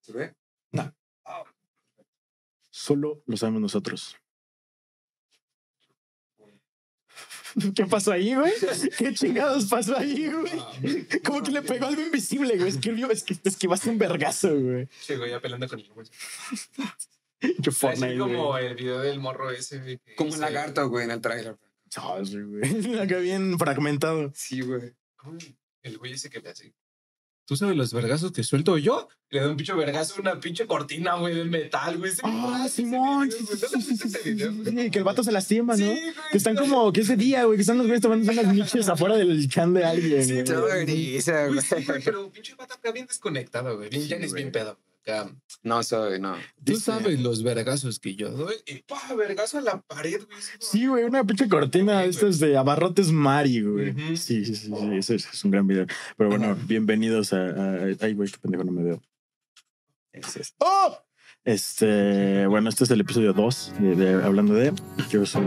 ¿Se ve? Solo lo sabemos nosotros. ¿Qué pasó ahí, güey? ¿Qué chingados pasó ahí, güey? Como que le pegó algo invisible, güey. Es que te esquivaste un vergazo, güey. Sí, güey, ya peleando con el güey. Qué Así Fortnite, como güey. el video del morro ese, güey. que Como un lagarto, güey, en el trailer. Ah, sí, güey. Acá bien fragmentado. Sí, güey. ¿Cómo? El güey ese que le hace. ¿Tú sabes los vergazos que suelto yo? Le da un pinche vergazo a una pinche cortina, güey, de metal, güey. Ah, Simón. que el vato se lastima, ¿no? Sí, güey, Que están como, que ese día, güey, que están los güeyes tomando unas miches afuera del chan de alguien. Sí, güey. Pero pinche vato acá bien desconectado, güey. Bien, Sí, ya bien pedo. No soy, no. Tú Dice- sabes los vergazos que yo doy. Y pa, vergazo a la pared, güey. Sí, güey, una pinche cortina de Sí, estas de abarrotes Mari, güey. Sí, sí, sí, sí, ese es, es un gran video. Pero bueno, bienvenidos a, a- Ay, güey, qué pendejo, no me veo. Ese es. ¡Oh! Este, bueno, este es el episodio 2 de, de Hablando de. Yo soy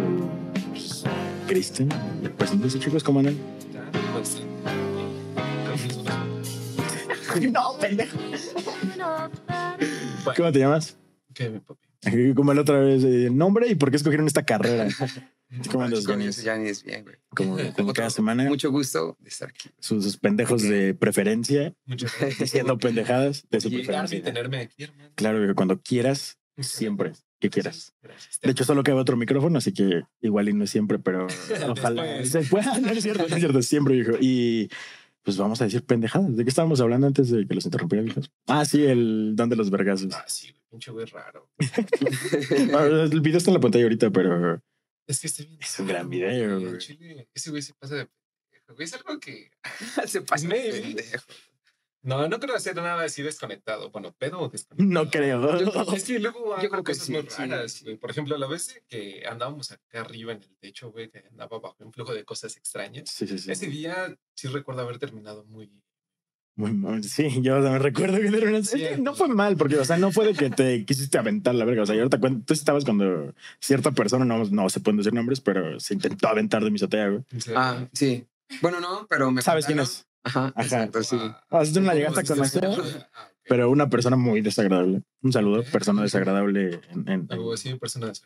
pues, Kristen. Preséntense, chicos, ¿cómo andan? Pues, No, pendejo. Bueno, ¿Cómo te llamas? ¿qué, mi papi? Como la otra vez, eh, nombre y por qué escogieron esta carrera. ¿Cómo andas, bien, güey. Como, como cada semana, Mucho gusto de estar aquí. sus, sus pendejos de preferencia, Muchas gracias. diciendo pendejadas de su y preferencia. tenerme aquí, hermano. Claro, que cuando quieras, siempre que quieras. Gracias. De hecho, solo cabe otro micrófono, así que igual y no es siempre, pero ojalá se pueda. No es cierto, no es cierto, siempre, hijo. Y pues vamos a decir pendejadas. ¿De qué estábamos hablando antes de que los interrumpiera, hijos? Ah, sí, el don de los vergazos. Ah, sí, pinche güey raro. Ah, El video está en la pantalla ahorita, pero Es que este bien. Es un gran video, güey. Chile, ese güey se pasa de. pendejo, Güey, es algo que. Se pasa de pendejo. No, no creo hacer nada así desconectado. Bueno, pedo o desconectado. no creo. Es que luego Yo hago creo que cosas sí, muy sí, raras, sí. Por ejemplo, la vez que andábamos acá arriba en el techo, güey, que andaba bajo un flujo de cosas extrañas. Sí, sí, sí. Ese día sí recuerdo haber terminado muy. Muy mal. Sí, yo también recuerdo que era una- es que Cierto. no fue mal, porque, o sea, no fue de que te quisiste aventar la verga. O sea, yo ahorita cuento, tú estabas cuando cierta persona, no, no se pueden decir nombres, pero se intentó aventar de mi azotea, güey. Ah, sí. Bueno, no, pero me ¿Sabes quién es? Ajá, Ajá. exacto, sí. Ah, tú no la llegaste a conocer, Ah, pero una persona muy desagradable. Un saludo, persona desagradable en, en, Algo así, personas.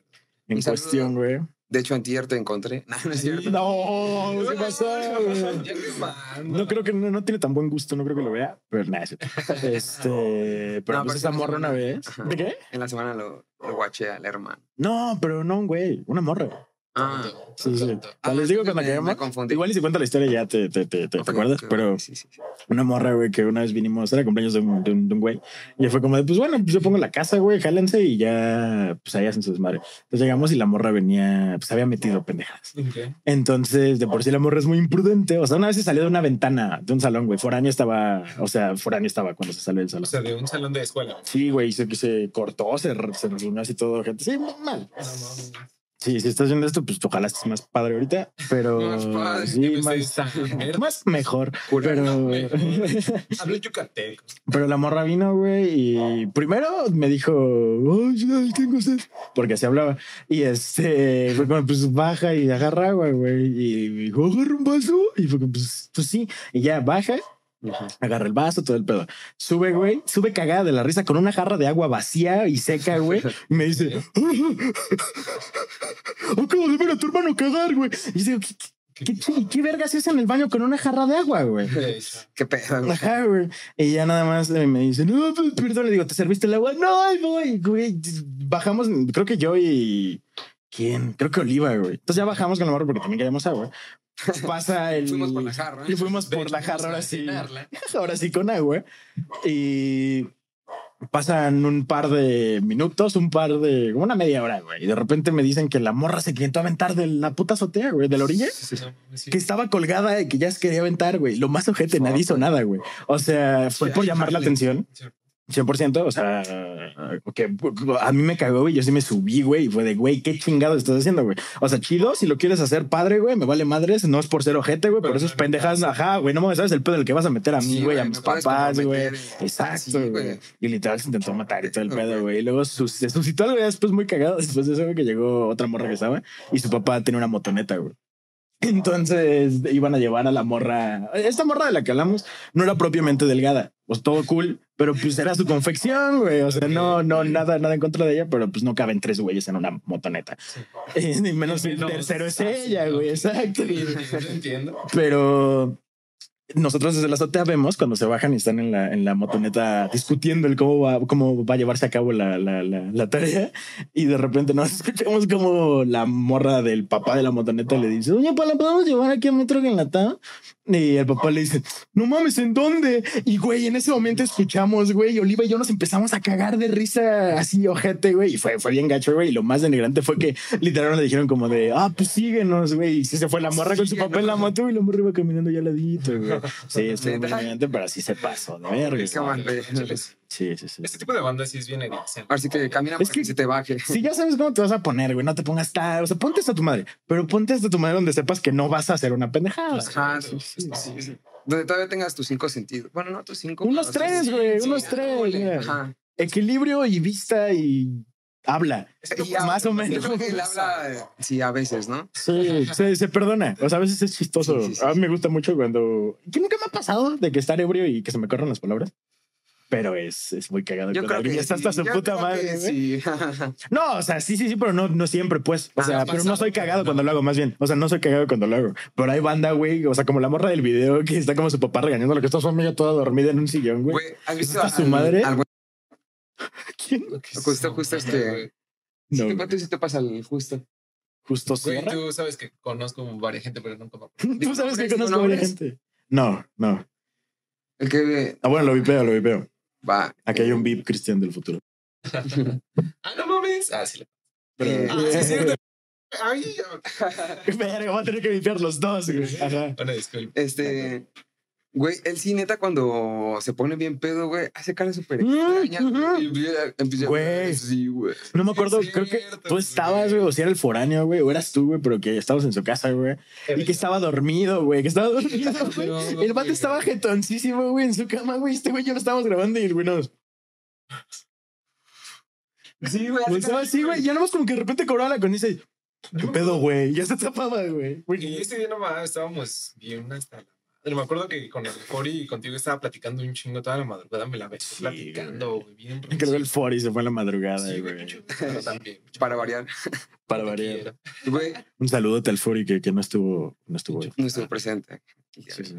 en Un saludo. cuestión, güey. De hecho, antier te encontré. No, no es cierto. No, ¿qué pasó. No creo que no, no tiene tan buen gusto, no creo que lo vea, pero nada, es cierto. Este, pero No, pues esa morra una vez. Ajá. ¿De qué? En la semana lo, lo guaché al hermano. No, pero no un güey, una morra. Ah, Sí, sí. Ah, Les digo cuando lleguemos. Igual y si cuenta la historia ya te, te, te, te- te Ok, acuerdas, ok, pero sí, sí, sí. una morra, güey, que una vez vinimos, era cumpleaños de un, de un, de un güey, y fue como de, pues bueno, pues yo pongo la casa, güey, jálense y ya, pues ahí hacen su desmadre. Entonces llegamos y la morra venía, pues había metido pendejadas. Ok. Entonces, de por sí la morra es muy imprudente. O sea, una vez se salió de una ventana de un salón, güey. Foráneo estaba, o sea, foráneo estaba cuando se salió del O salón. sea, de un salón de escuela. Sí, güey, se, se cortó, se, se reunió así todo, gente. Sí, mal. No mames. Sí, si estás viendo esto, pues ojalá estés más padre ahorita, pero Más padre, sí, más, mejor. Pero, Hablo yucateco. pero la morra vino, güey, y primero me dijo, ay, ay, tengo sed, porque así hablaba. Y este, fue como, pues baja y agarra agua, güey. Y me dijo, agarra un vaso. Y fue como, pues, pues sí. Y ya baja, agarra el vaso, todo el pedo. Sube, güey, sube cagada de la risa con una jarra de agua vacía y seca, güey. Y me dice, acabo de ver a tu hermano cagar, güey. Y yo digo, ¿qué, qué, qué, qué verga se hace en el baño con una jarra de agua, güey? Qué pedo, güey. Ajá, güey. Y ya nada más eh, me dice, no, pues, perdón, le digo, ¿te serviste el agua? No, ahí voy, güey. Bajamos, creo que yo y... ¿Quién? Creo que Oliva, güey. Entonces ya bajamos con la morra porque también queríamos agua. Pasa el... Fuimos por la jarra. Y fuimos por hecho, la jarra, ahora sí. Ahora sí con agua. Y pasan un par de minutos, un par de... como una media hora, güey. Y de repente me dicen que la morra se intentó aventar de la puta azotea, güey, de la orilla. Sí. Que estaba colgada y que ya se quería aventar, güey. Lo más ojete, nadie hizo nada, güey. O sea, fue por llamar la atención. 100%, o sea, que a mí me cagó, güey. Yo sí me subí, güey, y fue de, güey, qué chingado estás haciendo, güey. O sea, chido, si lo quieres hacer padre, güey, me vale madres. No es por ser ojete, güey, Pero por esos no, pendejadas, no, ajá, güey, no me sabes el pedo del que vas a meter a mí, Sí, güey, a mis papás, güey. Exacto, Sí, güey. Y literal se intentó matar y todo el pedo, güey. Y luego sus- se suscitó algo después muy cagado. Después de eso, güey, que llegó otra morra que estaba y su papá tenía una motoneta, güey. Entonces iban a llevar a la morra. Esta morra de la que hablamos no era propiamente delgada, pues todo cool, pero pues era su confección, güey. O sea, no, no, nada, nada en contra de ella, pero pues no caben tres güeyes en una motoneta. Eh, Ni menos el tercero es ella, güey. Exacto. Pero nosotros desde la azotea vemos cuando se bajan y están en la, en la motoneta discutiendo el cómo va, cómo va a llevarse a cabo la, la, la, tarea. Y de repente nos escuchamos como la morra del papá de la motoneta le dice, oye, ¿pa, ¿la podemos llevar aquí a Metro Enlatado? Y el papá le dice, no mames, ¿en dónde? Y güey, en ese momento escuchamos, güey, Oliva y yo nos empezamos a cagar de risa así, ojete, güey. Y fue, fue bien gacho, güey. Y lo más denigrante fue que literal le dijeron como de, ah, pues síguenos, güey. Y sí se fue la morra con su papá en la moto y la morra iba caminando ya al ladito, güey. Sí, estuvo muy denigrante, pero así se pasó, de Sí, sí, sí. Este tipo de banda sí es bien edición. Ahora sí que camina Es para que que- se te baje. Si ya sabes cómo te vas a poner, güey, no te pongas tal, o sea, ponte hasta tu madre, pero ponte hasta tu madre donde sepas que no vas a hacer una pendejada. Ajá, sí, sí, sí, sí. Donde todavía tengas tus cinco sentidos. Bueno, no tus cinco. Unos tres, sí, güey, sí, unos sí, tres, ole. Ajá. Equilibrio y vista y habla. Y Más o menos. Yo creo que él habla, sí, a veces, ¿no? Sí, se, se perdona. O sea, a veces es chistoso. Sí, sí, sí, a mí sí. me gusta mucho cuando. Que nunca me ha pasado de que estar ebrio y que se me corran las palabras. Pero es, es muy cagado. Yo cuando creo que ya está sí, hasta su yo puta madre. Sí. No, o sea, sí, sí, sí, pero no, no siempre, pues. O Ah, sea, ha pero no soy cagado no. cuando lo hago, más bien. O sea, no soy cagado cuando lo hago. Pero hay banda, güey. O sea, como la morra del video que está como su papá regañando lo que está su amiga toda dormida en un sillón, güey. ¿has visto ¿Está su al- madre? al? ¿Quién? Justo, justo este. No, ¿Qué cuánto sí te pasa el justo? justo Güey, tú sabes que conozco varias gente, pero nunca me acuerdo. Tú sabes que ¿Digo conozco a varias gente. No, no. El que Ah, bueno, lo vipeo, lo vipeo. Va. Aquí hay un VIP Cristian del futuro. Ah, no mames. Ah, sí. Pero, Eh, Ah, sí, cierto. Ay, Verga, voy a tener que vipear los dos, güey. Ajá. Bueno, disculpe. Este. Güey, él sí, neta, cuando se pone bien pedo, güey, hace cara súper extraña. güey, y empieza- empieza- Güey. Sí, güey. No me acuerdo, creo que tú estabas, güey. o si era el foráneo, güey, o eras tú, güey, pero que estabas en su casa, güey. Y que estaba dormido, güey, que estaba dormido, güey. No, El vato estaba jetoncísimo, güey, en su cama, güey. Este güey ya lo estábamos grabando y el güey nos... Sí, güey. Estaba así, güey. Ya nomás como que de repente cobraba la conciencia y... ¿Qué pedo, güey? Ya se tapaba, güey. Y ese día nomás estábamos bien hasta la. Me acuerdo que con el Fori y contigo estaba platicando un chingo toda la madrugada. Me la ves Sí, platicando, güey. Bien Creo que el Fori se fue a la madrugada, Sí, güey. pero también. Para variar. Para variar. Güey, Un saludote al Fori que, que no estuvo... No estuvo... no estuvo presente. Sí, sí.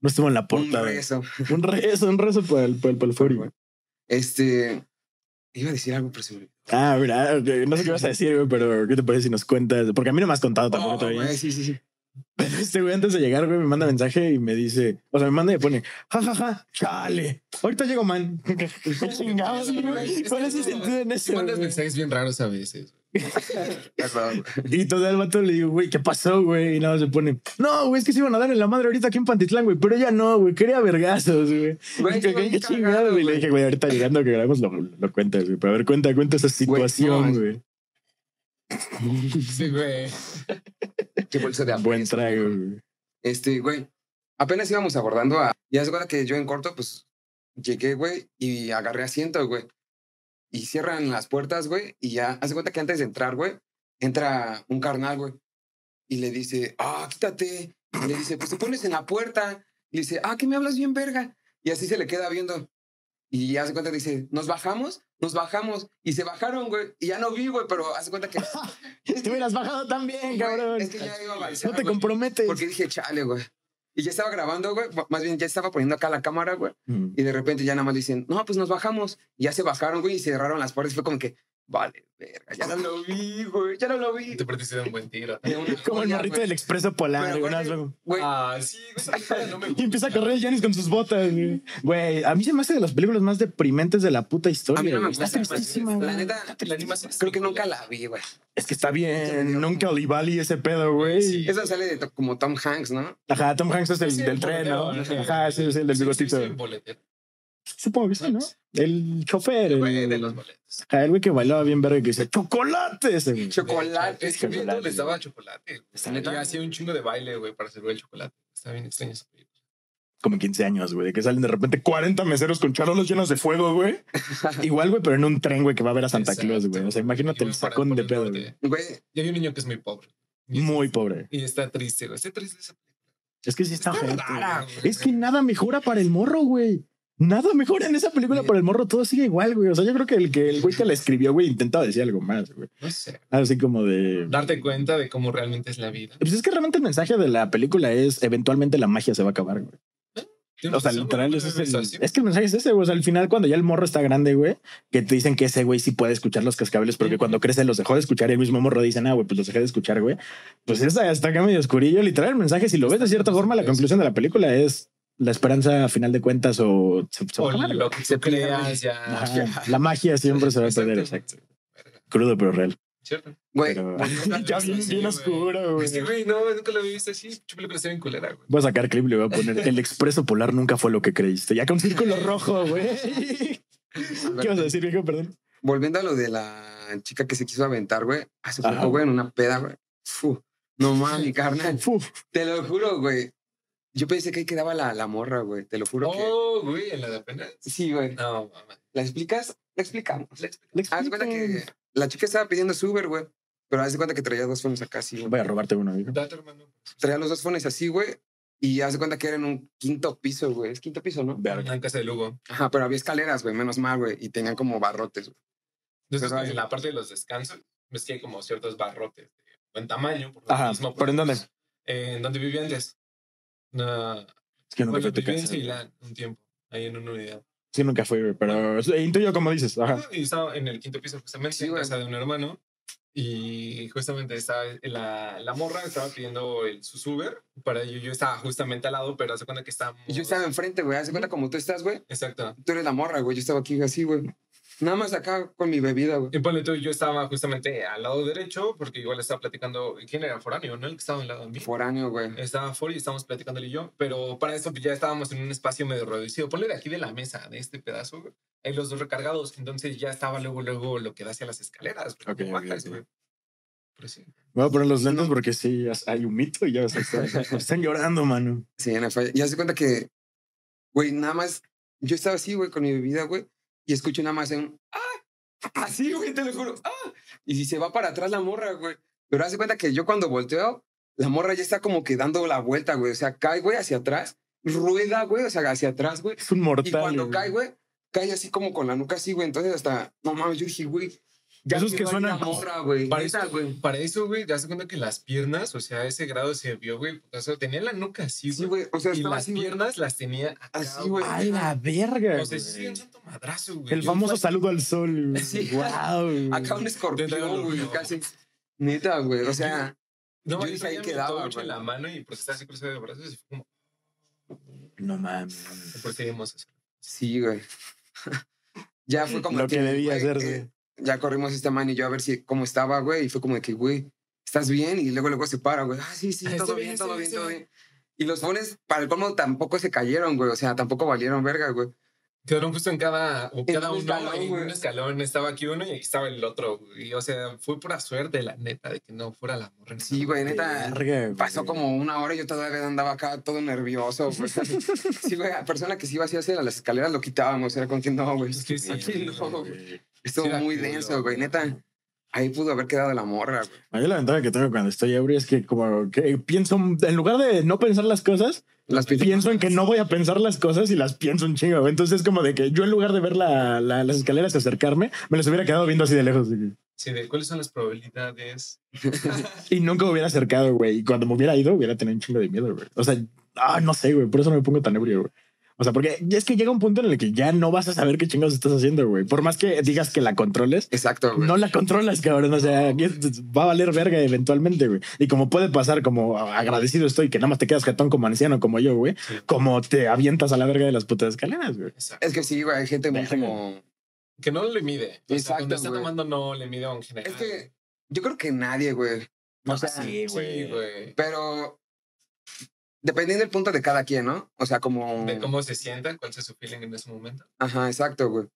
No estuvo en la Un portada. rezo. Un rezo, un rezo para el, para el, para el Fori. Este. Iba a decir algo, pero se me. Ah, mira, ok, no sé qué vas a decir, güey, pero ¿qué te parece si nos cuentas? Porque a mí no me has contado tampoco Oh, todavía. güey, sí, sí, sí. Pero este güey antes de llegar, güey, me manda mensaje y me dice, o sea, me manda y me pone, ja, ja, ja, chale, ahorita llego, man. ¿Qué chingados, güey? ¿Cuál es el sentido en eso? mandas mensajes bien raros a veces. güey. De acuerdo, güey. Y todo el vato le digo, güey, ¿qué pasó, güey? Y nada, más se pone, no, güey, es que se iban a dar en la madre ahorita aquí en Pantitlán, güey, pero ella no, güey, quería vergazos, güey. Güey, ¿Qué, chingado, güey? Le dije, güey, ahorita llegando que grabamos lo, lo cuentas, güey. Pero a ver, cuenta, cuenta esa situación, no, güey. Sí, güey. Qué bolso de Buen trago, güey. Este, güey, apenas íbamos abordando a. Ya se cuenta que yo en corto, pues llegué, güey, y agarré asiento, güey. Y cierran las puertas, güey, y ya. Hace cuenta que antes de entrar, güey, entra un carnal, güey, y le dice, ah, quítate. Y le dice, pues te pones en la puerta. Y le dice, ah, que me hablas bien, verga. Y así se le queda viendo. Y ya hace cuenta que dice, ¿nos bajamos? Nos bajamos. Y se bajaron, güey. Y ya no vi, güey, pero hace cuenta que. Te hubieras bajado también, cabrón. Es que ya iba a avanzar, No te güey. comprometes. Porque dije, chale, güey. Y ya estaba grabando, güey. Más bien, ya estaba poniendo acá la cámara, güey. Mm. Y de repente ya nada más dicen, no, pues nos bajamos. Y ya se bajaron, güey, y cerraron las puertas. Fue como que, vale, verga, ya no lo vi, güey. Ya no lo vi. Te perdiste de un buen tiro. Como el morrito del expreso polar, güey, Ah, sí, güey. No me Y empieza a correr el Janis con sus botas, güey. Güey, a mí se me hace de las películas más deprimentes de la puta historia. A mí no me güey. Está gusta, tristísima, La güey. neta, La animación creo que nunca la vi, güey. Es que está bien. Nunca Olivali ese pedo, güey. Sí. Eso sale de como Tom Hanks, ¿no? Ajá, Tom Hanks es el del el tren, ¿no? Ajá, sí, es el del Sí, sí, bigotito. Supongo que sí, ¿no? El chofer. el- Güey, de los boletos. Ajá, el güey que bailaba bien verga y que dice, ¡chocolate! Ese, güey. Chocolate. Es que todo les daba chocolate. ¿Está Y neta? hacía un chingo de baile, güey, para servir el chocolate. Está bien extraño esa película. Como 15 años, güey, de que salen de repente 40 meseros con charolos llenos de fuego, güey. Igual, güey, pero en un tren, güey, que va a ver a Santa Exacto, Claus, güey. O sea, imagínate el sacón de pedo, güey. Güey, Y hay un niño que es muy pobre. Y- Muy pobre. Y está triste, güey. Está triste esa Es que sí está, Está rara, güey. Es que nada mejora para el morro, güey. Nada mejora en esa película Sí. para el morro. Todo sigue igual, güey. O sea, yo creo que el que el güey que la escribió, güey, intentaba decir algo más, güey. No sé. Así como de. Darte cuenta de cómo realmente es la vida. Pues es que realmente el mensaje de la película es eventualmente la magia se va a acabar, güey. O sea, literal, es, el- es que el mensaje es ese, güey. O sea, al final, cuando ya el morro está grande, güey, que te dicen que ese güey sí puede escuchar los cascabeles, porque Ujú. cuando crece los dejó de escuchar y el mismo morro dicen, ah, güey, pues los dejé de escuchar, güey. Pues esa está acá medio oscurillo. Literal, el mensaje, si lo ves de cierta forma, la conclusión de la película es la esperanza a final de cuentas o se, se O lo que Se ya. La magia siempre se va a perder, Exacto. Crudo pero real. ¿Cierto? Güey, Pero Ya bien, sí, bien güey. oscuro, güey. Sí, güey, no, nunca lo había visto así. Mucha película está bien culera, güey. Voy a sacar clip, le voy a poner el expreso polar nunca fue lo que creíste. Ya con círculo rojo, güey. ¿Qué vas a decir, viejo? Perdón. volviendo a lo de la chica que se quiso aventar, güey, hace poco, güey, en una peda, güey. Fu, no mames, mi carnal. Fu. Te lo juro, güey. Yo pensé que ahí quedaba la, la morra, güey. Te lo juro que. Oh, güey, en la de apenas. Sí, güey. No, mamá. ¿La explicas? La explicamos. Le Haz de cuenta que la chica estaba pidiendo su Uber, güey. Pero haz de cuenta que traía dos fones acá, así, güey. Voy a robarte uno, viejo. Date, hermano. Traía los dos fones así, güey. Y haz de cuenta que era en un quinto piso, güey. Es quinto piso, ¿no? Verga. En casa de Lugo. Ajá, pero había escaleras, güey. Menos mal, güey. Y tenían como barrotes, güey. Entonces, Pero en la parte de los descansos, ves que hay como ciertos barrotes de buen tamaño. Por lo Ajá, mismo, ¿pero en dónde? Eh, en donde vivía antes. No, Es que nunca bueno, viví en. Ceilán un tiempo, ahí en una unidad. Sí, nunca fui, pero intuyo como dices. Ajá. Y estaba en el quinto piso, justamente, Sí, en güey. casa de un hermano. Y justamente estaba la, la morra, estaba pidiendo el, su Uber. Para ello, yo estaba justamente al lado, pero hace cuenta que estábamos. Y yo estaba enfrente, güey. Haz de cuenta como tú estás, güey. Exacto. Tú eres la morra, güey. Yo estaba aquí así, güey. Nada más acá con mi bebida, güey. Y ponle tú, yo estaba justamente al lado derecho, porque igual estaba platicando. ¿Quién era? Foráneo, ¿no? El que estaba al lado de mí. Foráneo, güey. Estaba For y estábamos platicando él y yo, pero para eso ya estábamos en un espacio medio reducido. Ponle de aquí de la mesa, de este pedazo, güey. Hay los dos recargados, entonces ya estaba luego, luego lo que da hacia las escaleras. güey, bajas, güey. Pero sí. Voy a poner los lentes No. porque sí, ya hay un mito y ya se están, están llorando, mano. Sí, en la falla. Y haz de cuenta que, güey, nada más. Yo estaba así, güey, con mi bebida, güey. Y escucho nada más en. ¡Ah! Así, güey, te lo juro. ¡Ah! Y si se va para atrás la morra, güey. Pero haz de cuenta que yo cuando volteo, la morra ya está como que dando la vuelta, güey. O sea, cae, güey, hacia atrás. Rueda, güey, o sea, hacia atrás, güey. Es un mortal. Y cuando güey. cae, güey, cae así como con la nuca así, güey. Entonces hasta, no mames, yo dije, güey. Ya Esos se que suenan- La morra, güey. Para Neta, eso, güey. para eso, güey, te das cuenta que las piernas, o sea, ese grado se vio, güey. O sea, tenía la nuca así, Sí, güey. güey. O sea, y las así, güey. piernas las tenía acá, Así, güey. ¡A la verga! O sea, sí, güey. un madrazo, güey. El Yo- famoso saludo al sol. güey. Sí. Wow. Acá un escorpión, güey, casi. Neta, güey. O sea, No, yo dije, ahí quedaba, mucho en güey. la mano y pues estaba así cruzado de brazos y fue como, No mames. procedimos a hacer. sí, güey. ya fue como Lo que debía güey, hacerse. eh, ya corrimos este man y yo a ver si cómo estaba, güey. Y fue como de que, güey, ¿estás bien? Y luego, luego se para, güey. Ah, sí, sí, Ah, todo estoy bien, bien, todo bien, bien, todo bien. Y los fones, para el colmo, tampoco se cayeron, güey. O sea, tampoco valieron verga, güey. Quedaron justo en cada, o cada un uno, escalón, en un escalón estaba aquí uno y aquí estaba el otro. Y, o sea, fue pura suerte, la neta, de que no fuera la morra. Sí, güey, neta. Verga, güey. Pasó como una hora y yo todavía andaba acá todo nervioso. güey. sí, güey, a persona que se iba así hacia las escaleras lo quitábamos. Era con que no, güey. Es que sí, Aquí no, güey. Estuvo Sí, muy culo, denso, güey. Neta, ahí pudo haber quedado la morra, güey. A mí la ventaja que tengo cuando estoy ebrio es que como que pienso, en lugar de no pensar las cosas, Las pienso- pienso en que no voy a pensar las cosas y las pienso un chingo. Entonces es como de que yo en lugar de ver la- la- las escaleras y acercarme, me las hubiera quedado viendo así de lejos. Sí, de cuáles son las probabilidades. Y nunca me hubiera acercado, güey. Y cuando me hubiera ido, hubiera tenido un chingo de miedo, güey. O sea, ah, no sé, güey. Por eso no me pongo tan ebrio, güey. O sea, porque es que llega un punto en el que ya no vas a saber qué chingados estás haciendo, güey. Por más que digas que la controles, Exacto, güey. no la controlas, cabrón. O sea, va a valer verga eventualmente, güey. Y como puede pasar, como agradecido estoy, que nada más te quedas jetón como anciano como yo, güey. Como te avientas a la verga de las putas escaleras, güey. Exacto. Es que sí, güey. Hay gente muy como. Que no le mide. O sea, Exacto, cuando está güey. tomando no le mide en general. Es que yo creo que nadie, güey. No, sea, sí, Sí, güey. güey. Pero dependiendo del punto de cada quien, ¿no? O sea, como. De cómo se sienta, cuál es su feeling en ese momento. Ajá, exacto, güey.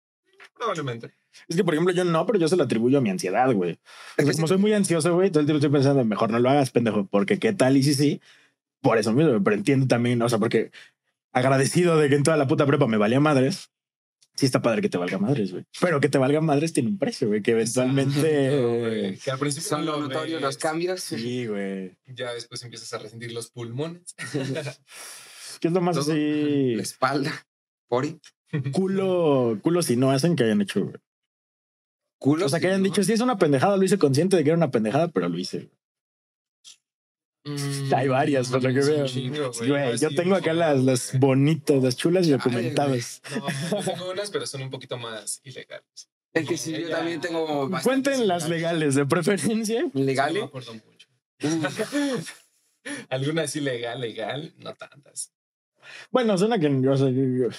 Probablemente. Es que, por ejemplo, yo no, pero yo se lo atribuyo a mi ansiedad, güey. Es que como soy muy ansioso, güey, todo el tiempo estoy pensando, mejor no lo hagas, pendejo, porque qué tal y sí, sí. Por eso mismo, pero entiendo también, o sea, porque agradecido de que en toda la puta prepa me valía madres, sí está padre que te valga madres, güey. Pero que te valga madres tiene un precio, güey, que eventualmente... güey, que al principio Son lo notorios ves, los cambios. Sí, güey. Ya después empiezas a resentir los pulmones. ¿Qué es lo más Todo. así? La espalda. Pori. Culo, culo si no hacen que hayan hecho, güey. Culo. O sea, que hayan ¿no? dicho, sí, es una pendejada, lo hice consciente de que era una pendejada, pero lo hice. Hay varias, por lo que veo. chingo, güey. Güey, yo tengo acá las, las bonitas, las chulas y documentadas. No, yo tengo unas, pero son un poquito más ilegales. Es que sí, yo Ya. también tengo. Cuenten las legales, de preferencia. No me ¿Legales? acuerdo mucho. Alguna así legal, no tantas. Bueno, suena que. O sea, que- bueno,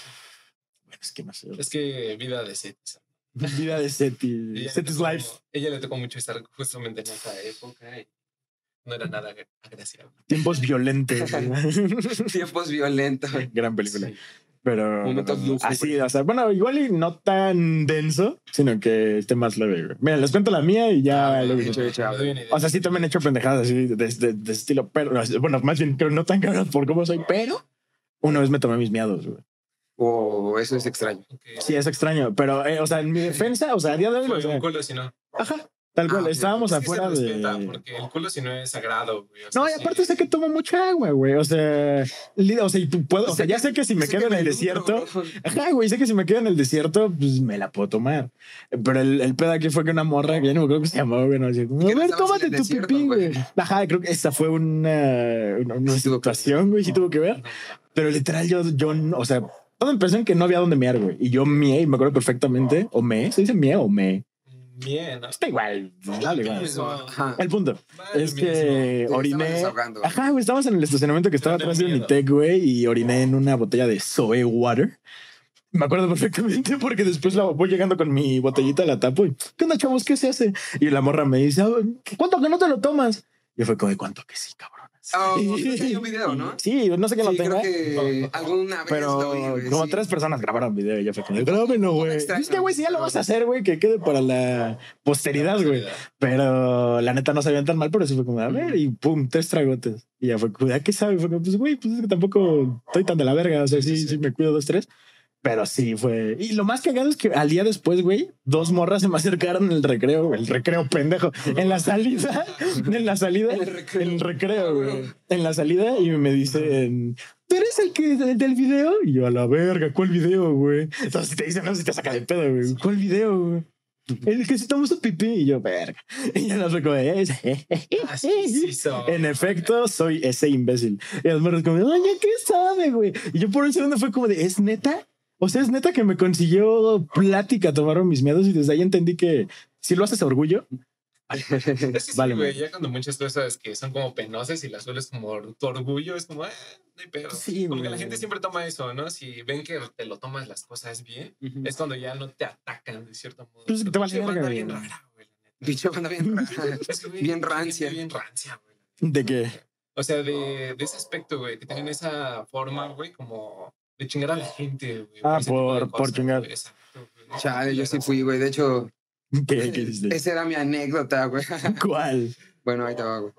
es que no sé. Es que vida de Cetis. Vida de Seti's tocó- Life. Ella le tocó mucho estar justamente en esa época y no era nada agra- agraciable. Tiempos violentos. Tiempos violentos. Gran película. Sí. Pero Momentos así, o sea, bueno, igual y no tan denso, sino que esté más leve. güey. Mira, les cuento la mía y ya Ah, luego- me- hecho, hecho. O sea, sí también he hecho pendejadas así de, de- de estilo, pero bueno, más bien creo no tan cabrón por cómo soy, pero una vez me tomé mis miados, güey. O eso es extraño. Ok. Sí, es extraño, pero, eh, o sea, en mi defensa, o sea, a día de hoy, Fue un culo si no. ajá, tal cual, Ah, estábamos Es que se afuera respeta, de... Porque el culo si no es sagrado, güey. o sea, No, y sí. aparte sé que tomo mucha agua, güey, o sea, o sea, y tú puedo, o sea, ya sé que si me quedo en el desierto. Ajá, güey, sé que si me quedo en el desierto, pues me la puedo tomar. Pero el, el pedo aquí fue que una morra, que ya no me acuerdo cómo se llamaba, güey, no, así, como, que a no ver, tómate tu desierto, pipí, güey. güey. Ajá, creo que esa fue una, una, una Sí que situación, güey, sí tuvo que ver. No, Pero literal, yo, yo, o sea, todo empezó en que no había dónde mear, güey. Y yo mié, y me acuerdo perfectamente, o me, se dice mie o me. Bien. Está igual, dale, igual. Ajá. El punto es que oriné. Ajá, güey, estábamos en el estacionamiento que estaba atrás de Unitec, güey, y oriné en una botella de Zoe Water. Me acuerdo perfectamente porque después la voy llegando con mi botellita, la tapo y ¿qué onda, chavos? ¿Qué se hace? Y la morra me dice, "Ah, ¿cuánto que no te lo tomas? Y fue como, "¿De ¿cuánto que sí, cabrón? Oh, hay un video, ¿no? Sí, no sé quién Sí, lo tenga. creo que alguna vez Pero lo vi, güey, como sí. tres personas grabaron video y ya fue como, grábenlo, güey. Es que, güey, si ya lo vas a hacer, güey, que quede para la posteridad, güey. Pero la neta no sabían tan mal, pero sí fue como, a ver, y pum, tres tragotes. Y ya fue ¿a qué sabe? Fue como, pues, güey, pues es que tampoco estoy tan de la verga. O sea, sí, sí, sí. me cuido dos, tres. Pero sí fue. Y lo más cagado es que al día después, güey, dos morras se me acercaron en el recreo, güey, el recreo pendejo. En la salida, en la salida, En el recreo. en el recreo, güey. En la salida y me dicen, ¿tú eres el que el del video? Y yo, a la verga, ¿cuál video, güey? Entonces te dicen, no, si te saca de pedo, güey. ¿Cuál video, güey? El que se tomó su pipí y yo, verga. Y ya no sé cómo es. Así sí son. En efecto, soy ese imbécil. Y las morras como, oye, ¿qué sabe, güey? Y yo por un segundo fue como de, ¿es neta? O sea, es neta que me consiguió plática, tomaron mis miedos y desde ahí entendí que si lo haces a orgullo, Es que sí, Vale, güey, ya cuando muchas cosas que son como penosas y las sueles como tu orgullo, es como, ah, no hay pedo. Sí, como que la gente siempre toma eso, ¿no? Si ven que te lo tomas las cosas bien, Ujú. es cuando ya no te atacan de cierto modo. Pues, te vale banda bien güey. rara, güey. Pinche banda bien rara. Es que, Bien pinche rancia. Bien rancia, güey. ¿de qué? O sea, de, de ese aspecto, güey, que tienen esa forma, güey, como de chingar a la gente, güey. Ah, por- por cosas, chingar. güey, Exacto, güey. Chale, yo sí fui, güey. De hecho, ¿Qué, esa era mi anécdota, güey. ¿Cuál? Bueno, ahí te va, güey.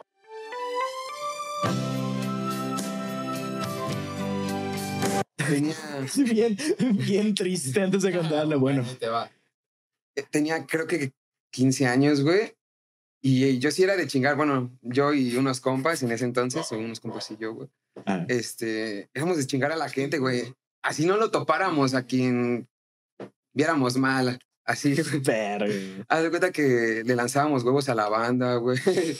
Tenía, Bien, bien triste antes de contarlo. Bueno, Ahí te va. tenía creo que 15 años, güey. Y yo sí era de chingar, bueno, yo y unos compas en ese entonces, o unos compas y yo, güey. ah, Este, éramos de chingar a la gente, güey. Así no lo topáramos a quien viéramos mal. Así, güey. verga. Haz de cuenta que le lanzábamos huevos a la banda, güey.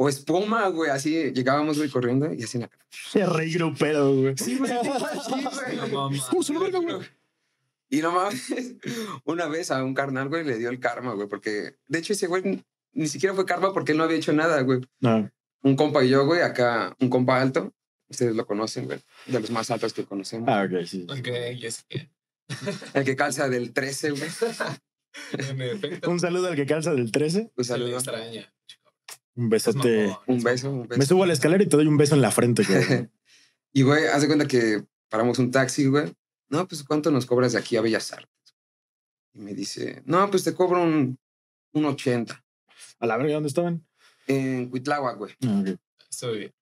O espuma, güey. Así llegábamos, güey, corriendo y así en la cara. Qué rey grupero, güey. Sí, güey. Sí, güey. No mames. ¿Cómo se? Y no mames, una vez a un carnal, güey, le dio el karma, güey, porque de hecho ese güey ni siquiera fue karma porque él no había hecho nada, güey. No. Un compa y yo, güey, acá, un compa alto, ustedes lo conocen, güey, de los más altos que conocemos. Ah, ok, sí. Ok, y es que, El que calza del 13, güey. Un saludo al que calza del 13. Un saludo. extraña. Un besote. Un es beso, un beso. Me subo a la escalera y te doy un beso en la frente, güey. Y, güey, haz de cuenta que paramos un taxi, güey. No, pues, ¿cuánto nos cobras de aquí a Bellas Artes? Y me dice, no, pues te cobro un, un 80 A la verga, ¿dónde estaban? en Cuitláhuac, güey. Ah. Estoy bien.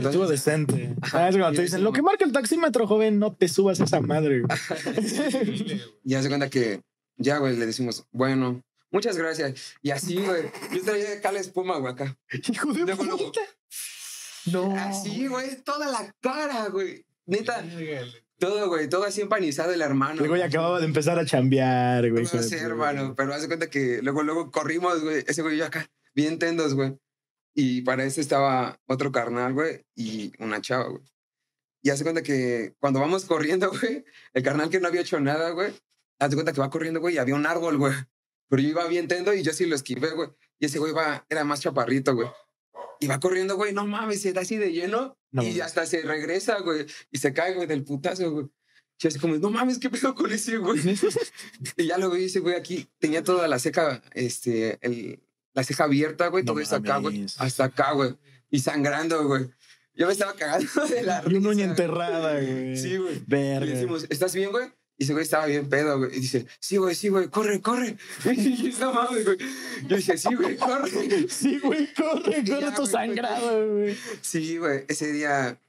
Estuvo decente. Ajá, Ah, es cuando te dicen, lo que marca el taxímetro, joven, no te subas a esa madre. güey". Increíble, güey. ya se cuenta que ya, güey, le decimos, bueno, muchas gracias. Y así, güey, yo traía acá la espuma, güey, acá. Hijo de luego, puta. No. Así, güey, toda la cara, güey. Neta, todo, güey, todo así empanizado el hermano. El güey acababa de empezar a chambear, güey. No sé, hermano, pero hace cuenta que luego, luego corrimos, güey, ese güey y yo acá, bien tendos, güey. Y para eso estaba otro carnal, güey, y una chava, güey. Y hace cuenta que cuando vamos corriendo, güey, el carnal que no había hecho nada, güey, hace cuenta que va corriendo, güey, y había un árbol, güey. Pero yo iba bien tendo y yo sí lo esquivé, güey. Y ese güey va, era más chaparrito, güey. Y va corriendo, güey, no mames, se da así de lleno. No y hasta se regresa, güey. Y se cae, güey, del putazo, güey. Y así como, no mames, ¿qué pedo con ese, güey? y ya lo vi, ese güey aquí. Tenía toda la ceja, este, el, la ceja abierta, güey. No todo eso acá, güey. Hasta acá, güey. Y sangrando, güey. Yo me estaba cagando de la Y una uña risa, enterrada, güey. Sí, güey. Y Verga. le decimos, ¿estás bien, güey? Y ese güey estaba bien pedo, güey. Y dice, sí, güey, sí, güey, corre, corre. Y no mames, güey. Yo dije, sí, güey, corre. Sí, güey, corre, corre ya, tu güey, sangrado, güey. Sí, güey, ese día.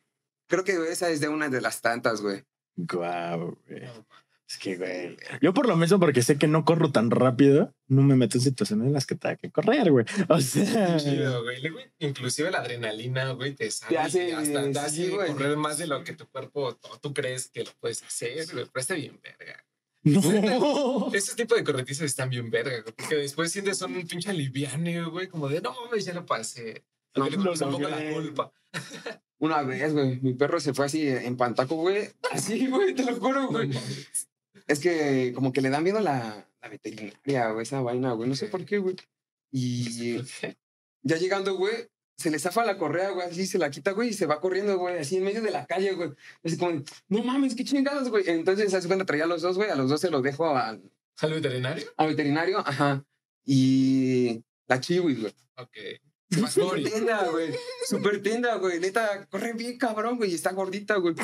Creo que esa es de una de las tantas, güey. Guau, güey. No, Es que, güey. Yo por lo mismo, porque sé que no corro tan rápido, no me meto en situaciones en las que tenga que correr, güey. O sea. Chido, güey. Inclusive la adrenalina, güey, te sale Te hace, hasta te sí, güey. correr más de lo que tu cuerpo, tú crees que lo puedes hacer, güey. Pero está bien verga. No. Ese tipo de corretizas están bien verga, güey, porque después sientes un pinche aliviane, güey, como de, no mames, ya lo pasé. No, pones un no, poco la güey. culpa. Una vez, güey, mi perro se fue así en pantaco, güey. Así, güey, te lo juro, No güey. Es que como que le da miedo la, la veterinaria, güey, esa vaina, güey. No sé por qué, güey. Y ya llegando, güey, se le zafa la correa, güey, así se la quita, güey, y se va corriendo, güey, así en medio de la calle, güey. Así como, no mames, qué chingados, güey. Entonces, hace cuenta traía a los dos, güey, a los dos se los dejo al, ¿Al veterinario? al veterinario, ajá. Y la chihuis, güey. Ok. Va Cory. tenda, güey. Súper tenda, güey. Neta, corre bien cabrón, güey. Y está gordita, güey.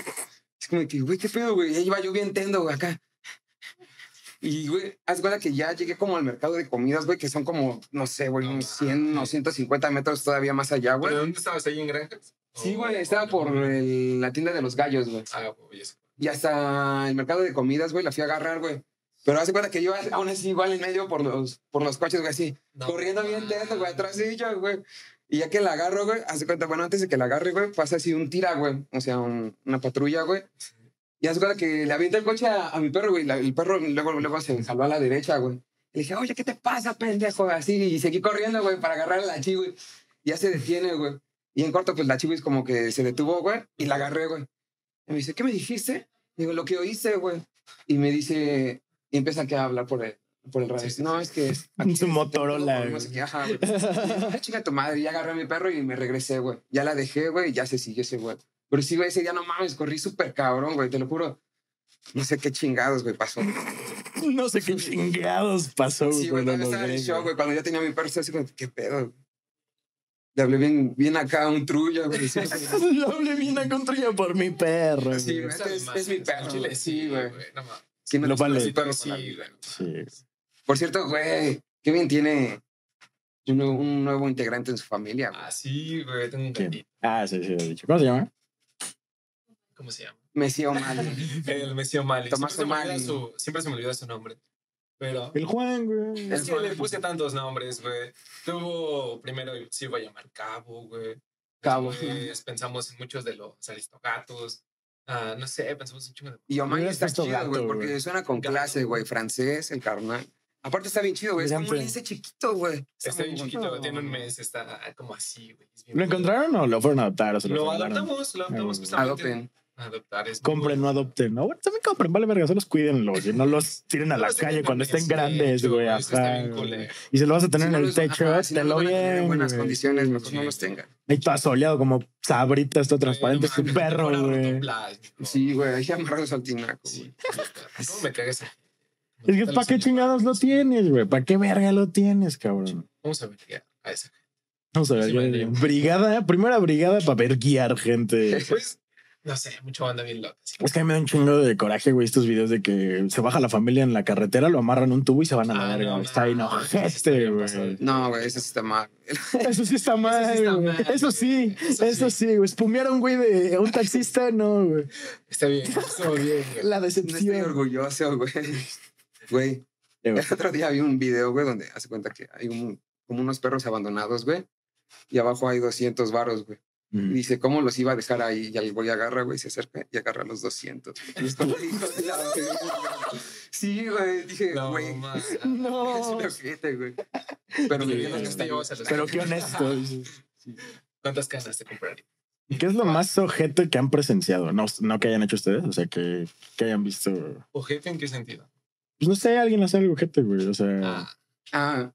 Es como que, güey, qué pedo, güey. Ahí iba yo bien tendo, güey, acá. Y, güey, haz cuenta que ya llegué como al mercado de comidas, güey, que son como, no sé, güey, No unos 100 o 150 metros todavía más allá, ¿Pero güey. dónde estabas? ¿Ahí en Granjas? Sí, ¿O- güey, estaba por el- la tienda de los gallos, güey. Ah. Y hasta el mercado de comidas, güey, la fui a agarrar, güey. Pero hace cuenta que yo aún así igual en medio por los, por los coches, güey, así. No corriendo bien tento, güey, atrás de ella, güey. Y ya que la agarro, güey, hace cuenta, bueno, antes de que la agarre, güey, pasa así un tira, güey. O sea, un- una patrulla, güey. Y cuenta que le avienta el coche a, a mi perro, güey. la- el perro luego, luego se salvó a la derecha, güey. Le dije, oye, ¿qué te pasa, pendejo? Así, y seguí corriendo, güey, para agarrar a la chi, güey. Ya se detiene, güey. Y en corto, pues la chi, güey, como que se detuvo, güey, y la agarré, güey. Y me dice, ¿qué me dijiste? Digo, lo que oíste, güey. Y me dice, y empieza a hablar por el, por el radio. Sí, sí, no, es que es. Su aquí es- Motorola, no güey. sé qué, ajá, güey. "Ah, chinga tu madre. Y agarré a mi perro y me regresé, güey. Ya la dejé, güey, y ya se siguió ese güey. Pero sí, güey, ese día no mames, corrí súper cabrón, güey, te lo juro. No sé qué chingados, güey, pasó. No sé qué chingados pasó, Sí, güey, cuando estaba en güey. Cuando ya tenía a mi perro, estaba así como, ¿qué pedo? Le hablé bien, bien acá a un trullo, güey. Sí, Lo hablé bien a contra por mi perro. Sí, güey. güey. es- es mi perro, Chile, güey. Sí, güey. No mames. sí me Lo vale. Sí, güey. Sí. Por cierto, güey, qué bien tiene un nuevo, un nuevo integrante en su familia, güey. Ah, sí, güey, tengo un gatito. Ah, sí, sí, lo he dicho. ¿Cómo se llama? ¿Cómo se llama? Messi O'Malley. El Messi O'Malley. Tomás Siempre se O'Malley. su- Siempre se me olvida su nombre. Pero El Juan, güey. es que le puse tantos nombres, güey. Tuvo primero se iba a llamar Cabo, güey. Cabo. Después pensamos en muchos de los aristogatos. Ah, no sé, pensamos en un chingo de. Y O'Malley está chido, gato, güey, porque güey. suena con Gato. clase, güey. Francés, el carnal. Aparte está bien chido, güey. Es como un lince chiquito, güey. Está bien muy chiquito, tiene un mes, está como así, güey. bien ¿Lo encontraron o lo fueron a adoptar? O se lo, Lo adoptamos, lo adoptamos justamente. Adopten. Adoptar es muy Compren, no adopten. No, bueno, también compren, vale verga, solo cuídenlos y no los tiren a No la tengan calle cuando estén grandes, güey. está. Y se lo vas a tener Si no en el techo, ajá, si no tener bien. En buenas güey. condiciones, mejor Sí. no los tengan. Ahí todo asoleado como sabrita, está transparente, es no mames, perro, güey. Sí, güey. Hay que amarrarlos al tinaco, güey. Sí. ¿Cómo me cagas? Es que, ¿para qué chingados lo tienes, güey? ¿Para qué verga lo tienes, cabrón? Vamos a ver ya, a esa. Vamos a ver, Sí, brigada, primera brigada para ver guiar gente. Pues No sé, mucha banda bien loca. sí. Es que a mí me da un chingo de coraje, güey, estos videos de que se baja la familia en la carretera, lo amarran a un tubo y se van a la Ah, verga. no, está bien no, güey. No, güey, eso sí está mal. Eso sí está mal, está güey. mal, Eso sí, güey. Eso eso sí. sí, güey. Espumear a un güey de un taxista, no, güey. Está bien, estuvo bien. güey. La No estoy decepción. orgulloso, güey. Güey, el otro día vi un video, güey, donde hace cuenta que hay un, como unos perros abandonados, güey. Y abajo hay 200 varos, güey. Y dice, ¿cómo los iba a dejar ahí? Y el güey agarra, güey, se acerca y agarra los 200. Y es como, hijo de la verga. Sí, güey. Dije, No, güey. No. Es un ojete, güey. Pero Sí, me los que te llevas a los- Pero qué honesto. ¿Cuántas canas te compraría? ¿Qué es lo más ojete que han presenciado? No, no que hayan hecho ustedes, o sea, que, que hayan visto. ¿Ojete en qué sentido? Pues no sé, alguien hace algo ojete, güey. O sea. Ah. Ah,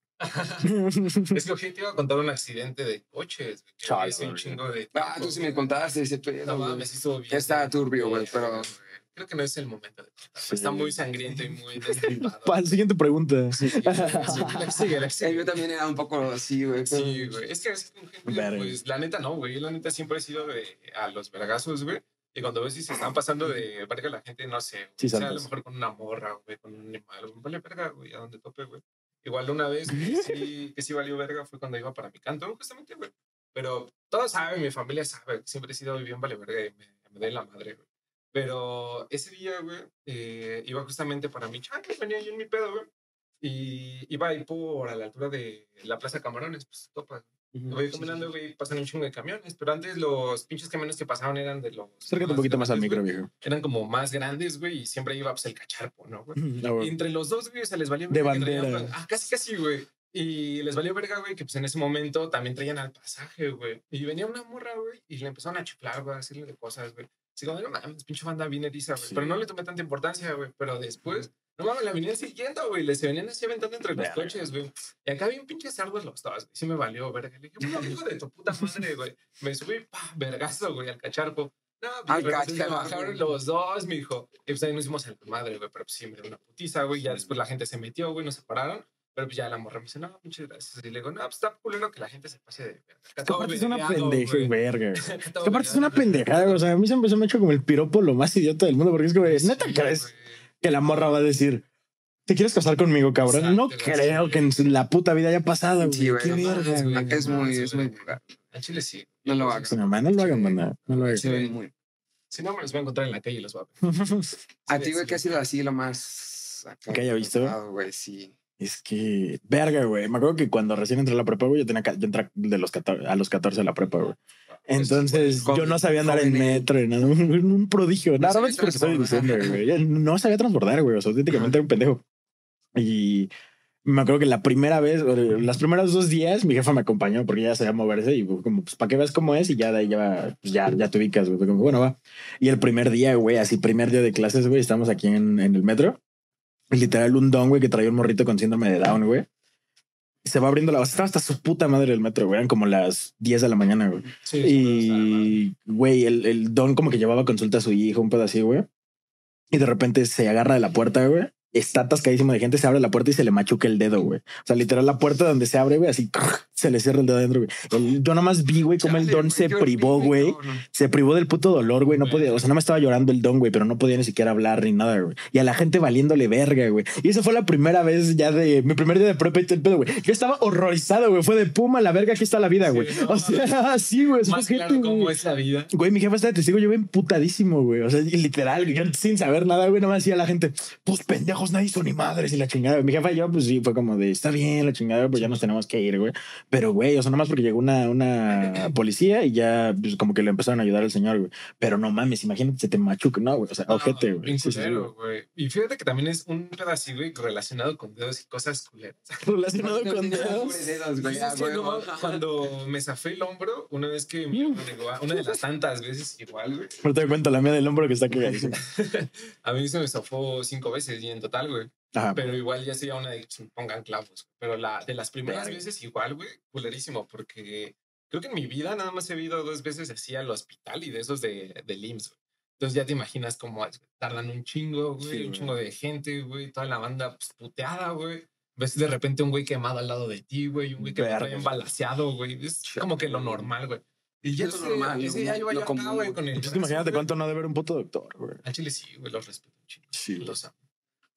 Es que ojete iba a contar un accidente de coches. Chale, un chingo de. ah, tú sí me contaste ese pedo, No güey. mames, estuvo bien. Está turbio, güey, pero- güey. Creo que no es el momento de contar. Sí. Está muy sangriento y muy destripado. Pa- siguiente pregunta. Sí, güey, sí, la la que Eh. Yo también era un poco así, güey. pero- Sí, güey. Es que así con gente, pues la neta no, güey. La neta siempre he sido de a los vergazos, güey. Y cuando ves si se están pasando de verga la gente, no sé. güey. Sí, o sea, a lo mejor con una morra, güey, con un animal. güey, Vale verga, güey, a donde tope, güey. Igual una vez que sí, que sí valió verga fue cuando iba para mi canto, justamente, güey. Pero todos saben, mi familia sabe, siempre he sido bien vale verga y me, me doy la madre, güey. Pero ese día, güey, eh, iba justamente para mi chanque, venía yo en mi pedo, güey. Y iba ahí por a la altura de la Plaza Camarones, pues topa. Voy caminando, güey, pasan un chingo de camiones, pero antes los pinches camiones que pasaban eran de los. Acércate un poquito más al micro, güey. viejo. Eran como más grandes, güey, y siempre iba pues el cacharpo, ¿no, güey? Ah. Y entre los dos, güey, se les valió De verga que traían- bandera. Ah, casi, casi, güey. Y les valió verga, güey, que pues en ese momento también traían al pasaje, güey. Y venía una morra, güey, y le empezaron a chiflar, güey, a decirle de cosas, güey. Así como, no mames, pinche banda bien eriza, güey. Sí. Pero no le tomé tanta importancia, güey. Pero después, no mames, la venían siguiendo, güey. Les venían así aventando entre los coches, güey. Y acá había un pinche en los dos, güey. Sí me valió, verga. Le dije, bueno, hijo de tu puta madre, güey. Me subí, pa, vergazo, güey, al cacharpo. No, pues, pues, se bajaron los dos, mi hijo. Y pues ahí nos hicimos el madre, güey. Pero pues sí, me dio una putiza, güey. Ya después la gente se metió, güey, nos separaron. Pero pues ya la morra me dice, no, pinche gracias. Y le digo, no, pues está culero que la gente se pase de verga. Aparte es una pendeja, verga. Aparte es una pendejada. O sea, a mí se me ha hecho como el piropo lo más idiota del mundo, porque es Sí, ¿neta crees. Que la morra va a decir, ¿te quieres casar conmigo, cabrón? Exacto, no creo sí. que en su- la puta vida haya pasado, güey. Sí, güey, Qué no güey. Es muy, es muy vulgar. Al chile sí. No lo hagas. No lo hagan, banda. No lo hagan. Se ven muy. Si no, me los voy a encontrar en la calle y los voy a ver. A ti, güey. ¿qué ha sido así lo más. acá ¿Que haya visto? güey, sí. Es que, verga, güey. Me acuerdo que cuando recién entré a la prepa, güey, yo tenía ca- yo entré de los 14, a los 14 a la prepa, güey. Entonces, yo no sabía andar en eh. metro, nada. Un, un prodigio. Nada más porque diciendo, güey. No sabía transbordar, güey. O sea, auténticamente era un pendejo. Y me acuerdo que la primera vez, las primeros dos días, mi jefa me acompañó porque ya sabía moverse y como, pues, para que veas cómo es y ya de ahí ya, pues, ya, ya te ubicas, güey. Como, bueno, va. Y el primer día, güey, así primer día de clases, güey, estamos aquí en, en el metro. Y literal, un don, güey, que traía un morrito con síndrome de Down, güey. Se va abriendo la... Estaba hasta su puta madre el metro, güey. Eran como las 10 de la mañana, güey. Sí, Y, güey, el, el don como que llevaba consulta a su hijo, un pedacito, güey. Y de repente se agarra de la puerta, güey. Está atascadísimo de gente, se abre la puerta y se le machuca el dedo, güey. O sea, literal, la puerta donde se abre, güey, así se le cierra el dedo adentro, güey. Yo nomás vi, güey, cómo el don se privó, güey. Se privó del puto dolor, güey. No podía, o sea, no me estaba llorando el don, güey, pero no podía ni siquiera hablar ni nada, güey. Y a la gente valiéndole verga, güey. Y esa fue la primera vez ya de mi primer día de prepa y todo el pedo, güey. Yo estaba horrorizado, güey. Fue de puma, la verga, aquí está la vida, Sí, güey. no, o sea, sí, güey. Más ojete, claro cómo güey. es la vida. Güey, mi jefa está de testigo, yo emputadísimo, güey. O sea, literal, yo sin saber nada, güey, no me decía la gente, pues nadie hizo ni madres y la chingada. Mi jefa y yo, pues sí, fue como de, está bien la chingada, pues ya nos tenemos que ir, güey. Pero, güey, o sea, nomás porque llegó una, una policía y ya, pues como que le empezaron a ayudar al señor, güey. Pero no mames, imagínate, se te machuca, no, güey. O sea, No, ojete, güey. bien culero. Y fíjate que también es un pedacito, güey, relacionado con dedos y cosas culeras. Relacionado No con dedos. pobre dedos, güey, Sí, ah, sí, güey, no, güey. cuando me zafé el hombro, una vez que mi hermano llegó a- una de las tantas veces igual, güey. Ahorita te cuento la mía del hombro que está cagadísima. A mí se me zafó cinco veces y en total, güey. Ajá. Pero igual ya sería una de pongan clavos. Pero la de las primeras Verga. veces igual, güey, culerísimo, porque creo que en mi vida nada más he ido dos veces así al hospital y de esos de, de IMSS, güey. Entonces ya te imaginas cómo tardan un chingo, güey, Sí, un chingo de gente, güey, toda la banda pues, puteada, güey. Ves de repente un güey quemado al lado de ti, güey, un güey que Verga. embalaseado, güey. Es como que lo normal, güey. Y ya Es normal, ese lo yo acá, güey, con el. Pues imagínate cuánto no ha de ver un puto doctor, güey. Al chile sí, güey, los respeto un chingo. Sí. Los amo.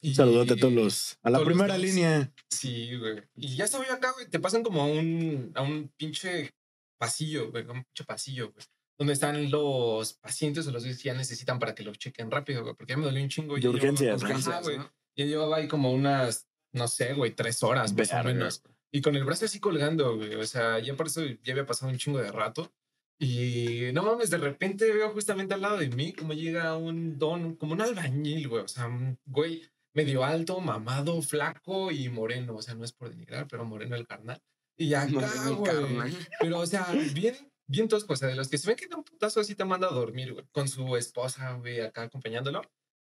Y- Un saludote a todos los. A la todos los primera dos. línea. Sí, güey. Y ya estaba yo acá, güey. Te pasan como a un, a un pinche pasillo, güey. Un pinche pasillo, güey. Donde están los pacientes o los que ya necesitan para que los chequen rápido, güey. Porque ya me dolió un chingo. De urgencias, güey. ¿no? Ya llevaba ahí como unas, no sé, güey, tres horas más Verga, o menos. Y con el brazo así colgando, güey. O sea, ya por eso ya había pasado un chingo de rato. Y no mames, de repente veo justamente al lado de mí como llega un don, como un albañil, güey. O sea, un güey medio alto, mamado, flaco y moreno. O sea, no es por denigrar, pero moreno el carnal. Y acá, güey. Pero, o sea, bien, bien tosco. O sea, de los que se ven que da un putazo así te manda a dormir, güey. Con su esposa, güey, acá acompañándolo.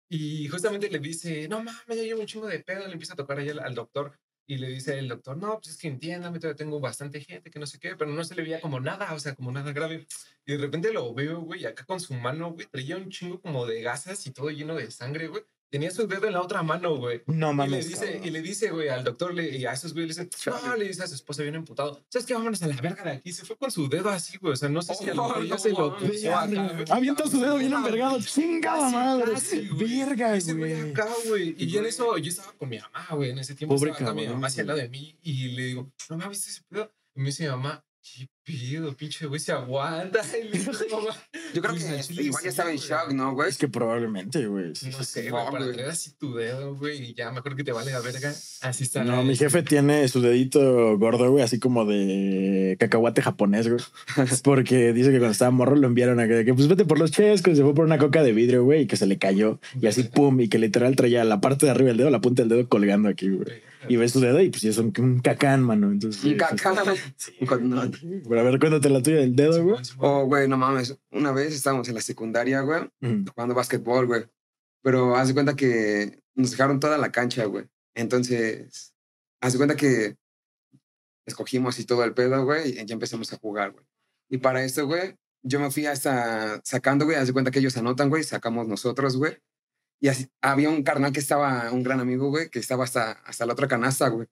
Y justamente le dice, no mames, ya llevo un chingo de pedo. Le empieza a tocar ahí al, al doctor. Y le dice el doctor, no, pues es que entiéndame, todavía tengo bastante gente, que no sé qué, pero no se le veía como nada, o sea, como nada grave. Y de repente lo veo, güey, acá con su mano, güey, traía un chingo como de gasas y todo lleno de sangre, güey. Tenía su dedo en la otra mano, güey. No Y le mames. dice, cabrón. y le dice, güey, al doctor le, y a esos güey le dicen, no, le dice a su esposa bien emputado, ¿sabes qué? Vámonos a la verga de aquí. Se fue con su dedo así, güey. O sea, no sé si a lo Oh, mejor ya no se lo mames. puso. Avienta su dedo bien envergado. Chingada madre. casi, güey. Verga, Ese güey acá, güey. Y yo en eso, yo estaba con mi mamá, güey. En ese tiempo Pobre estaba acá mi cabrón, mamá hacia el lado de mí y le digo, no me viste ese pedo. Y me dice mi mamá, ¿qué pedo? Pinche güey se aguanta. Mamá, Yo creo que chile igual sí, ya estaba en güey. shock, ¿no, güey? Es que probablemente, güey. no sé, güey, para traer así tu dedo, güey, y ya mejor que te vale la verga. Así está. No, mi jefe tiene su dedito gordo, güey, así como de cacahuate japonés, güey. Porque dice que cuando estaba morro lo enviaron a que, que, pues vete por los chescos, se fue por una coca de vidrio, güey, y que se le cayó. Y así, pum, y que literal traía la parte de arriba del dedo, la punta del dedo colgando aquí, güey. Y ves tu dedo y pues ya es un, un cacán, mano. Entonces, Un cacán. Con- no. Pero a ver, cuéntate la tuya del dedo, güey. Oh, güey, no mames. Una vez estábamos en la secundaria, güey, Mm. jugando básquetbol, güey. Pero haz de cuenta que nos dejaron toda la cancha, güey. Entonces, haz de cuenta que escogimos y todo el pedo, güey, y ya empezamos a jugar, güey. Y para esto, güey, yo me fui hasta sacando, güey, haz de cuenta que ellos anotan, güey, sacamos nosotros, güey. Y así, había un carnal que estaba, un gran amigo, güey, que estaba hasta, hasta la otra canasta, güey.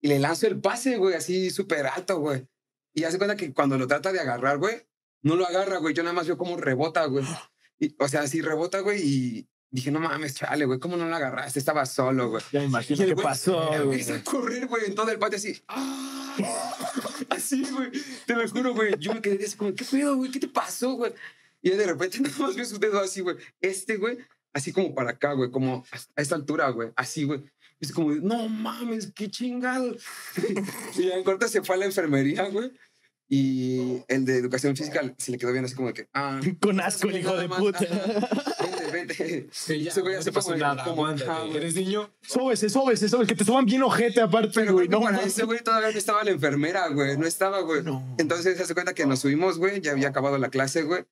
Y le lanzo el pase, güey, así súper alto, güey. Y hace cuenta que cuando lo trata de agarrar, güey, no lo agarra, güey. Yo nada más veo cómo rebota, güey. Y, o sea, así rebota, güey, y dije, no mames, chale, güey, ¿cómo no lo agarraste? Estaba solo, güey. Ya me imagino qué pasó, güey. Empieza a correr, güey, en todo el patio así. ¡ah! Así, güey. Te lo juro, güey. Yo me quedé así como, ¿qué pedo, güey? ¿Qué te pasó, güey? Y de repente nada más veo su dedo así, güey. Este, güey, así como para acá, güey, como a esta altura, güey. Así, güey. Es como, no mames, qué chingado. y ya en corto se fue a la enfermería, güey. Y el de educación física se le quedó bien así como de que, ah. Con asco, el hijo de más, puta. ajá, Vente, vente. Sí, ya, Ese güey no te pasó como- nada. como, güey. Eres niño. Sóbese, sóbese, sóbese, que te suban bien ojete aparte, Pero güey. No, para ese güey todavía no estaba la enfermera, güey. No estaba, güey. No. Entonces se hace cuenta que nos subimos, güey. Ya había acabado la clase, güey.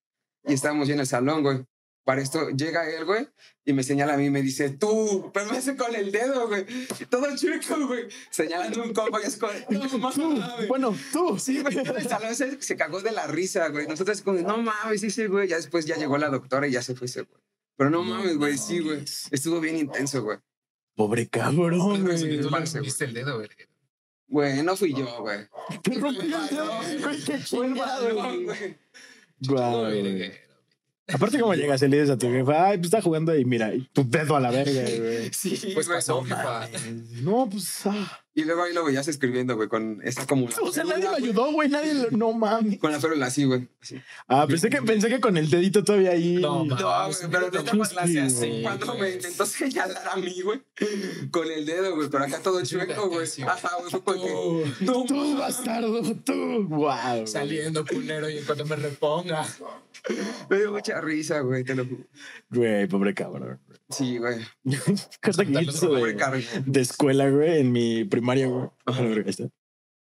Y estábamos ya en el salón, güey. Para esto llega él, güey, y me señala a mí y me dice, tú, pero me hace con el dedo, güey. Todo chueco, güey. Señalando un compa y es con, no Tú, mames. bueno, tú. Sí, güey, el salón se, se cagó de la risa, güey. Nosotros como, no mames, ese güey. Ya después ya llegó la doctora y ya se fue ese güey. Pero no mames, güey, sí, güey. Estuvo bien intenso, güey. Pobre cabrón, Güey, güey. tú rompiste el dedo, verga. Güey, no fui yo, güey. Te rompí el dedo, güey, qué Fue el chingado, güey. güey. Aparte, como llegas y le dices a tu jefa, ay, pues está jugando y mira, y tu dedo a la verga, güey. Sí, Pues pasó. No, pues. ah. Y luego ahí lo veías escribiendo, güey, con esa como... O sea, nadie lo güey. ayudó, güey. Nadie lo. No mames. Con la férula así, güey. así. Ah, pensé que, pensé que con el dedito todavía ahí. No, No, güey, pero no la hace así, Cuando güey. me intentó señalar a mí, güey, con el dedo, güey, pero acá todo chueco, güey. Ajá, güey, fue porque... Tú, No, Tú, bastardo, tú. Wow. Saliendo, culero, y en cuanto me reponga. me dio mucha risa, güey, te lo juro. Güey, pobre cabrón. Sí, güey. Cosa que de, de escuela, güey, en mi primaria, güey.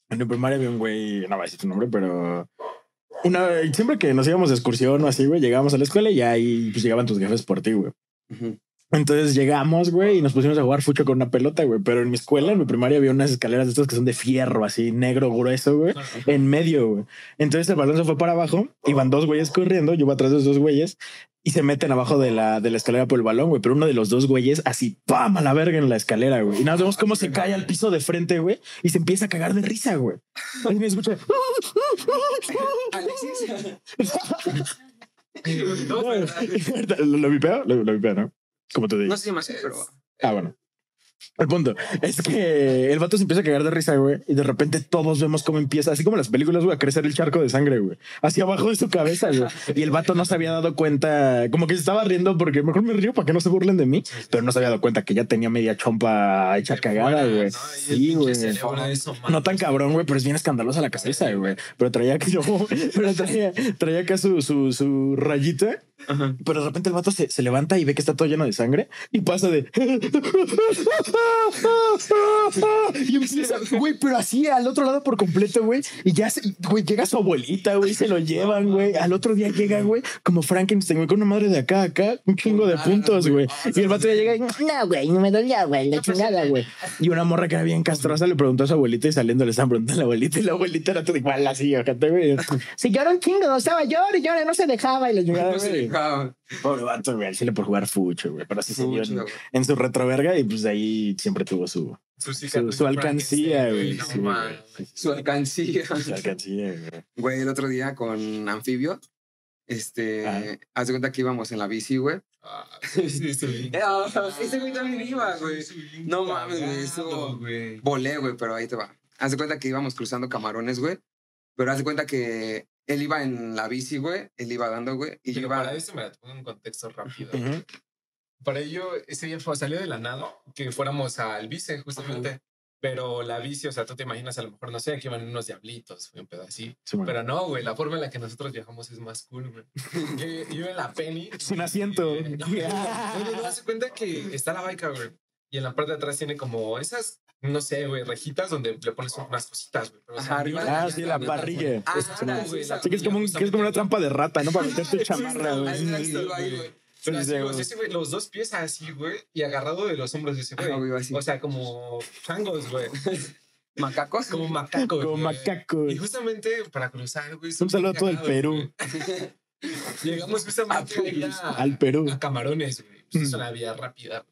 En mi primaria había un güey, no voy a decir su nombre, pero una siempre que nos íbamos de excursión o así, güey, llegábamos a la escuela y ahí pues llegaban tus jefes por ti, güey. Ujú. Entonces llegamos, güey, y nos pusimos a jugar fucho con una pelota, güey. Pero en mi escuela, en mi primaria, había unas escaleras de estas que son de fierro, así negro, grueso, güey, en medio, güey. Entonces el balón se fue para abajo, iban dos güeyes corriendo, yo iba atrás de esos dos güeyes, y se meten abajo de la, de la escalera por el balón, güey. Pero uno de los dos güeyes así, ¡pam! a la verga en la escalera, güey. Y nada, vemos cómo se cae al piso de frente, güey. Y se empieza a cagar de risa, güey. Y me escucha. Alexis. No, ¿verdad? ¿Lo, lo vipeo? Lo, lo vipeo, ¿no? Como te digo. No sé si más, pero. Ah, bueno. El punto es que el vato se empieza a cagar de risa, güey, y de repente todos vemos cómo empieza, así como en las películas, güey, a crecer el charco de sangre, güey, hacia abajo de su cabeza, güey. Y el vato no se había dado cuenta, como que se estaba riendo porque mejor me río para que no se burlen de mí, pero no se había dado cuenta que ya tenía media chompa hecha cagada, güey. Sí, güey. No tan cabrón, güey, pero es bien escandalosa la cabeza, güey. Pero traía que pero traía, traía acá su, su, su rayita. Ajá. Pero de repente el vato se, se levanta y ve que está todo lleno de sangre y pasa de. y empieza, güey, pero así al otro lado por completo, güey. Y ya, se- güey, llega su abuelita, güey, se lo llevan, güey. Al otro día llega, güey, como Frankenstein, güey, con una madre de acá, a acá, un chingo de puntos, güey. Y el vato ya llega y. No, güey, no me dolía, güey, la chingada, güey. Y una morra que era bien castrosa le preguntó a su abuelita y saliendo le estaban preguntando a la abuelita y la abuelita era todo igual así, ojete, güey. Si llora un chingo, no estaba llorando y llora, no se dejaba y la chingada, güey. Dejaba. Pobre vato, güey, al chile por jugar fucho, güey. Pero así se dio en, en su retroverga y pues de ahí siempre tuvo su, Su, su, su alcancía, güey. No Sí. Su alcancía. Su alcancía, güey. Güey, el otro día con Anfibio, este, Ah. haz de cuenta que íbamos en la bici, güey. Ah, sí, sí, sí. Eh, ah, ese güey también iba, güey. No mames, güey, eso- güey. Volé, güey, pero ahí te va. Haz de cuenta que íbamos cruzando camarones, güey. Pero haz de cuenta que él iba en la bici, güey. Él iba dando, güey. Y yo iba. para eso me la pongo en contexto rápido. Para ello, ese día fue, salió de la nada que fuéramos al bici, justamente. Pero la bici, o sea, tú te imaginas a lo mejor, no sé, que iban unos diablitos, un pedo así. Sí. Pero no, güey, la forma en la que nosotros viajamos es más cool, güey. Yo, yo en la Penny. Sin asiento. y- No, no, no, no, hace cuenta que está la baica, güey. Y en la parte de atrás tiene como esas, no sé, güey, rejitas donde le pones unas cositas, güey. Pero, o sea, arriba. Ah, sí, la parrilla. Ah, güey, sí, la Sí, que es como, un- que es como una trampa de rata, ¿no? Para meter tu chamarra, güey. los dos pies así, güey, y agarrado de los hombros de ese güey. O sea, como changos, güey. Macacos. Como macacos. Como güey. macaco. Y justamente para cruzar, güey. Un saludo a todo el Perú. Llegamos justamente Al Perú. a Camarones, güey. Pues es una vía rápida.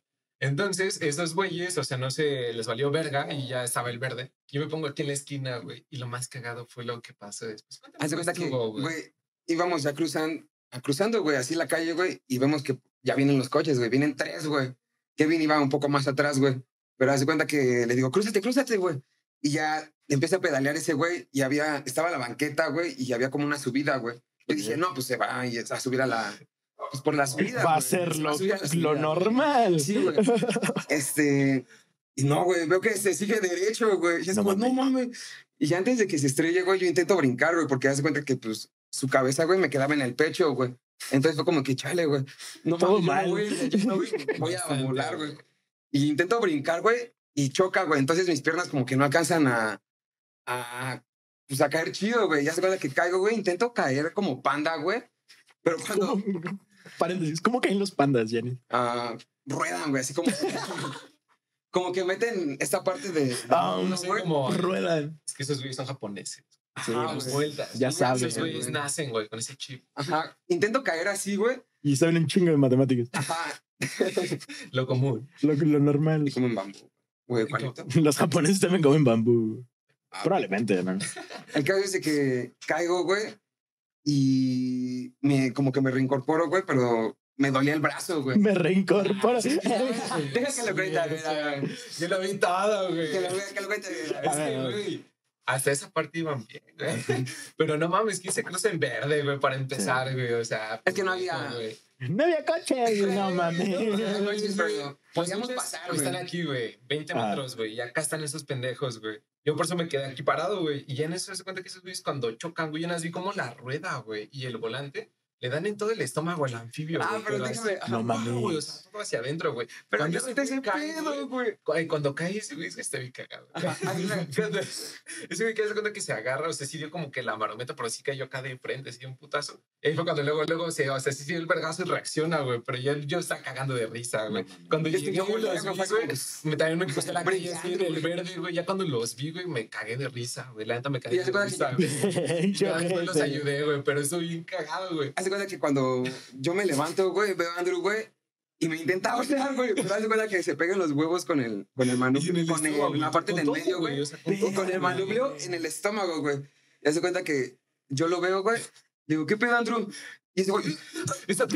Entonces, esos güeyes, o sea, no se les valió verga y ya estaba el verde. Yo me pongo aquí en la esquina, güey. Y lo más cagado fue lo que pasó después. Cómo cuenta que, güey, íbamos ya cruzando, cruzando, güey, así la calle, güey, y vemos que ya vienen los coches, güey, vienen tres, güey. Kevin iba un poco más atrás, güey. Pero haz de cuenta que le digo, crúzate, crúzate, güey. Y ya empieza a pedalear ese güey y había, estaba la banqueta, güey, y había como una subida, güey. Yo dije, no, pues se va y a subir a la, pues por la subida. Va a güey. ser Se lo, lo normal. Sí, güey. Este, y no, güey, veo que se sigue derecho, güey. Y es No como, no mames. Y antes de que se estrelle, güey, yo intento brincar, güey, porque hace cuenta que, pues, su cabeza, güey, me quedaba en el pecho, güey. Entonces fue como que, chale, güey. No Todo mames, yo mal. no voy, yo no voy, voy a volar, güey. Y intento brincar, güey, y choca, güey. Entonces mis piernas como que no alcanzan a, a, pues, a caer chido, güey. Ya se cuenta que caigo, güey. Intento caer como panda, güey. Pero cuando ¿Cómo- Paréntesis, ¿cómo caen los pandas, Jenny? ah, ruedan, güey, así como... como que meten esta parte de... Ah, No no, sé cómo. Ruedan. Es que esos güeyes son japoneses. Sí, Ajá, Las vueltas. Ya Esos sabes, güeyes güey. nacen, güey, con ese chip. Ajá. Intento caer así, güey. Y saben un chingo de matemáticas. Ajá. Lo común. Lo, lo normal. Y como en bambú. Güey, ¿cuánto? Los japoneses también comen bambú. Ah, Probablemente, ¿no? El caso es de que caigo, güey. Y me, como que me reincorporo, güey, pero me dolía el brazo, güey. Me reincorporo. Deja que lo cuente. Yo lo vi todo, güey. Que lo, que lo cuente. a ver. Es que, güey, hasta esa parte iban bien, güey. Pero no mames, que se cruza en verde, güey, para empezar, güey. O sea, Es que no había- güey. No había coche. No mames. No, Podíamos pasar, coches güey. Están aquí, güey, 20 Ah. metros, güey. Y acá están esos pendejos, güey. Yo por eso me quedé aquí parado, güey. Y ya en eso se cuenta que esos güeyes cuando chocan, güey, yo más vi como la rueda, güey, y el volante le dan en todo el estómago al anfibio, Ah, güey, pero déjame. No mames. güey, o sea, todo hacia adentro, güey. Pero Cuando yo ese güey pedo, ay, Cuando cae ese güey, es que está bien cagado. ese güey que hace cuenta que se agarra, o sea, sí dio como que la marometa, pero sí cayó acá de frente, así un putazo. Y ahí fue cuando luego, luego se, o sea, sí dio el vergazo y reacciona, güey. Pero yo, yo estaba cagando de risa, güey. Cuando que llegué, yo güey, me también me puse la calle así en el Brillante, verde, güey. Ya cuando los vi, güey, me cagué de risa, güey. La neta me cagué de risa, güey. Después los ayudé, güey, pero estoy bien cagado, güey. Hace cuenta que cuando yo me levanto, güey, veo a Andrew, güey, y me intenta ordenar, güey. Pero haz de cuenta que se pegan los huevos con el, con el manubrio, con el- la parte del medio, güey. o sea, con el manubrio en el estómago, güey. Y haz de cuenta que yo lo veo, güey. Digo, ¿qué pedo, Andrew? Y ese güey, Está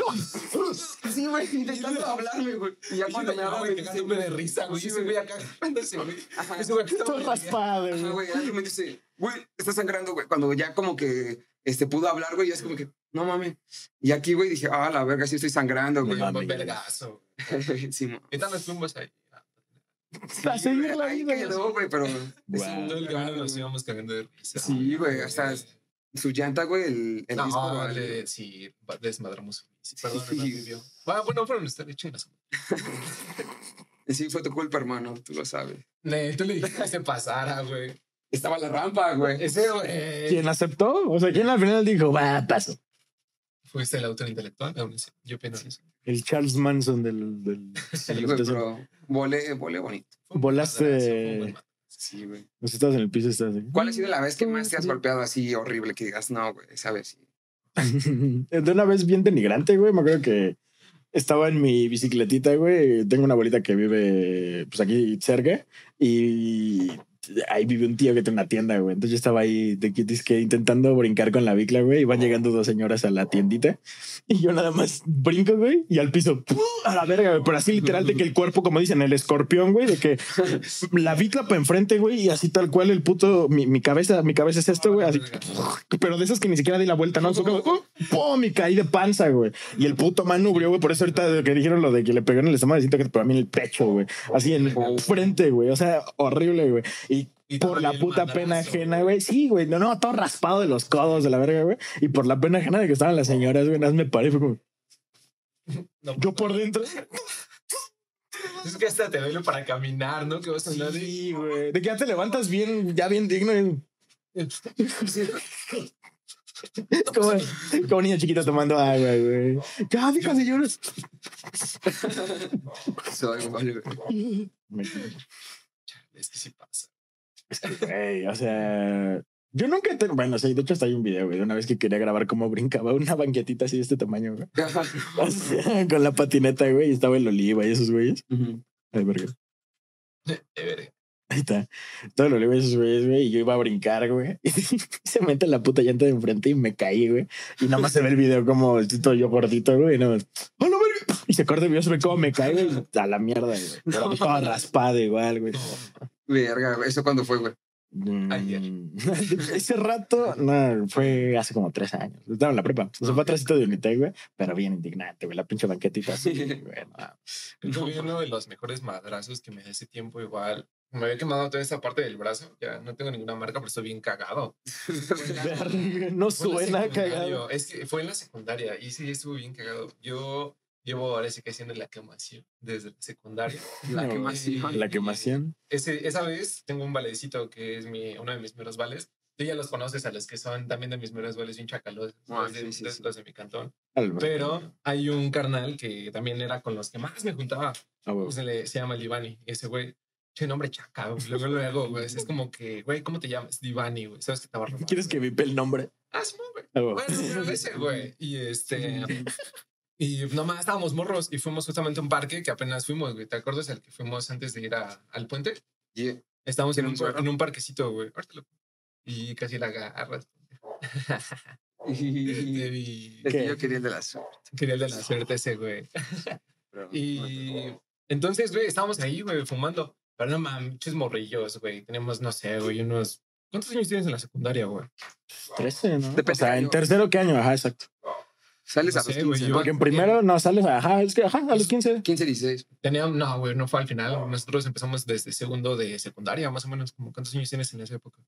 sí, güey, intentando hablarme, güey. Y ya cuando me habla, güey, me dice, cagándome de risa, güey. Sí, Ese güey acá agarrándose, güey. Ajá. Ese güey acá Todo estaba güey. güey, me dice, güey, está sangrando, güey. Cuando ya como que este, pudo hablar, güey, ya es como que, no mames. Y aquí, güey, dije, ah, la verga, sí estoy sangrando, güey. Buen vergazo. sí, mo. Ahorita nos fuimos ahí. A seguir la Ahí vida. quedó, güey, pero. Todo el camino nos íbamos cagando de risa. Sí, güey, hasta su llanta, güey, el, el disco. No, vale. le- sí, desmadramos. Perdón, Sí. no vivió. Bueno, bueno, fueron ustedes, chingas. Sí, fue tu culpa, hermano, tú lo sabes. Ne, Tú le dijiste que se pasara, güey. Estaba la rampa, güey. Ese, güey. ¿Quién aceptó? O sea, ¿quién al final dijo, va, paso? Fuiste el autor intelectual. aún así, Yo opino eso. El Charles Manson del. del Sí, güey, pero volé, volé bonito. Volaste- Sí, güey. Pues estás en el piso, estás así. ¿Cuál ha sido la vez que más te has golpeado así horrible que digas, no, güey, esa vez sí? de una vez bien denigrante, güey. Me acuerdo que estaba en mi bicicletita, güey. Tengo una abuelita que vive pues aquí cerca y ahí vive un tío que tiene una tienda, güey. Entonces yo estaba ahí de que, intentando brincar con la bicla, güey. Y van llegando dos señoras a la tiendita y yo nada más brinco, güey, y al piso, ¡pum! a la verga, güey. Pero así literal de que el cuerpo, como dicen, el escorpión, güey, de que la bicla para enfrente, güey, y así tal cual el puto, mi, mi cabeza, mi cabeza es esto, güey, así, pero de esas que ni siquiera di la vuelta, ¿no? Como, ¡pum! Y caí de panza, güey. Y el puto manubrio, güey, por eso ahorita que dijeron lo de que le pegó en el estómago, siento que para mí en el pecho, güey, así en frente, güey, o sea, horrible, güey. Y por la puta pena ajena, güey. Sí, güey. No, no, todo raspado de los codos de la verga, güey. Y por la pena ajena de que estaban las señoras, güey. Nada más me paré y fue como, No, yo por dentro. Es que hasta te duele para caminar, ¿no? Que vas a andar de... Sí, güey. De que ya te levantas bien, ya bien digno. y- Como, como niño chiquito tomando agua, güey. Ya, dijo señores. Soy, güey. Es que sí pasa. Güey, o sea, yo nunca tengo. Bueno, sí, de hecho, hasta hay un video, güey, de una vez que quería grabar cómo brincaba una banquetita así de este tamaño, güey. O sea, con la patineta, güey, y estaba el oliva y esos güeyes. Ay, verga. De verga. Ahí está. Todo el oliva y esos güeyes, güey, y yo iba a brincar, güey. Y se mete la puta llanta de enfrente y me caí, güey. Y nada más se ve el video como todo yo gordito, güey, y nada más. ¡A la verga! Y se corta el video, se ve cómo me cae, güey. y A la mierda, güey. Pero todo raspado igual, güey. Verga. ¿Eso cuándo fue, güey? Ayer. Mm, Ese rato, no, fue hace como tres años. Estaba en la prepa. O sea, fue atrásito de Unitec, güey, pero bien indignante, güey. La pinche banquetita así, güey. no. Yo vi uno de los mejores madrazos que me dio ese tiempo igual. Me había quemado toda esta parte del brazo. Ya no tengo ninguna marca, pero estoy bien cagado. No Fue suena cagado. Es que fue en la secundaria y sí estuvo bien cagado. Yo llevo ahora sí que haciendo la quemación desde la secundaria. La No, quemación. La quemación. Ese, esa vez tengo un valecito que es mi, uno de mis meros vales. Tú ya los conoces a los que son también de mis meros vales bien chacalosos, Ah, los de, sí, sí, sí. los de mi cantón. Algo. Pero hay un carnal que también era con los que más me juntaba. Ah, güey. Se, le, se llama Livani. Ese güey, che nombre chaca. Luego, luego, güey. Es como que, güey, ¿cómo te llamas? Divani, güey. ¿Sabes que te va a robar? ¿Quieres que vipe el nombre? Ah, sí, güey. Ah, güey. Bueno, ese, güey. Y este. Y nomás estábamos morros y fuimos justamente a un parque que apenas fuimos, güey. ¿Te acuerdas el que fuimos antes de ir a- al puente? Yeah. Estábamos en ¿Tiene un, en un parquecito, güey. Ahorita lo- Y casi la agarras. Y Es ¿Qué? que yo quería el de la suerte. quería el de la suerte ese, güey. pero- Y entonces, güey, estábamos ahí, güey, fumando. Pero no mames, morrillos, güey. Tenemos, no sé, güey, unos. ¿Cuántos años tienes en la secundaria, güey? 13, ¿no? Depende o sea, en tercero, ¿qué año? Ajá, exacto. Sales No a los sé, güey, 15, yo- ¿no? Porque en primero no sales a, ajá, es que, ajá, a los 15. 15, 16. Teníamos, no, güey, no fue al final. Nosotros empezamos desde segundo de secundaria, más o menos. Como, ¿Cuántos años tienes en esa época?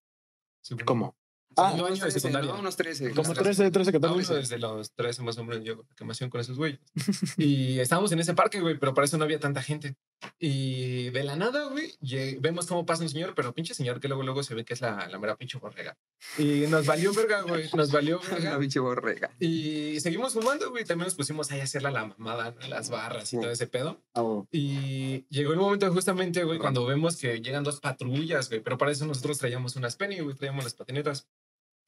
Segundo. ¿Cómo? Ah, año de 13, secundaria. ¿no? Unos 13. Como unos 13, 13, Cada uno 14. desde los 13 más o menos yo quemación con esos güeyes. Y estábamos en ese parque, güey, pero para eso no había tanta gente. Y de la nada, güey, vemos cómo pasa un señor, pero pinche señor que luego luego se ve que es la, la mera pinche borrega. Y nos valió verga, güey, nos valió verga. pinche borrega. Y seguimos fumando, güey, también nos pusimos ahí a hacerla la mamada, ¿no? las barras y todo ese pedo. Ah, güey. Y llegó el momento justamente, güey, cuando vemos que llegan dos patrullas, güey, pero para eso nosotros traíamos unas penny, güey, traíamos las patinetas.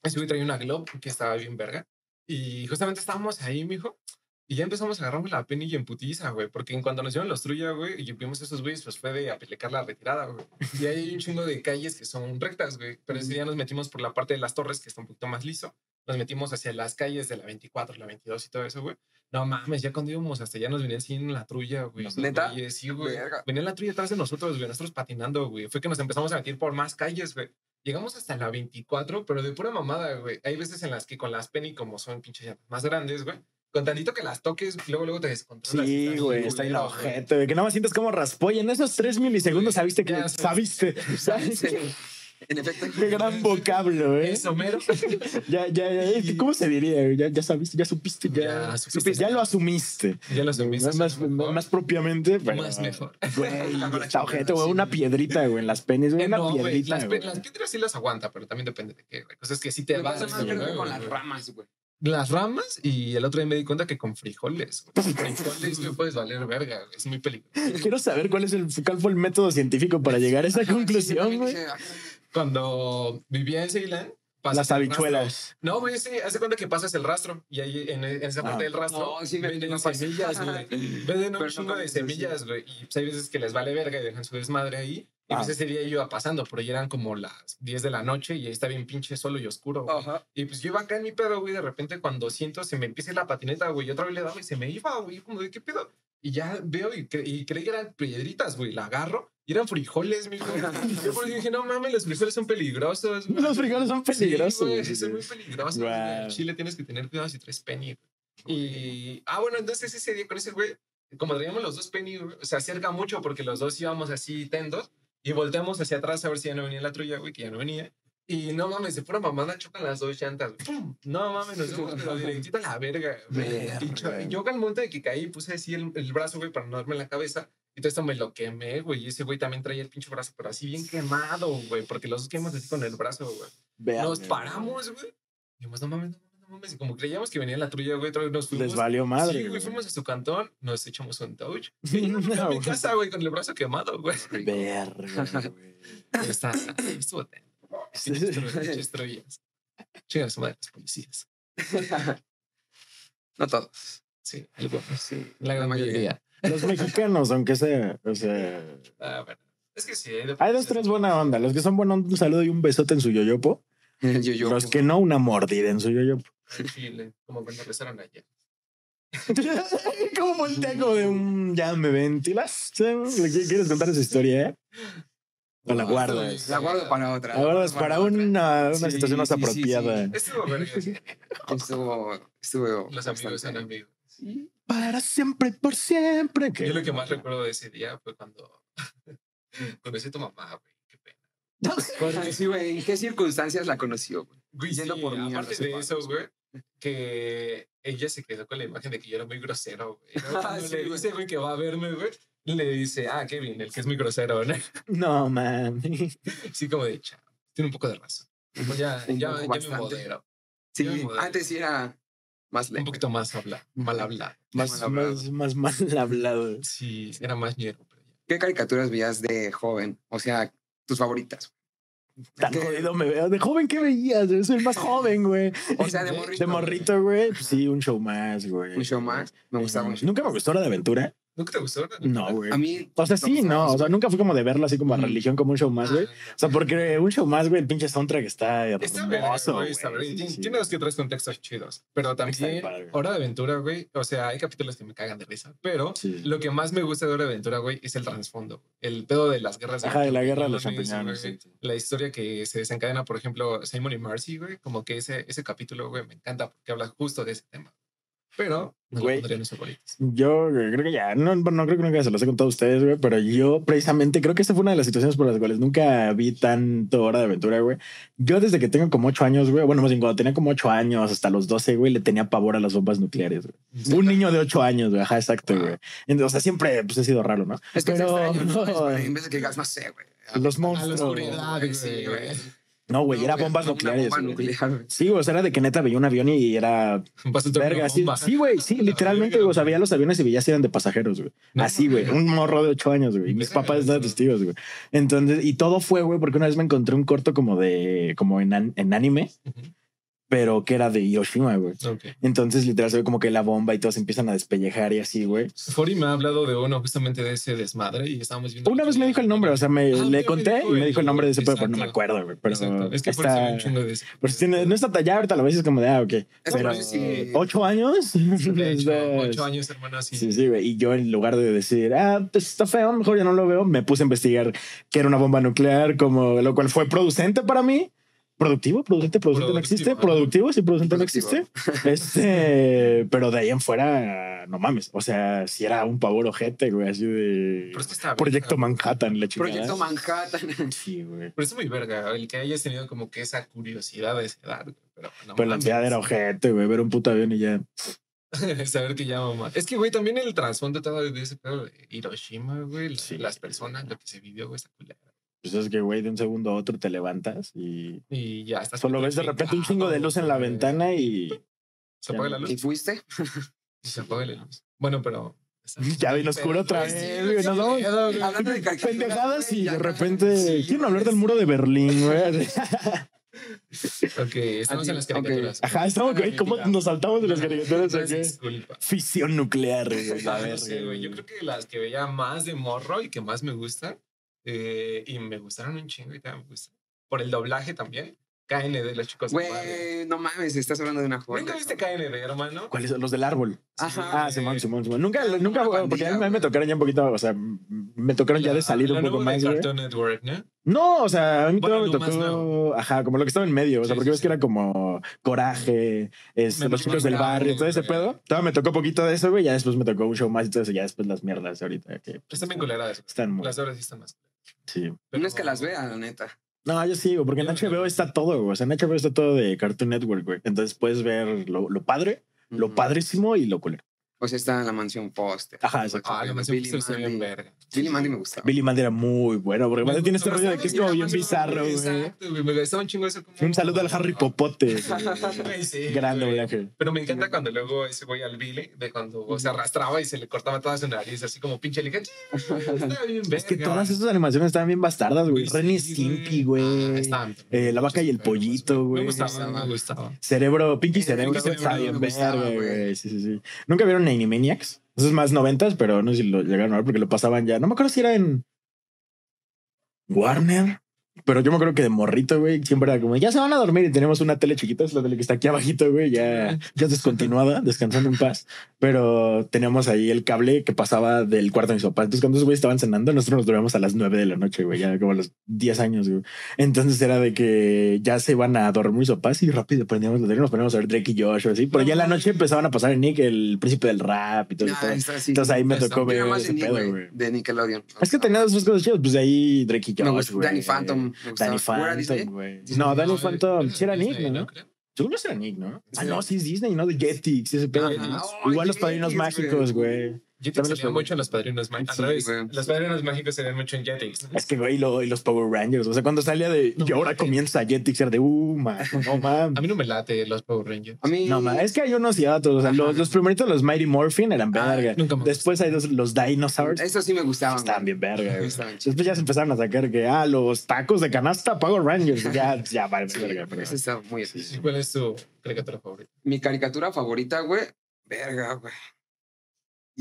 Ese güey traía una Globe que estaba bien verga. Y justamente estábamos ahí, mijo. Y ya empezamos a agarrarnos la pena y en putiza, güey. Porque en cuanto nos dieron los trulla, güey, y vimos esos güeyes, pues fue de aplicar la retirada, güey. Y ahí hay un chingo de calles que son rectas, güey. Pero ese día nos metimos por la parte de las torres, que está un poquito más liso. Nos metimos hacia las calles de la 24, la 22 y todo eso, güey. No mames, ya cuando íbamos hasta allá nos venían sin la trulla, güey. ¿Neta? Güeyes, Sí, güey. Verga. Venía la trulla atrás de nosotros, güey. Nosotros patinando, güey. Fue que nos empezamos a meter por más calles, güey. Llegamos hasta la 24, pero de pura mamada, güey. Hay veces en las que con las Penny, como son pinches llantas más grandes, güey, con tantito que las toques, luego, luego te descontrolas. Sí, güey, está en la ojete, güey. Que nada más sientes como raspolla. En esos tres milisegundos sabiste que Ya sé. sabiste. En efecto. Qué gran vocablo, ¿eh? Eso, mero. Ya, ya, ya. ¿Cómo se diría? Ya, ya sabiste, ya supiste, ya. Ya supiste. Ya lo asumiste. Ya lo subiste. Más, más, más propiamente, pero. Más mejor. Güey, está ojete, güey. Una piedrita, güey, en las penes, güey. Eh, Una no, piedrita. las, piedras sí las aguanta, pero también depende de qué, güey. Cosas que sí te Me vas. pasa más güey, con las ramas, güey. Las ramas y el otro día me di cuenta que con frijoles. güey. frijoles me puedes valer verga, güey. Es muy peligroso. Quiero saber cuál es el cuál fue el método científico para llegar a esa conclusión, güey. Cuando vivía en Ceilán, Las el habichuelas. No, güey, sí, hace cuenta que pasas el rastro y ahí en, en esa parte Ah. del rastro No, sí venden semillas, güey. Venden un no chingo con de semillas, güey. Y pues hay veces que les vale verga y dejan su desmadre ahí. Y pues Ah. ese día yo iba pasando, pero ya eran como las 10 de la noche y ahí está bien pinche solo y oscuro. güey. Ajá. Y pues yo iba acá en mi pedo, güey, de repente cuando siento se me empieza la patineta, güey, y otra vez le daba y se me iba, güey, como de qué pedo. Y ya veo y, cre- y creí que eran piedritas, güey, la agarro y eran frijoles, mijo. Yo por eso dije, no mames, los frijoles son peligrosos. güey". Los frijoles son Sí, peligrosos. güey, güey. son muy peligrosos. Guau. En Chile tienes que tener cuidado si traes penny. güey. Y, ah, bueno, entonces ese día con ese güey, como traíamos los dos penny, güey, se acerca mucho porque los dos íbamos así tendos y volteamos hacia atrás a ver si ya no venía la trulla, güey, que ya no venía. Y no mames, de pura mamada chocan las dos llantas. ¡Pum! No mames, nos pero directito a la verga. Verga. Y cho- y yo al momento de que caí puse así el, el brazo, güey, para no darme la cabeza. Y todo esto me lo quemé, güey. Y ese güey también traía el pinche brazo, pero así bien quemado, güey. Porque los dos quemamos así con el brazo, güey. Verga, Nos paramos, güey. Dijimos, no mames, no mames, no mames. Y como creíamos que venía la trulla, güey, otra vez nos fuimos. Les valió madre. Sí, güey, güey. fuimos a su cantón, nos echamos un touch. Y fui a No, mi casa, güey, con el brazo quemado, güey. Verga, güey. Está, estuvo ten. Pinches tru- pinches trullas. Chinga su madre, las policías. No todos. Sí, algunos. Sí. La gran mayoría. Los mexicanos, aunque sea, o sea, Ah, bueno. Es que sí, hay, hay dos, tres buena onda. Los que son buena onda, un saludo y un besote en su yoyopo. Yo, yo. Los que no, una mordida en su yoyopo. en Chile, como cuando regresaron ayer. como voltea como de un ya me ventilas. ¿Le qui- ¿Quieres contar esa historia? eh? O la guardas. La guardo para otra. La guardas para una, una Sí, situación más sí, sí, apropiada. Estuvo verga. Estuvo, estuvo. Los amigos son bastante- amigos. Sí. Para siempre, por siempre. Yo lo que más recuerdo de ese día fue cuando conocí a tu mamá, güey. Qué pena. Sí, güey. ¿En qué circunstancias la conoció, güey? Sí, por mí a aparte de eso, güey, que ella se quedó con la imagen de que yo era muy grosero, güey. ¿no? Ah, Cuando sí, le dice, güey, que va a verme, güey, le dice, ah, Kevin, el que es muy grosero, ¿no? No, mami. Sí, como de, chao, tiene un poco de razón. Pues ya, ya, ya me modero. Sí, antes era más Un lento. poquito más habla, mal hablado. Más, Mal hablado. más, más mal hablado. Sí, era más ñero. ¿Qué caricaturas veías de joven? O sea, tus favoritas. Tan ¿Qué? jodido me veo. De joven, ¿qué veías? Yo soy el más joven, güey. O sea, de morrito. De morrito, güey. pues Sí, un show más, güey. Un show más. Me gustaba un show. Nunca me gustó Hora de Aventura. ¿Nunca te gustó? No, güey. A mí. O sea, sí, no. O sea, nunca fui como de verlo así como a religión, como un show más, güey. O sea, porque un show más, güey, el pinche soundtrack está hermoso, güey, Tiene- dos que tres contextos chidos. Pero también. Hora de Aventura, güey. O sea, hay capítulos que me cagan de risa. Pero lo que más me gusta de Hora de Aventura, güey, es el trasfondo. El pedo de las guerras. Ajá, de la guerra de los champiñones. La historia que se desencadena, por ejemplo, Simon y Marcy, güey. Como que ese, ese capítulo, güey, me encanta porque habla justo de ese tema. Pero no Güey. en. Yo creo que ya, no, no creo que nunca se los he contado a ustedes, güey, pero yo precisamente creo que esta fue una de las situaciones por las cuales nunca vi tanto Hora de Aventura, güey. Yo desde que tengo como ocho años, güey, bueno, más bien cuando tenía como ocho años hasta los 12, güey, le tenía pavor a las bombas nucleares, güey. Un niño de ocho años, güey, ajá, exacto, Wow. güey. Entonces, o sea, siempre, pues, he sido raro, ¿no? Es que Pero- es extraño, ¿no? En vez de que digas, no sé, güey. Los A la monstruos. oscuridad, güey. sí, güey. No, güey, No, era bombas nucleares. bomba nuclear. Sí, güey, o sea, era de que neta veía un avión y era verga. Sí, bomba. sí, güey, sí, La literalmente, verga, güey, o sea, veía los aviones y veía si eran de pasajeros, güey. No, Así, güey, un morro de ocho años, güey. Y mis papás estaban testigos, güey. Entonces, y todo fue, güey, porque una vez me encontré un corto como de, como en, en anime. Pero que era de Hiroshima, güey. Ok. Entonces, literal, se ve como que la bomba y todos empiezan a despellejar y así, güey. Fori me ha hablado de uno justamente de ese desmadre y estábamos viendo. Una vez me dijo el nombre, o sea, me Ah, le conté y me dijo el nombre de ese pedo, pero no me acuerdo, güey. Pero Exacto. Es que por eso está. un chingo de ese. Pues tiene, no está tallado, ahorita lo ves es como de, ah, ok. Es Pero sí. ocho años. Hecho, Está- ocho años, hermano, así. Sí, sí, güey. Y yo, en lugar de decir, ah, pues está feo, mejor ya no lo veo, me puse a investigar que era una bomba nuclear, como lo cual fue producente para mí. ¿Productivo? ¿Producente? ¿Producente no existe? Productivo. Sí, producente no Productivo. existe. Este, pero de ahí en fuera, no mames. O sea, si era un pavor ojete, güey, así de Pero es que está Proyecto. Manhattan, la chingada. Proyecto Manhattan. Sí, güey. Pero es muy verga el que hayas tenido como que esa curiosidad de esa edad. güey, Pero, no Pero la mames. ciudad era ojete, güey. Ver un puto avión y ya. Saber que ya mamá. Es que, güey, también el trasfondo todo de ese pedo de Hiroshima, güey. Sí. Las personas, lo que se vivió, güey, esa culera. Pues es que, güey, de un segundo a otro te levantas y Y ya estás. solo ves de repente un chingo de luz en la ventana y Se apaga la ¿Y luz. fuiste? y Se apaga la luz. Bueno, pero. ya bien oscuro otra vez. Nos vamos Hablando de pendejadas y de repente Sí, quieren hablar del muro de Berlín, güey. Ok, estamos en las caricaturas. Ajá, estamos, güey, ¿cómo nos saltamos de las caricaturas? Una o qué? Disculpa. Fisión nuclear, güey. la Ah, sé, güey. Yo creo que las que veía más de morro y que más me gustan, eh, y me gustaron un chingo y también me gustan. Por el doblaje también. KND, los chicos. del barrio. Güey, no mames, estás hablando de una joya. ¿Nunca viste KND, hermano? ¿Cuáles son? Los del árbol. Ajá. Ah, Simón, Simón, Simón. Nunca, nunca, una porque a mí me tocaron ya un poquito, o sea, me tocaron ya de La- salir la un poco de más. Cartoon Network, ¿no? No, o sea, a mí Bueno, todo me tocó, ajá, como lo que estaba en medio, o sea, Sí, porque sí, ves que sí. era como coraje, este, los chicos del barrio, todo ese pedo. Todo me tocó poquito de eso, güey, ya después me tocó un show más y todo eso, ya después las mierdas ahorita que pues, Están bien culeradas. están muy, Las horas sí están más. Sí. No es que las vea, la neta. No, yo sigo, porque en. HBO está todo, güey, o sea, en HBO está todo de Cartoon Network, güey. Entonces puedes ver lo, lo padre, lo padrísimo y lo culero. O sea, está en la mansión Foster. Ajá, exacto. Ah, la mansión Foster está bien verga. Billy Mandy me gustaba. Billy Mandy era muy bueno, porque aparte tiene este rollo de que es como bien bizarro, güey. Exacto, güey. Me gustaba un chingo eso. Como... Un saludo al Harry Popote. Sí, Gran güey. Pero me encanta cuando luego ese güey al Billy, de cuando se arrastraba y se le cortaba toda su nariz, así como pinche liga. Es que todas esas animaciones estaban bien bastardas, güey. Sí, Ren y güey. Stimpy, Ah, güey. estaban- Eh, la vaca y el pollito, güey. Me gustaba, me gustaba. Cerebro, Pinky Eh, Cerebro, está bien verga, güey. güey. Sí, sí, sí. ¿Nunca vieron Animaniacs? Eso es más noventas, pero no sé si lo llegaron a ver porque lo pasaban ya. No me acuerdo si era en Warner. Pero yo me acuerdo que de morrito, güey, siempre era como, ya se van a dormir y tenemos una tele chiquita, es la tele que está aquí abajito, güey, ya, ya es descontinuada, descansando en paz. Pero teníamos ahí el cable que pasaba del cuarto de mis papás. Entonces, cuando esos güeyes estaban cenando, nosotros nos dormíamos a las 9 de la noche, güey, ya como a los 10 años, güey. Entonces era de que ya se iban a dormir mis papás y rápido prendíamos la tele y nos poníamos a ver Drake y Josh o así. Pero ya en la noche empezaban a pasar en Nick, el príncipe del rap y todo Ah, eso. así. Entonces ahí me tocó ver ese pedo, güey, de Nickelodeon. Es que tenía dos cosas chidas, pues de ahí Drake y Josh, güey. Danny Phantom. Danny. Phantom, güey. No, Danny Phantom sí era Nick, ¿no? Según no era Nick, ¿no? Ah, no, sí es Disney, ¿no? De Jetix, ese pedo. Oh, Igual los padrinos mágicos, güey. Jetix los mucho en los padrinos mágicos. Sí, los padrinos mágicos serían mucho en Jetix. Es que, güey, lo- y los Power Rangers. O sea, cuando salía de. No y ahora comienza Jetix, era de. Uh, man, no mames. A mí no me late los Power Rangers. A mí. No, mames. Es que hay unos y otros. O sea, los, los primeritos, los Mighty Morphin, eran Ah, verga. nunca me Después hay dos, los Dinosaurs. Estos sí me gustaban. Estaban bien verga, güey. Después ya se empezaron a sacar que, ah, los tacos de canasta Power Rangers. Ya, ya, vale, Sí, verga. Pero, Ese está muy ¿Y difícil. ¿Cuál es tu caricatura favorita? Mi caricatura favorita, güey. Verga, güey.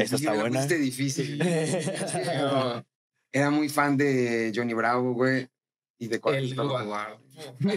Esa está me buena. difícil. Yo Era muy fan de Johnny Bravo, güey. Y de cuál El guapo.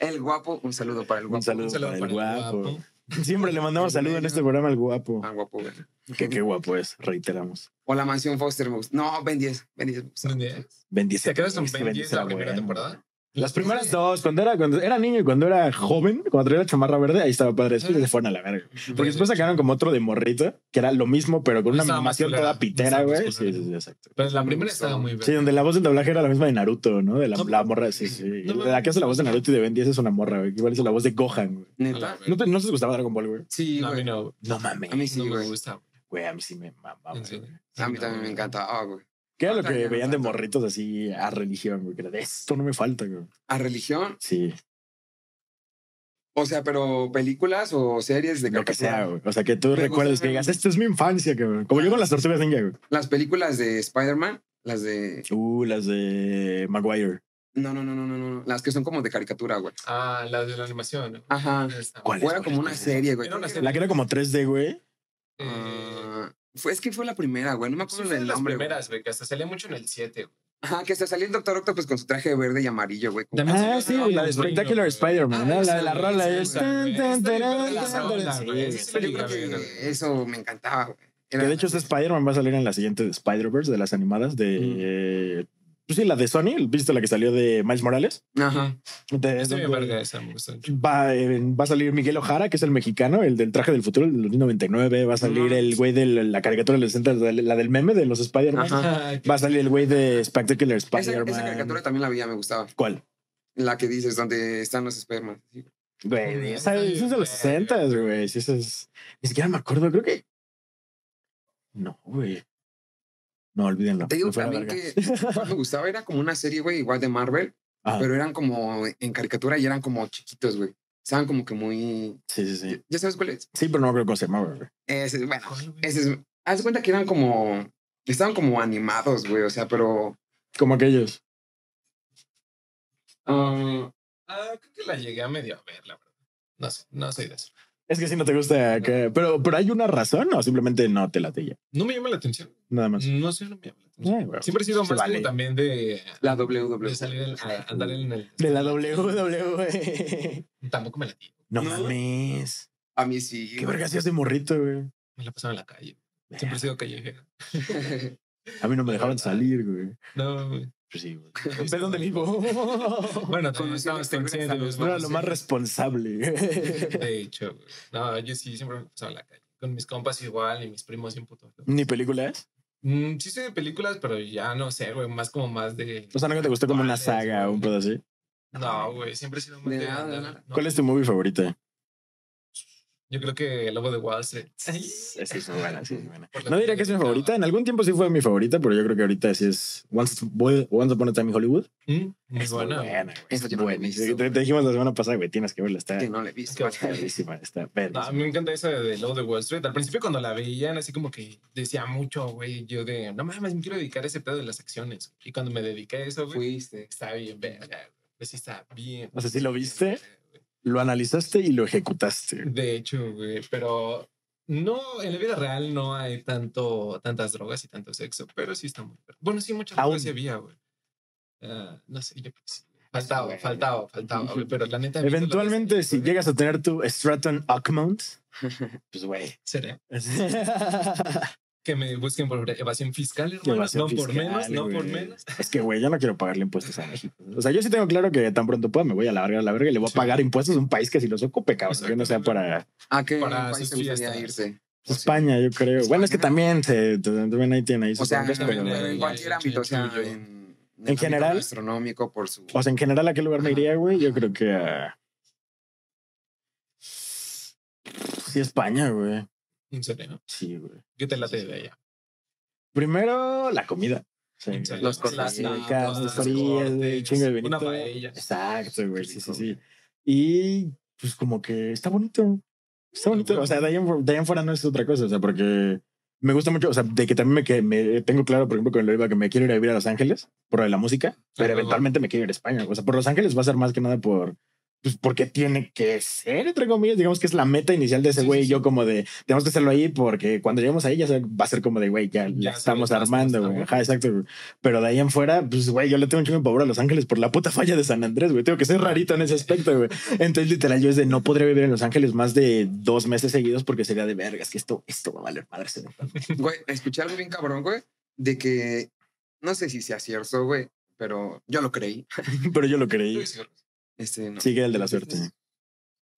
El guapo. Un saludo para el guapo. Un saludo, Un saludo para el para el guapo. guapo. Siempre le mandamos saludo en este programa al guapo. Al guapo, güey. Que qué guapo es, reiteramos. O la mansión Foster me gusta. No, Ben 10. Ben 10 me gusta. ¿Son diez? Bendice. ¿Te quedas con Ben 10 bendice la era primera temporada? Las primeras dos, cuando era, cuando era niño y cuando era joven, cuando traía la chamarra verde, ahí estaba padre. Después se fueron a la verga. Porque después sacaron como otro de morrito, que era lo mismo, pero con una Estaba animación toda pitera, güey. Sí, sí, sí, exacto. Pero la Me primera estaba muy bien. Sí, donde la voz del doblaje era la misma de Naruto, ¿no? De la, No, la morra, sí, sí. no, de la que hace la voz de Naruto y de Ben 10 es una morra, güey. Igual hizo la voz de Gohan, güey. Neta. ¿No, te, ¿No te gustaba Dragon Ball, güey? Sí, No, a mí güey. no. No mames. A mí sí, no me güey. gusta. Güey, a mí sí me mamaba. A mí también me encanta. Ah, güey. ¿Qué era lo que veían de morritos así a religión, güey? Que era de esto no me falta, güey. ¿A religión? Sí, O sea, pero películas o series de lo que sea, caricatura. güey. O sea, que tú recuerdes que digas, esta es mi infancia, güey. Como yo con las tortugas ninja, güey. Las películas de Spider-Man, las de. Uh, las de Maguire. No, no, no, no, no, no. Las que son como de caricatura, güey. Ah, la de la animación. Ajá. ¿Cuál? O era como una serie, güey. Era una serie. La que era como 3D, güey. Ah, fue, es que fue la primera, güey. No me sí, acuerdo fue de del las nombre. güey. primeras, güey, que hasta salía mucho en el 7. güey. Ajá, que hasta salió el Doctor Octopus con su traje verde y amarillo, güey. Ah, sí, la la de Spectacular Spider-Man, Ah, ¿no? La esa, de la rola la sí, eso me encantaba, güey. Que de hecho, este Spider-Man va a salir en la siguiente de Spider-Verse de las animadas de. Pues sí, la de Sony, ¿viste la que salió de Miles Morales? Ajá. De- bien verga esa, me gusta mucho. va, eh, va a salir Miguel Ojara, que es el mexicano, el del traje del futuro, el del 2099. Va a salir No. el güey de la caricatura de los 60, la del meme de los Spider-Man. Ajá. Ay, Va a salir el güey de Spectacular Spider-Man. esa caricatura también la veía, me gustaba. ¿Cuál? La que dices, donde están los Spider-Man. Güey, esa, esa es de los 60, güey. Sí, esa es... Ni siquiera me acuerdo, creo que. No, güey. No, olvídenlo. Te digo también que me gustaba, era como una serie, güey, igual de Marvel, Ajá. pero eran como en caricatura y eran como chiquitos, güey. Estaban como que muy. Sí, sí, sí. ¿Ya sabes cuál es? Sí, pero no creo cómo se llamaba, güey. Ese, bueno, ese es. Haz cuenta que eran como. Estaban como animados, güey, o sea, pero. Como aquellos. ah, Ah, creo que la llegué a medio a ver, la verdad. No sé, no soy de eso. Es que si no te gusta. que- Pero, pero hay una razón o simplemente no te la ya. No me llama la atención. Nada más. No sé, no me llama la atención. Eh, Siempre he sido más como vale. también de, la WWE. de salir en- a andar en el. De la WWE. Tampoco me la tiro. No, No. mames. A mí sí. Qué güey. verga hacías de morrito, güey. Me la pasaba en la calle. Siempre he sido callejero. A mí no me dejaban salir, güey. No, güey. Pues sí, güey. ¿De dónde vivo? Bueno, Conociendo estabas este consciente. No era ¿no? lo más responsable. De hecho, güey. No, yo sí siempre me pasaba en la calle. Con mis compas igual y mis primos bien putos. ¿Ni películas? Mm, sí sé de películas, pero ya no sé, güey. Más como más de. O sea, ¿no te gustó como una saga o un pedo así? No, güey. Siempre he sido más De de. nada, de andar- nada. no. ¿Cuál es tu movie favorita? Yo creo que el lobo de Wall Street. Esa es muy buena, sí, es buena. La No diría que es mi favorita. En algún tiempo sí fue mi favorita, pero yo creo que ahorita sí es Once, Once Upon a Time in Hollywood. Mm, muy Es buena. buena, güey. Esa Es yo no la he buenísima. visto, Te, te dijimos la semana pasada, güey, tienes que verla. Está que no le he visto. Güey. perrísima, está No, a mí me encanta esa de Lobo de Wall Street. Al principio cuando la veían así como que decía mucho, güey, yo de, no mames, me quiero dedicar a ese pedo de las acciones. Y cuando me dediqué a eso, güey, Fuiste. está bien verga. Pues sí está bien. O sea, ¿sí lo viste? Lo analizaste y lo ejecutaste. De hecho, güey, pero no, en la vida real no hay tanto, tantas drogas y tanto sexo, pero sí está muy. Bueno, sí, muchas Aún. drogas sí había, güey. Ah, no sé, yo sí. Faltaba, faltaba, faltaba, güey, pero la neta. de Eventualmente, si llegas a tener tu Stratton Oakmont, pues güey. Será que me busquen por evasión fiscal, hermano. Evasión no por menos, no por güey. menos. Es que, güey, yo no quiero pagarle impuestos a México. O sea, yo sí tengo claro que tan pronto pueda me voy a la verga, a la verga y le voy a Sí. pagar impuestos a un país que si los ocupe, cabrón. Que no sea para ¿A qué Para país gustaría irse? España, yo creo. Bueno, es que también, se, también ahí tiene ahí O sus sea, pero- pero en cualquier ámbito, o sea, en, en el En general. gastronómico por su. O sea, en general, ¿a qué lugar me iría, güey? Yo creo que a. Sí, España, güey. En serio. Sí, güey. ¿Qué te late de allá? Primero, la comida. Sí. Los Sí, cortes, sí, tapas, frías, güey, chingo de Una vinito. paella. Exacto, güey. Sí, sí, sí. Y pues como que está bonito. Está bonito. O sea, de ahí, en, fu- de ahí en fuera no es otra cosa. O sea, porque me gusta mucho. O sea, de que también me, que me tengo claro, por ejemplo, con lo iba que me quiero ir a vivir a Los Ángeles por la música, pero Ajá. eventualmente me quiero ir a España. O sea, por Los Ángeles va a ser más que nada por. Pues porque tiene que ser, entre comillas, digamos que es la meta inicial de ese Sí, güey. sí, Yo sí. como de, tenemos que hacerlo ahí porque cuando lleguemos ahí ya va a ser como de, güey, ya, Ya la estamos armando, güey. Ajá, exacto. güey. Pero de ahí en fuera, pues, güey, yo le tengo un chingo de pavor a Los Ángeles por la puta falla de San Andrés, güey. Tengo que ser rarito en ese aspecto, güey. Entonces, literal, yo es de no podré vivir en Los Ángeles más de dos meses seguidos porque sería de vergas, que esto, esto va a valer madre. Güey, escuché algo bien cabrón, güey, de que no sé si sea cierto, güey, pero yo lo creí. Pero yo lo creí. Este, no. Sí, que era el de la suerte.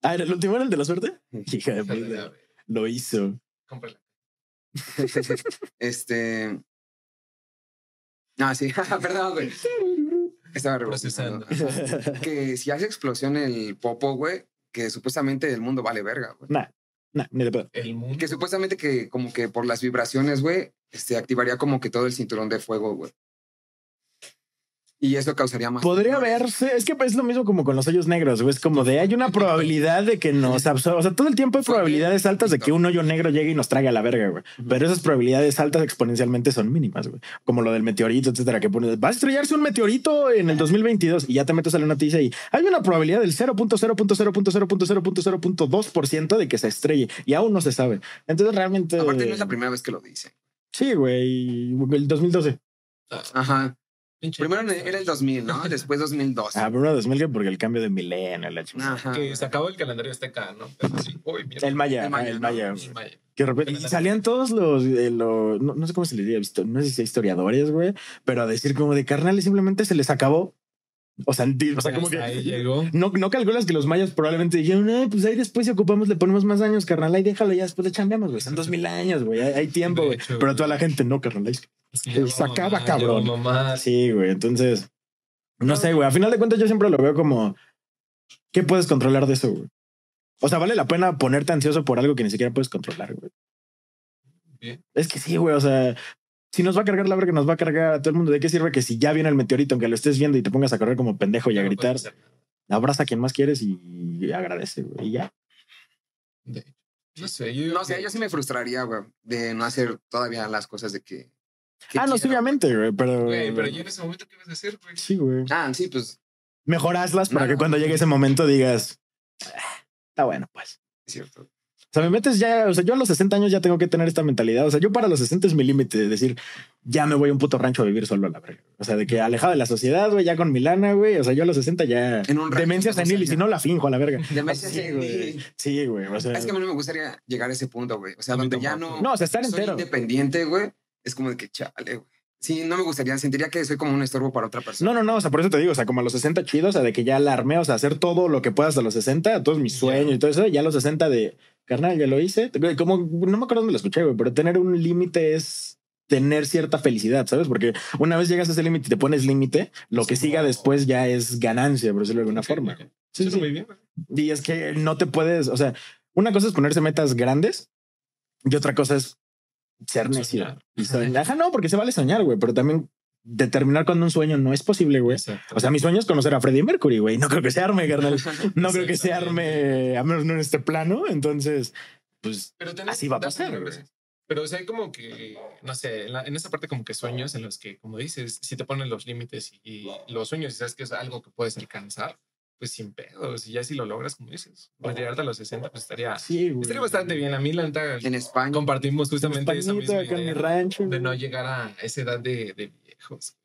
Ah, ¿era el último era el de la suerte? Hija de puta. Lo hizo. Cómprala. este. Ah, sí, perdón, güey. Estaba Procesando. rebobinando. que si hace explosión el popo, güey, que supuestamente el mundo vale verga, güey. Nah, nah, ni de pedo. El mundo. Que supuestamente que como que por las vibraciones, güey, este, activaría como que todo el cinturón de fuego, güey. Y eso causaría más. Podría verse, es que es lo mismo como con los hoyos negros, güey. Es como de hay una probabilidad de que nos absorba. O sea, todo el tiempo hay probabilidades altas de que un hoyo negro llegue y nos traiga a la verga, güey. Pero esas probabilidades altas exponencialmente son mínimas, güey. Como lo del meteorito, etcétera, que pones, va a estrellarse un meteorito en el 2022 y ya te metes a la noticia y hay una probabilidad del 0.0.0.0.0.0.2% de que se estrelle y aún no se sabe. Entonces realmente. Aparte, no es la primera vez que lo dice. Sí, güey. El 2012. Ajá. Pinche- Primero era el 2000, ¿no? Después 2002. Ah, primero 2000 porque el cambio de milenio, la chingada. Que se acabó el calendario azteca, ¿no? Pero sí. Uy. El Maya, El Maya, el ¿no? Maya. El. Maya. Que de repente- y salían todos los, eh, los- no, no sé cómo se les diría, no sé si sea historiadores, güey, pero a decir como de carnales simplemente se les acabó. O sea, o sea, como que ahí llegó. no, no calculas que los mayas probablemente dijeron, "Ay, pues ahí después si ocupamos le ponemos más años, carnal, ahí déjalo, ya después le chambeamos, güey, son dos mil años, güey, hay, hay tiempo, De güey. hecho, Pero güey. toda la gente, no, carnal, ahí- Es que Se sacaba, mamá, cabrón. mamá. Sí, güey, entonces, no sé, güey, a final de cuentas yo siempre lo veo como, ¿qué puedes controlar de eso, güey? O sea, vale la pena ponerte ansioso por algo que ni siquiera puedes controlar, güey. Bien. Es que sí, güey. O sea, si nos va a cargar la verga, nos va a cargar a todo el mundo. ¿De qué sirve que si ya viene el meteorito, aunque lo estés viendo y te pongas a correr como pendejo y a No gritar, abraza a quien más quieres y agradece, güey. Y ya. De- No sé, yo. No sé, yo sí me frustraría, güey, de no hacer todavía las cosas de que. Ah, no, sí, obviamente, güey. Pero. Güey, pero ya en ese momento, ¿qué vas a hacer, güey? Sí, güey. Ah, sí, pues Mejor hazlas para No. que cuando llegue ese momento digas, "Ah, está bueno, pues. es cierto. O sea, me metes ya, o sea, yo a los 60 años ya tengo que tener esta mentalidad. O sea, yo para los 60 es mi límite de decir, ya me voy a un puto rancho a vivir solo a la verga. O sea, de que alejado de la sociedad, güey, ya con mi lana, güey. O sea, yo a los 60 ya En un rancho, demencia senil y si no la finjo a la verga. Demencia Sí, güey. senil. Sí, güey. O sea, Es que a mí no me gustaría llegar a ese punto, güey. O sea, donde ya no. no, o sea, estar soy entero. independiente, güey. Es como de que chale, güey. Sí, no me gustaría. Sentiría que soy como un estorbo para otra persona. No, no, no. O sea, por eso te digo, o sea, como a los 60 chidos, o sea, de que ya la armé, o sea, hacer todo lo que puedas a los 60, todos mis sueños y todo eso, ya a los 60 de carnal, ya lo hice. Como no me acuerdo dónde lo escuché, güey, pero tener un límite es tener cierta felicidad, ¿sabes? Porque una vez llegas a ese límite y te pones límite, lo que Sí. siga después ya es ganancia, por decirlo de alguna forma. ok. Sí, sí. muy bien. Y es que no te puedes, o sea, una cosa es ponerse metas grandes y otra cosa es ser necio. Soñar. Y soñar. Ajá, no, porque se vale soñar, güey, pero también determinar cuando un sueño no es posible, güey. Exacto. O sea, mi sueño es conocer a Freddie Mercury, güey. No creo que se arme, carnal. No creo que se arme, a menos no en este plano. Entonces, pues Pero tenés así va a pasar, güey. Pero o sea, hay como que, no sé, en, la- en esa parte como que sueños en los que, como dices, si te ponen los límites y, y los sueños y sabes que es algo que puedes alcanzar, pues sin pedos. Y ya si lo logras, como dices, retirarte a los 60, pues estaría, sí, güey. estaría bastante bien. A mí, la neta, En España. compartimos justamente esa acá en mi rancho. de no llegar a esa edad de, de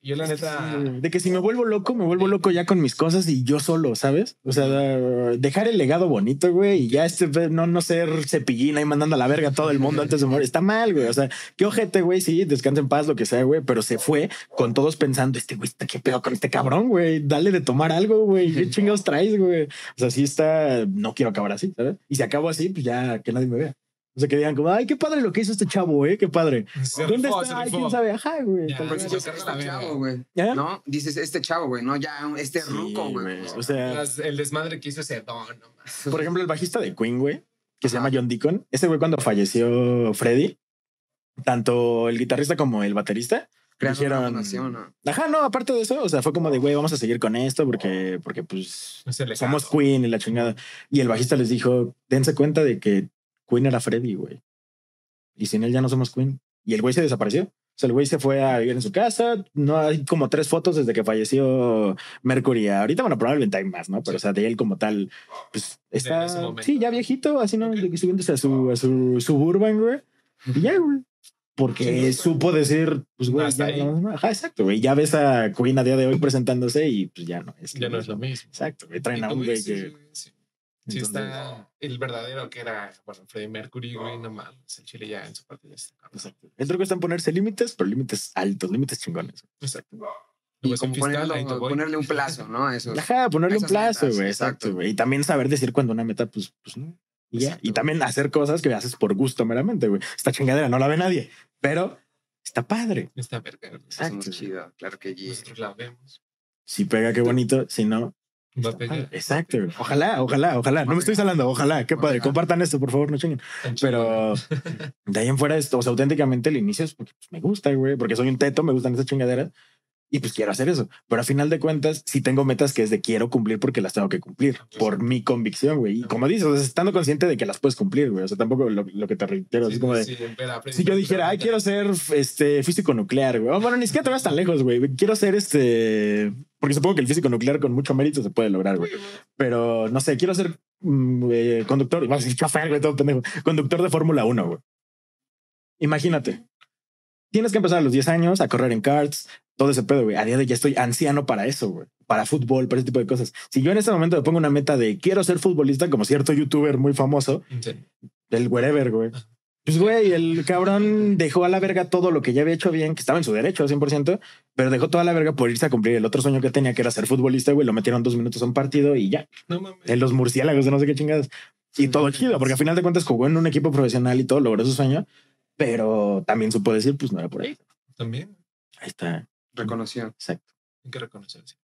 Yo, la neta, de que si me vuelvo loco, me vuelvo loco ya con mis cosas y yo solo, ¿sabes? O sea, dejar el legado bonito, güey, y ya este no, no ser cepillín ahí mandando a la verga a todo el mundo antes de morir. Está mal, güey. O sea, qué ojete, güey, sí, descansa en paz, lo que sea, güey, pero se fue con todos pensando, este güey, está qué pedo con este cabrón, güey. Dale de tomar algo, güey. ¿Qué chingados traes, güey? O sea, sí está, no quiero acabar así, ¿sabes? Y si acabo así, pues ya que nadie me vea. O sea, que digan como, ay, qué padre lo que hizo este chavo, eh, qué padre. se ¿Dónde rifó, está? Ay, quién sabe, ajá, güey. Ya, dices, este chavo, güey. No, dices este chavo, güey. No, ya este Sí, ruco, güey. O sea, Las- el desmadre que hizo ese don, no. Por ejemplo, el bajista de Queen, güey, que se llama John Deacon. Ese güey, cuando falleció Freddy, tanto el guitarrista como el baterista. Dijeron- ¿no? Ajá, no, aparte de eso, o sea, fue como de, güey, vamos a seguir con esto porque, porque pues somos. Queen y la chingada. Y el bajista les dijo, dense cuenta de que Queen era Freddy, güey. Y sin él ya no somos Queen. Y el güey se desapareció. O sea, el güey se fue a vivir en su casa. No hay como tres fotos desde que falleció Mercury. Ahorita, bueno, probablemente hay más, ¿no? Pero, o sea, de él como tal, pues está. Sí, ya viejito, así, ¿no? Subiéndose a su, a su suburban, güey. Y ya, güey. Porque supo decir, pues, güey, ya ahí. no- Ajá, exacto, güey. Ya ves a Queen a día de hoy presentándose y pues ya no es. Ya no es lo mismo. Exacto, güey. Traen a un güey que. sí. Sí entonces- está el verdadero que era, bueno, Freddie Mercury, güey, no mames, el chile ya en su parte está. cabrón. Exacto. El truco está en ponerse límites, pero límites altos, límites chingones. Exacto. Y como ponerlo- ponerle un plazo, ¿no? A Eso. Ajá, ponerle un plazo, güey. exacto. Exacto, güey. Y también saber decir cuando una meta, pues, pues no. Y ya. Exacto, Y también hacer cosas que haces por gusto meramente, güey. Esta chingadera no la ve nadie, pero está padre. Esta verga, no es Exacto. chido, claro que sí. Nosotros la vemos. Si pega, qué bonito. Si no, Va a está pegar. padre. Exacto. Ojalá, ojalá, ojalá. No me estoy salando. Ojalá. Qué padre. Compartan esto, por favor, no chinguen. Pero de ahí en fuera, esto, o sea, auténticamente el inicio es porque pues, me gusta, güey, porque soy un teto, me gustan esas chingaderas. Y pues quiero hacer eso. Pero a final de cuentas, sí tengo metas que es de quiero cumplir porque las tengo que cumplir por mi convicción, güey. Y como dices, o sea, estando consciente de que las puedes cumplir, güey. O sea, tampoco lo, lo que te reitero Sí, es como de. sí, pero Si yo dijera, ay, quiero ser este físico nuclear, güey. Bueno, ni siquiera te vas tan lejos, güey. Quiero ser este. Porque supongo que el físico nuclear con mucho mérito se puede lograr, güey. Pero no sé, quiero ser mm, eh, conductor. Iba a decir chofer, güey, todo pendejo. Conductor de Fórmula 1, güey. Imagínate. Tienes que empezar a los 10 años a correr en karts, todo ese pedo, güey. A día de hoy ya estoy anciano para eso, güey. Para fútbol, para ese tipo de cosas. Si yo en este momento me pongo una meta de quiero ser futbolista, como cierto youtuber muy famoso, Sí. el wherever, güey. Pues, güey, el cabrón dejó a la verga todo lo que ya había hecho bien, que estaba en su derecho 100%, pero dejó toda la verga por irse a cumplir el otro sueño que tenía, que era ser futbolista, güey. Lo metieron dos minutos a un partido y ya. No mames. En los murciélagos de no sé qué chingadas. Y todo chido, porque a final de cuentas jugó en un equipo profesional y todo, logró su sueño, pero también supo decir, pues no era por ahí. También Ahí está. Reconoció. Exacto. hay que reconocerse.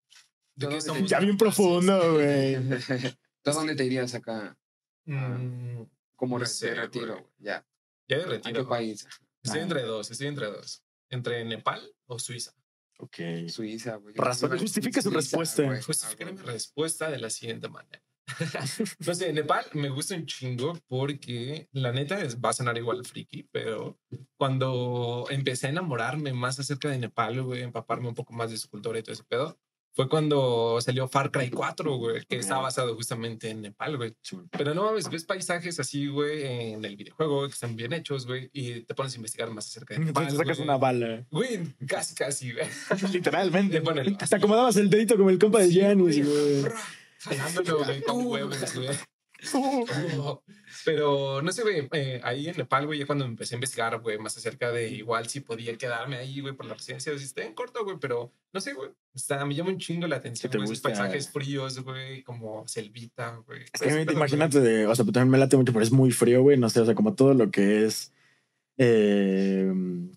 ¿De qué somos Ya bien profundo, güey. ¿Tú a dónde te irías acá? Mm, Como No sé, retiro, güey. Ya. Ya de ¿A retiro. qué país? Estoy Ah. entre dos, estoy entre dos. Entre Nepal o Suiza. Ok. Suiza, güey. Razón, justifica su respuesta. Ah, mi respuesta de la siguiente manera. no sé, Nepal me gusta un chingo porque la neta es, va a sonar igual friki, pero cuando empecé a enamorarme más acerca de Nepal, güey, empaparme un poco más de su cultura y todo ese pedo, fue cuando salió Far Cry 4, güey, que está basado justamente en Nepal, güey. Pero no mames, ves paisajes así, güey, en el videojuego que están bien hechos, güey, y te pones a investigar más acerca de Nepal. Entonces sacas güey. una bala. Güey, casi, casi, güey. Literalmente. Te acomodabas el dedito como el compa de Sí, güey. güey. Jalándolo, güey, con huevos, güey. Oh, Pero no sé, güey, eh, ahí en Nepal, güey, ya cuando empecé a investigar, güey, más acerca de igual si podía quedarme ahí, güey, por la residencia, si está en corto, güey, pero no sé, güey, está, me llama un chingo la atención, te güey, esos paisajes fríos, güey, como selvita, güey. Es que imagínate, de, o sea, pues también me late mucho, pero es muy frío, güey. No sé, o sea, como todo lo que es. eh,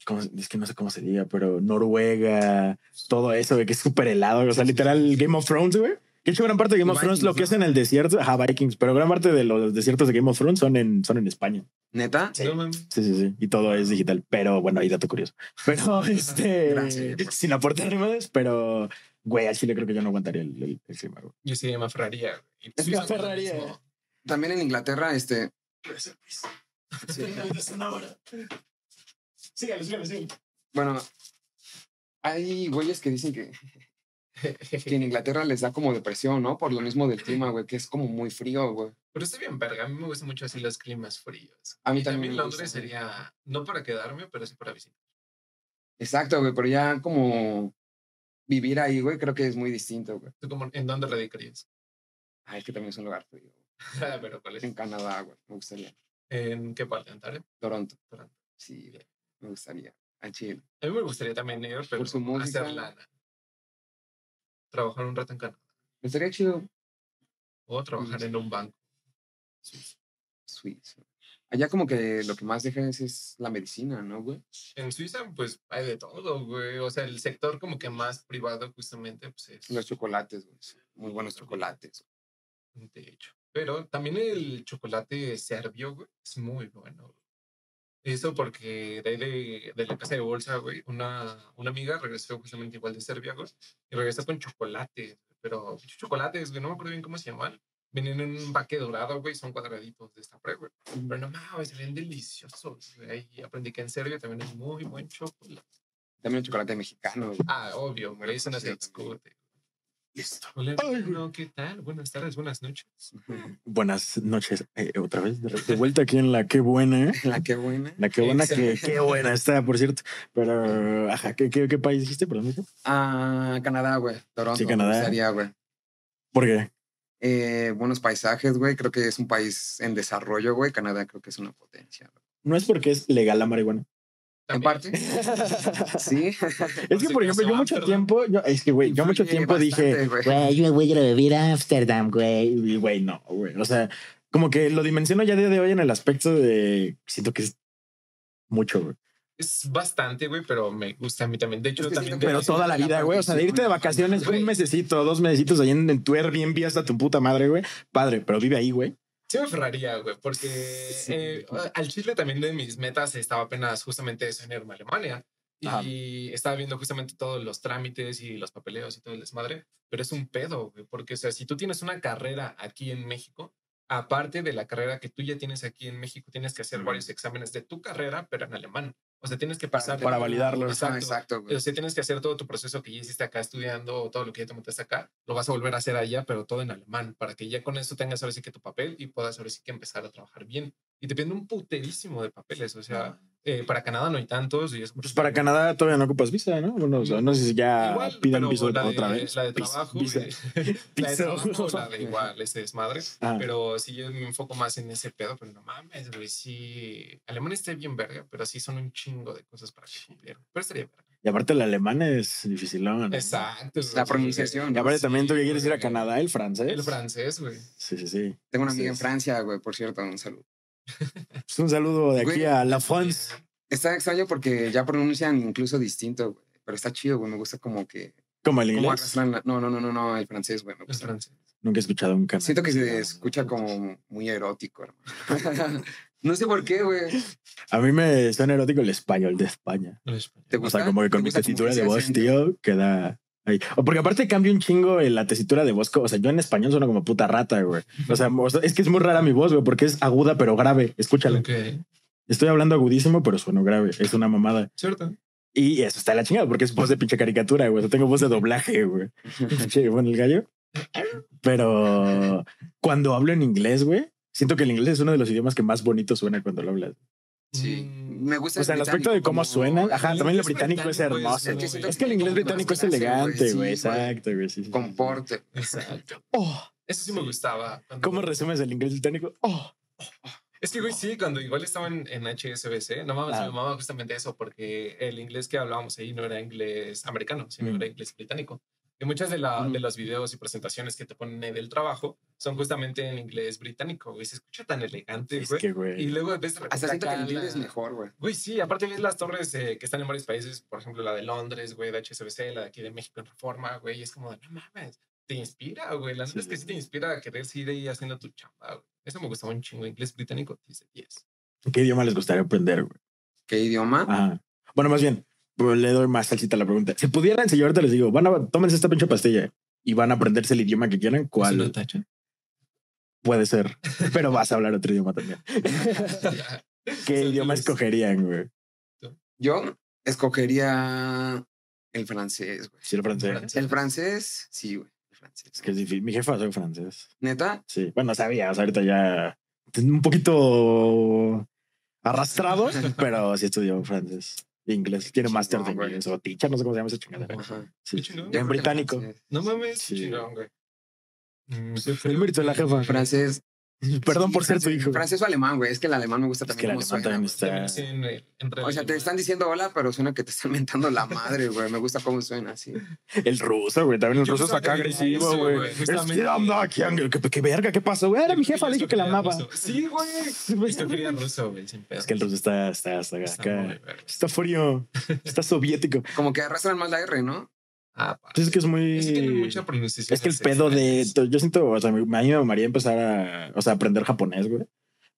¿cómo se- es que no sé cómo se diga, pero Noruega, todo eso, güey, que es súper helado. O sea, literal, Game of Thrones, güey. Que de hecho, gran parte de Game of Thrones, lo que es Vikings, en el desierto, ajá, Vikings, pero gran parte de los desiertos de Game of Thrones son en, son en España. ¿Neta? No mames. Sí, sí, sí. Y todo es digital. Pero bueno, ahí dato curioso. Pero este. Gracias. sin aportar rimas, pero güey, al Chile creo que yo no aguantaría el, el, el clima, güey. Yo sí me aferraría, Es que aferraría. mismo. También en Inglaterra, este. sí. Sígale, sígale, sígale. Bueno, hay güeyes que dicen que, que en Inglaterra les da como depresión, ¿no? Por lo mismo del clima, güey, que es como muy frío, güey. Pero está bien, verga. A mí me gustan mucho así los climas fríos. A mí Y también Londres gusta. sería, no para quedarme, pero sí para visitar. Exacto, güey, pero ya como vivir ahí, güey, creo que es muy distinto, güey. ¿Tú cómo, en dónde radicarías? Ay, es que también es un lugar frío. pero ¿cuál es? En Canadá, güey, me gustaría. ¿En qué parte? ¿Ontario? Toronto. Toronto. Sí, güey, me gustaría. A Chile. A mí me gustaría también ir, pero Por su música. hacer lana. Trabajar un rato en Canadá. Estaría chido. O trabajar en un banco. Suiza. Allá como que lo que más deja es, es la medicina, ¿no, güey? En Suiza, pues hay de todo, güey. O sea, el sector como que más privado justamente, pues es Los chocolates, güey. Muy buenos chocolates. de hecho. Pero también el chocolate serbio, güey, es muy bueno. güey. Eso porque de, ahí de, de la casa de bolsa, güey, una, una amiga regresó justamente igual de Serbia, güey, y regresó con chocolate, pero chocolates, güey, no me acuerdo bien cómo se llaman. Vienen en un empaque dorado, güey, son cuadraditos de esta pre, güey. Pero no mames, se ven deliciosos, güey. Ahí aprendí que en Serbia también es muy buen chocolate. También el chocolate mexicano, güey. Ah, obvio, güey, eso no se discute. Listo. Hola, ¿qué tal? Buenas tardes, buenas noches. Buenas noches. Eh, otra vez de de vuelta aquí en la qué buena, ¿eh? La que buena. La qué buena, que qué buena está, por cierto. Pero, ajá, ¿qué, qué, qué país dijiste? Perdón? Ah, Canadá, güey. Toronto. Sí, Canadá. Güey. ¿Por qué? Eh, buenos paisajes, güey. Creo que es un país en desarrollo, güey. Canadá creo que es una potencia. güey. No es porque es legal la marihuana. En parte. Sí. Es que, por ejemplo, yo mucho tiempo, yo, es que, güey, yo mucho tiempo dije, bastante, güey. güey, yo me voy a ir a vivir a Ámsterdam, güey. Y, güey, no, güey. O sea, como que lo dimensiono ya a día de hoy en el aspecto de, siento que es mucho, güey. Es bastante, güey, pero me gusta a mí también. De hecho, Es que también. Pero toda la vida, güey. O sea, de irte de vacaciones un mesecito, dos mesecitos ahí en, en tu Airbnb hasta tu puta madre, güey. Padre, pero vive ahí, güey. Sí me ferraría, güey, porque Sí. eh, al Chile también de mis metas estaba apenas justamente eso en irme a Alemania. Ajá. Y estaba viendo justamente todos los trámites y los papeleos y todo el desmadre, pero es un pedo, güey, porque, o sea, si tú tienes una carrera aquí en México, aparte de la carrera que tú ya tienes aquí en México, tienes que hacer varios exámenes de tu carrera, pero en alemán. O sea, tienes que pasar para validarlo. Ah, Exacto. exacto. O sea, tienes que hacer todo tu proceso que ya hiciste acá estudiando o todo lo que ya te montaste acá, lo vas a volver a hacer allá, pero todo en alemán, para que ya con eso tengas ahora sí que tu papel y puedas ahora sí que empezar a trabajar bien. Y te piden un puterísimo de papeles, o sea, eh, para Canadá no hay tantos. Y es Pues para Canadá todavía no ocupas visa, ¿no? Bueno, o sea, no sé si ya Igual, pidan pero visa de, otra vez. La de trabajo, visa. eh, la de trabajo, la de igual, ese desmadre. Ah. Pero sí, yo me enfoco más en ese pedo, pero no mames, güey, sí. Alemán está bien verga, pero sí son un chingo de cosas para que cumplieran. Pero estaría verga. Y aparte el alemán es dificilón. ¿no? Exacto. La güey. pronunciación. Y aparte Sí, también tú que quieres ir a. Canadá, el francés. El francés, güey. Sí, sí, sí. Tengo una amiga en Sí. Francia, güey, por cierto, un saludo. Pues un saludo de aquí Güey, a La France. Está extraño porque ya pronuncian incluso distinto, güey. Pero está chido, güey. Me gusta como que. Como el inglés. la- No, no, no, no, no, el francés, güey. Me El gusta. francés. Nunca he escuchado un canal. Siento que se escucha como muy erótico, hermano. no sé por qué, güey. A mí me suena erótico el español de España. El español. ¿Te O sea, como que con ¿Te mi tesitura de voz, acento? tío, queda ahí. O porque aparte cambia un chingo en la tesitura de voz. O sea, yo en español sueno como puta rata, güey. O sea, es que es muy rara mi voz, güey, porque es aguda pero grave. Escúchalo. Ok. Estoy hablando agudísimo, pero sueno grave. Es una mamada. ¿Cierto? Y eso está de la chingada, porque es voz de pinche caricatura, güey. O sea, tengo voz de doblaje, güey. Pinche, bueno, el gallo. Pero cuando hablo en inglés, güey, siento que el inglés es uno de los idiomas que más bonito suena cuando lo hablas. Sí. Mm, Me gusta O sea, el aspecto de cómo suenan. Ajá, el también lo inglés británico es británico es- hermoso. es que Es que el inglés británico es elegante, güey. Exacto, güey. Sí, sí. Comporte. Exacto. Oh, Eso sí me gustaba. cuando- ¿Cómo resumes el inglés británico? Oh, Es que, güey, sí, cuando igual estaba en, en HSBC, no mames, Ah. me mamaba justamente eso, porque el inglés que hablábamos ahí no era inglés americano, sino Mm. era inglés británico. Y muchas de, la, Mm. de los videos y presentaciones que te ponen del trabajo son justamente en inglés británico, güey. Se escucha tan elegante, es güey. que, Y güey. luego ves Hasta siento que el inglés es la- mejor, güey. Güey, sí, aparte ves las torres eh, que están en varios países, por ejemplo, la de Londres, güey, de HSBC, la de aquí de México en Reforma, güey, y es como de, no mames, te inspira, güey, la neta Sí, es que sí, te inspira a querer seguir ahí haciendo tu chamba, güey. Eso me gustaba un chingo, inglés británico, dice 10. ¿Qué idioma les gustaría aprender, güey? ¿Qué idioma? Ajá. Bueno, más bien, le doy más salsita a la pregunta. Si pudieran, si yo ahorita les digo, van a, tómense esta pinche pastilla y van a aprenderse el idioma que quieran, ¿Es ¿cuál puede ser? Pero vas a hablar otro idioma también. ¿Qué idioma es- escogerían, güey? Yo escogería el francés, güey. Sí, el francés. Francés. El francés, sí, güey. El francés. Es que es difícil. Mi jefa soy francés. Neta, Sí. Bueno, sabía, o sea, ahorita ya un poquito arrastrado, pero sí estudió francés. Inglés. Tiene máster de inglés o ticha, no sé cómo se llama esa chingadera. Ajá. Sí. Yo En el británico. No mames, Sí. chingón, güey. Mm, El mérito de la jefa. Francés. Perdón sí, por ser tu hijo. Francés o alemán, güey. Es que el alemán me gusta Es que también. el cómo alemán suena, también está- en, en O sea, te están diciendo hola, pero suena que te están mentando la madre, güey. Me gusta cómo suena así. El ruso, güey. También el Yo ruso es acá agresivo, güey. güey, Es justamente. que anda aquí, Ángel. ¿Qué, qué verga? ¿Qué pasó? güey? Era mi jefa, le dije que la amaba. Sí, güey. Escogería ruso, güey, sin pedo. Es que el ruso está, está, está Está acá. verga. Está frío. Está soviético. Como que arrastran más la R, ¿no? Ah, Entonces es que es muy. Es mucha pronunciación. Es que el pedo de. Yo siento, o sea, a mí me mamaría empezar a, o sea, aprender japonés, güey.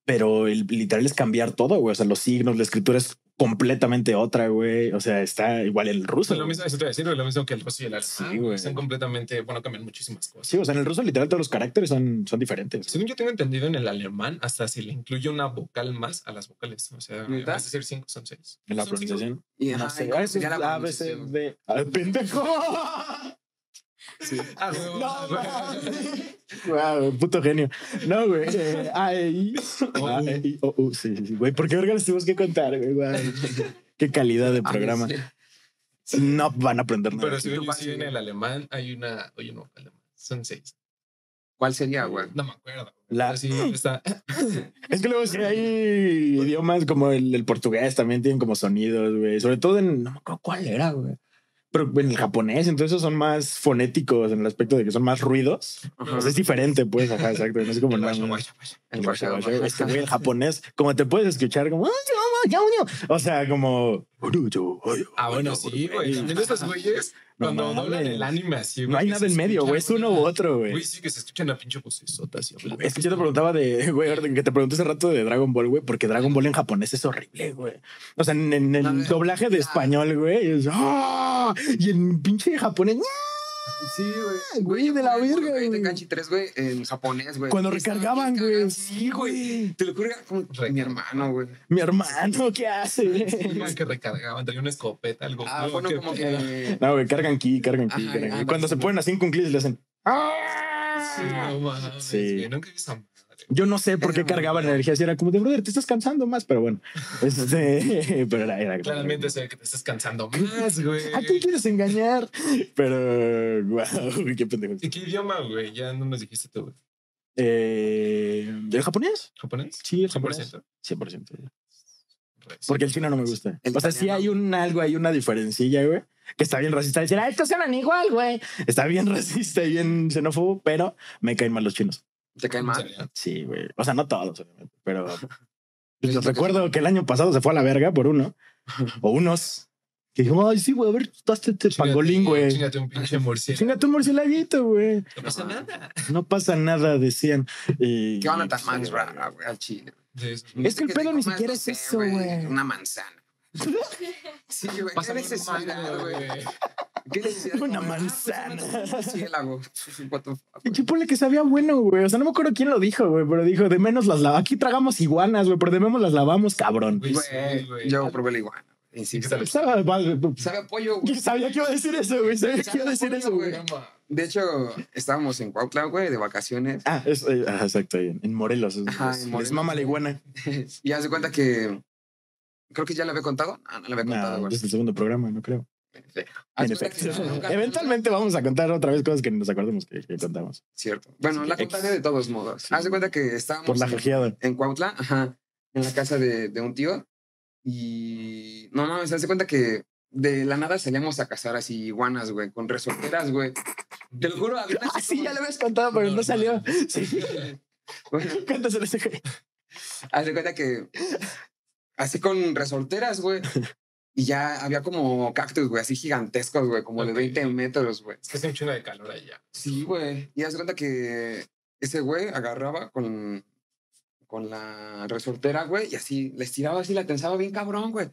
Pero el literal es cambiar todo, güey. O sea, los signos, la escritura es completamente otra, güey. O sea, está igual el ruso. Lo mismo, eso te voy a decir, lo mismo que el ruso y el alemán. Sí, güey. Son completamente, bueno, cambian muchísimas cosas. Sí, o sea, en el ruso literal todos los caracteres son, son diferentes. Según yo tengo entendido en el alemán, hasta si le incluye una vocal más a las vocales. O sea, ¿Neta? es decir, cinco son seis. En la pronunciación. Y No sé. ¿y cómo Ah, sería la A, B, C, pronunciación? D. ¡Ay, pendejo! Sí. Ah, No, ah, huevo. Wow, puto genio. No, güey. Eh, A, E, I. A, E, I, O, U. Sí, sí, sí. Güey, ¿por qué verga les tuvimos que contar, güey? Qué calidad de Ah, programa. sí. No van a aprender nada. Pero tú yo, vas sí, en el alemán hay una, oye, no, alemán. Son seis. ¿Cuál sería, güey? No me acuerdo. güey. La- sí, está. Es que luego sí hay idiomas como el, el portugués también tienen como sonidos, güey. Sobre todo en. No me acuerdo cuál era, güey. Pero en el japonés, entonces son más fonéticos en el aspecto de que son más ruidos. Es diferente, pues, ajá, exacto. No es como El guacho, más. guacho, guacho. El japonés, como te puedes escuchar como. O sea, como. Ah, bueno, sí, güey. También esos güeyes, No cuando mames. doblan el anime así, güey. No hay que nada en medio, güey. Es uno u otro, güey. Güey, sí, que se escuchan a pinche vocesota así. Es que yo te preguntaba de, güey, que te pregunté hace rato de Dragon Ball, güey, porque Dragon Ball en japonés es horrible, güey. O sea, en, en el doblaje de español, güey, es ¡ah! Y en pinche japonés. Sí, güey. Güey, de la verga, güey. Tenkaichi 3, güey, en japonés, güey. Cuando recargaban, güey. Sí, güey. Te lo juro, como mi hermano, güey. Mi hermano, ¿qué hace? Como que recargaban, traía una escopeta, algo. Ah, ¿no? bueno, ¿Qué como pedo? que. No, güey, cargan ki, cargan ah, Cuando sí, se ponen así en cunclis, le hacen. Sí, no mames, Sí. Nunca vi esa. Yo no sé por qué cargaban energía. Si era como de brother, te estás cansando más, pero bueno. Este, pero era, era Claramente se ve que te estás cansando más, güey. ¿A quién quieres engañar? Pero, wow, qué pendejo. ¿Y qué idioma, güey? Ya no nos dijiste tú, güey. Eh, ¿El japonés? ¿Japonés? Sí, el japonés. 100%. 100%. Re- Porque el chino no me gusta. El o sea, sí hay un algo, hay una diferencilla, güey. Que está bien racista. Decir, ah, estos suenan igual, güey. Está bien racista y bien xenófobo, pero me caen mal los chinos. ¿Te caen ¿En mal? Sí, güey. O sea, no todos, obviamente, pero. Pues, Yo recuerdo que el año pasado se fue a la verga por uno o unos que dijo, ay, sí, güey, a ver, tú hazte este pangolín, güey. Chingate un pinche murciélago. Chingate un murcielaguito, güey. No pasa nada. No pasa nada, decían. Y, ¿Qué van a tan más rara, güey, al chile? Es que el pedo ni siquiera es eso, güey. Una manzana. Sí, güey. ¿Qué necesidad, güey? ¿Qué necesidad? Una? Ah, manzana. pásame un murciélago. What the fuck, Y güey. Chipotle que sabía bueno, güey. O sea, no me acuerdo quién lo dijo, güey, pero dijo, de menos las lavamos. Aquí tragamos iguanas, güey, pero de menos las lavamos, cabrón. Güey, sí, Güey. Yo probé la iguana. Sí. Sabe, Sabe a pollo, Yo güey. sabía que iba a decir eso, güey. Sabía que iba a decir eso, güey. De hecho, estábamos en Cuautla, güey, de vacaciones. Ah, es, ajá, exacto, en, Morelos. es- Ajá, es- en Les Morelos. mama la iguana. Y haz de cuenta que. Creo que ya le había contado. Ah, no le había contado, No, es el segundo programa, no creo. Haz En efecto. Eventualmente vamos a contar otra vez cosas que nos acordemos que, que contamos. Cierto. Bueno, la Ex- contaré de todos modos. Sí. Haz de cuenta que estábamos Por la en- en Cuautla, ajá, en la casa de, de un tío. Y no mames, haz de cuenta que de la nada salíamos a cazar así iguanas, güey, con resorteras, güey. Te lo juro, había Ah, sí, ya lo habías contado, pero no salió. Sí. Bueno, Cuéntaselo ese güey. haz de cuenta que así con resorteras, güey. Y ya había como cactus, güey, así gigantescos, güey, como de Ok. 20 metros, güey. Es que chingo de calor allá. Sí, güey. Y haz de cuenta que ese güey agarraba con, con la resortera, güey, y así les tiraba así, la tensaba bien cabrón, güey.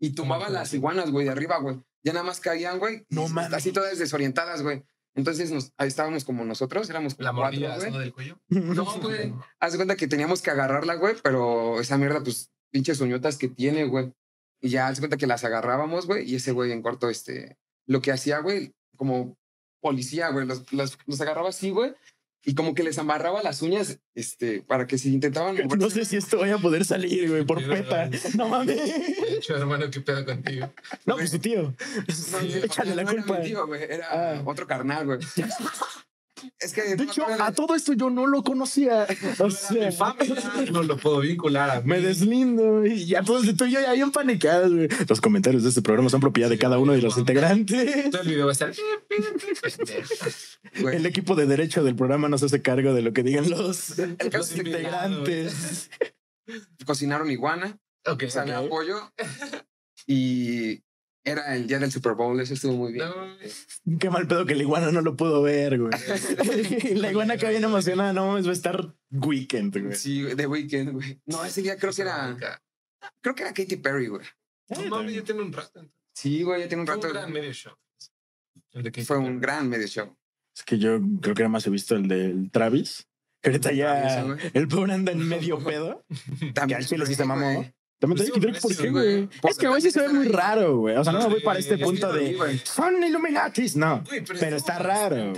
Y tumbaba ¿Cómo las así? iguanas, güey, de arriba, güey. Ya nada más caían, güey. No mames. Así todas desorientadas, güey. Entonces nos, ahí estábamos como nosotros, éramos como La cuatro, mordida güey. ¿no? del cuello. No, güey. Haz de cuenta que teníamos que agarrarla, güey, pero esa mierda, pues, pinches uñotas que tiene, güey. Y ya de cuenta que las agarrábamos, güey, y ese güey en corto, este, lo que hacía, güey, como policía, güey, los, los, los agarraba así, güey, y como que les amarraba las uñas, este, para que si intentaban No moverse, sé si esto vaya a poder salir, güey, por peta. No mames. De hecho, hermano, ¿qué pedo contigo? No, pues tu tío. No, Sí, Échale la no era culpa. mi tío, güey, era Ah. otro carnal, güey. Es que... De hecho, a todo esto yo no lo conocía. O sea, Mi familia no lo puedo vincular a mí. me deslindo y ya todos tú y yo panicados, güey. Los comentarios de este programa son propiedad de cada uno de los integrantes. Todo el video va a estar. güey. El equipo de derecho del programa no se hace cargo de lo que digan los, los integrantes. cocinaron iguana, Ok, sabía Ok. pollo, y era el día del Super Bowl, eso estuvo muy bien. No, Qué mal pedo que la iguana no lo pudo ver, güey. la iguana que bien emocionada, no mames, va a estar weekend, güey. Sí, de Weekend, güey. No, ese día creo que era, creo que era Katy Perry, güey. No mames, ya tiene un rato. Sí, güey, ya tiene un Fue rato. un gran medio show. El de Katy Fue un Perry. gran medio show. Es que yo creo que nada más he visto el del Travis. Que ahorita ya el pobre anda en medio pedo. Que al chile sí se mamó. También te Pues por qué, güey. Es que güey sí se ve muy raro, güey. O sea, no me voy para este punto que de son Illuminatis. No. Pero está raro.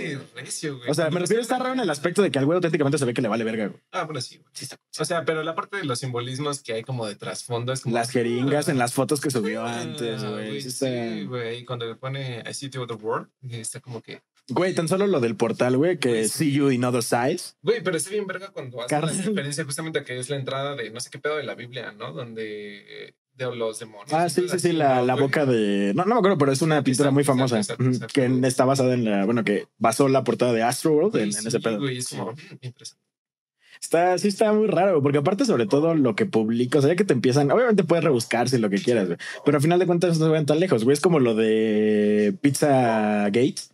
O sea, me refiero a estar raro en el aspecto de que al güey auténticamente se ve que le vale verga, güey. Ah, bueno, sí, güey. O sea, pero la parte de los simbolismos que hay como de trasfondo es como. Las jeringas en las fotos que subió Ah, antes, güey. Sí güey. Y cuando le pone I see the world, está como que. Güey, tan solo lo del portal, güey, que Güey, see you in other size. Güey, pero está bien verga cuando hace la referencia justamente a que es la entrada de no sé qué pedo de la Biblia, ¿no? Donde de los demonios. Ah, sí, sí, sí, la, ¿no, la boca de. No, no me acuerdo, pero es una pintura Exacto, muy famosa. exacto, ujú, exacto, que está basada en la. Bueno, que basó la portada de Astroworld en, Güey, en ese pedo. güey, es como, interesante. Está, sí está muy raro, porque aparte, sobre todo lo que publica, o sea, ya que te empiezan, obviamente puedes rebuscarse lo que quieras, güey, pero al final de cuentas no se ven tan lejos, güey. Es como lo de Pizza Gates.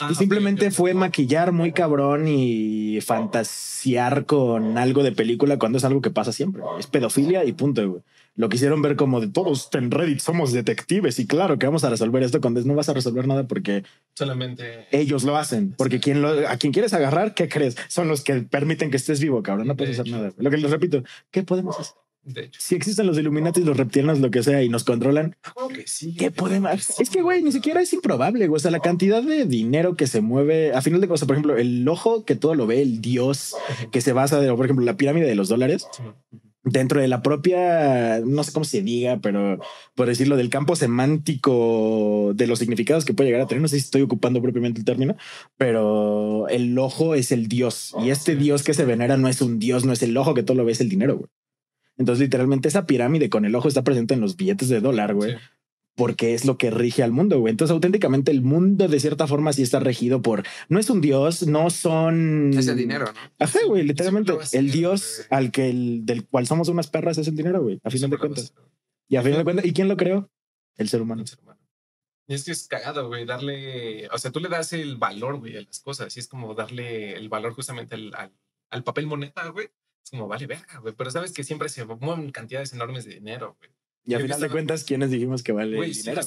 Ah, y simplemente fue maquillar muy cabrón y fantasear con algo de película cuando es algo que pasa siempre. Es pedofilia y punto, güey. Lo quisieron ver como de todos en Reddit somos detectives y claro que vamos a resolver esto cuando no vas a resolver nada porque Solamente. ellos lo hacen. Porque quien lo, a quien quieres agarrar, ¿qué crees? Son los que permiten que estés vivo, cabrón. No puedes De hacer nada. Lo que les repito, ¿qué podemos hacer? De hecho. Si existen los Illuminati, los reptilianos, lo que sea, y nos controlan, que sí. ¿Qué podemos? Es que, güey, ni siquiera es improbable, güey. O sea, la cantidad de dinero que se mueve, a final de cosas, por ejemplo, el ojo que todo lo ve, el dios que se basa de, por ejemplo, la pirámide de los dólares, dentro de la propia, no sé cómo se diga, pero por decirlo, del campo semántico de los significados que puede llegar a tener, no sé si estoy ocupando propiamente el término, pero el ojo es el dios y este dios que se venera no es un dios, no es el ojo que todo lo ve, es el dinero, güey. Entonces, literalmente, esa pirámide con el ojo está presente en los billetes de dólar, güey Sí. porque es lo que rige al mundo, güey. Entonces, auténticamente, el mundo de cierta forma sí está regido por. No es un dios, no son. Es el dinero, ¿no? Ajá, güey, literalmente. El dios al que el, del cual somos unas perras es el dinero, güey. A final de cuentas. Y a final de cuentas, ¿y quién lo creó? El ser humano. ser humano. Y es que es cagado, güey, darle, o sea, tú le das el valor, güey, a las cosas, y es como darle el valor justamente al, al, al papel moneda, güey. Es como, vale, verga, güey, pero sabes que siempre se mueven cantidades enormes de dinero, güey. Y a He final de cuentas, ¿quiénes dijimos que vale el sí, dinero?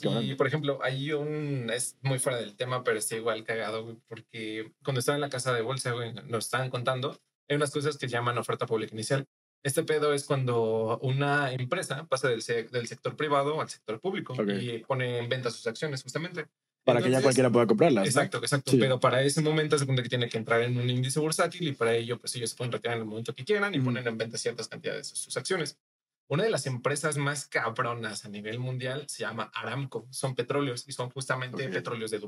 cabrón. Y, por ejemplo, hay un, es muy fuera del tema, pero está igual cagado, güey, porque cuando estaba en la casa de bolsa, güey, nos estaban contando, hay unas cosas que llaman oferta pública inicial. Este pedo es cuando una empresa pasa del, del sector privado al sector público Ok. y pone en venta sus acciones, justamente. Para que ya cualquiera pueda comprarlas. ¿no? Exacto, exacto. Sí. Pero para ese momento se cuenta que tiene que entrar en un índice bursátil y para ello, pues ellos se pueden retirar en el momento que quieran y ponen en venta ciertas cantidades de sus acciones. Una de las empresas más cabronas a nivel mundial se llama Aramco. Son petróleos y son justamente petróleos de.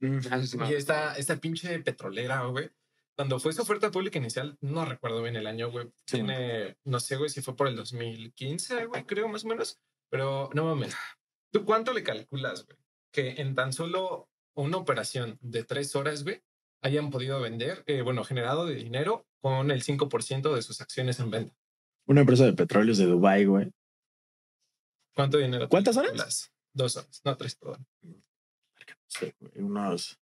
Mm. Me Y esta, esta pinche petrolera, güey, cuando fue su oferta pública inicial, no recuerdo bien el año, güey. Sí, Tiene, no sé, güey, si fue por el 2015, güey, creo más o menos. Pero no mames. ¿Tú cuánto le calculas, güey? Que en tan solo una operación de tres horas, güey, hayan podido vender, eh, bueno, generado de dinero con el 5% de sus acciones en venta. Una empresa de petróleos de Dubai, güey. ¿Cuánto dinero? ¿Cuántas horas? Dos horas, no tres, perdón. Sí, güey, unos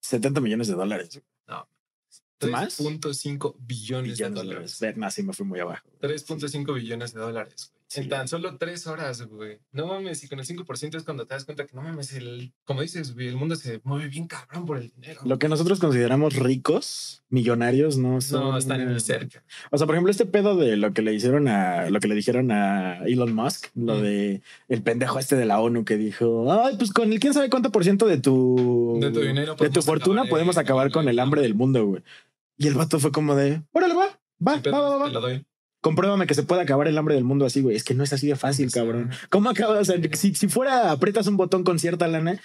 70 millones de dólares. ¿Más? 3.5 billones de Billones de dólares. dólares. No, sí me fui muy abajo. 3.5 billones de dólares. güey. Sí. En tan solo tres horas, güey. No mames, y con el 5% es cuando te das cuenta que no mames, el, como dices, güey, el mundo se mueve bien cabrón por el dinero. Lo que nosotros consideramos ricos, millonarios, no son. no están ni cerca. O sea, por ejemplo, este pedo de lo que le hicieron a lo que le dijeron a Elon Musk, lo Mm. de el pendejo este de la ONU que dijo, ay, pues con el quién sabe cuánto por ciento de tu De tu dinero de tu fortuna acabar podemos acabar con el hambre del mundo, güey. Y el vato fue como de, órale, va, va, va, va, va. Te lo doy. Compruébame que se puede acabar el hambre del mundo así, güey. Es que no es así de fácil, cabrón. ¿Cómo acaba? O sea, si, si fuera aprietas un botón con cierta lana,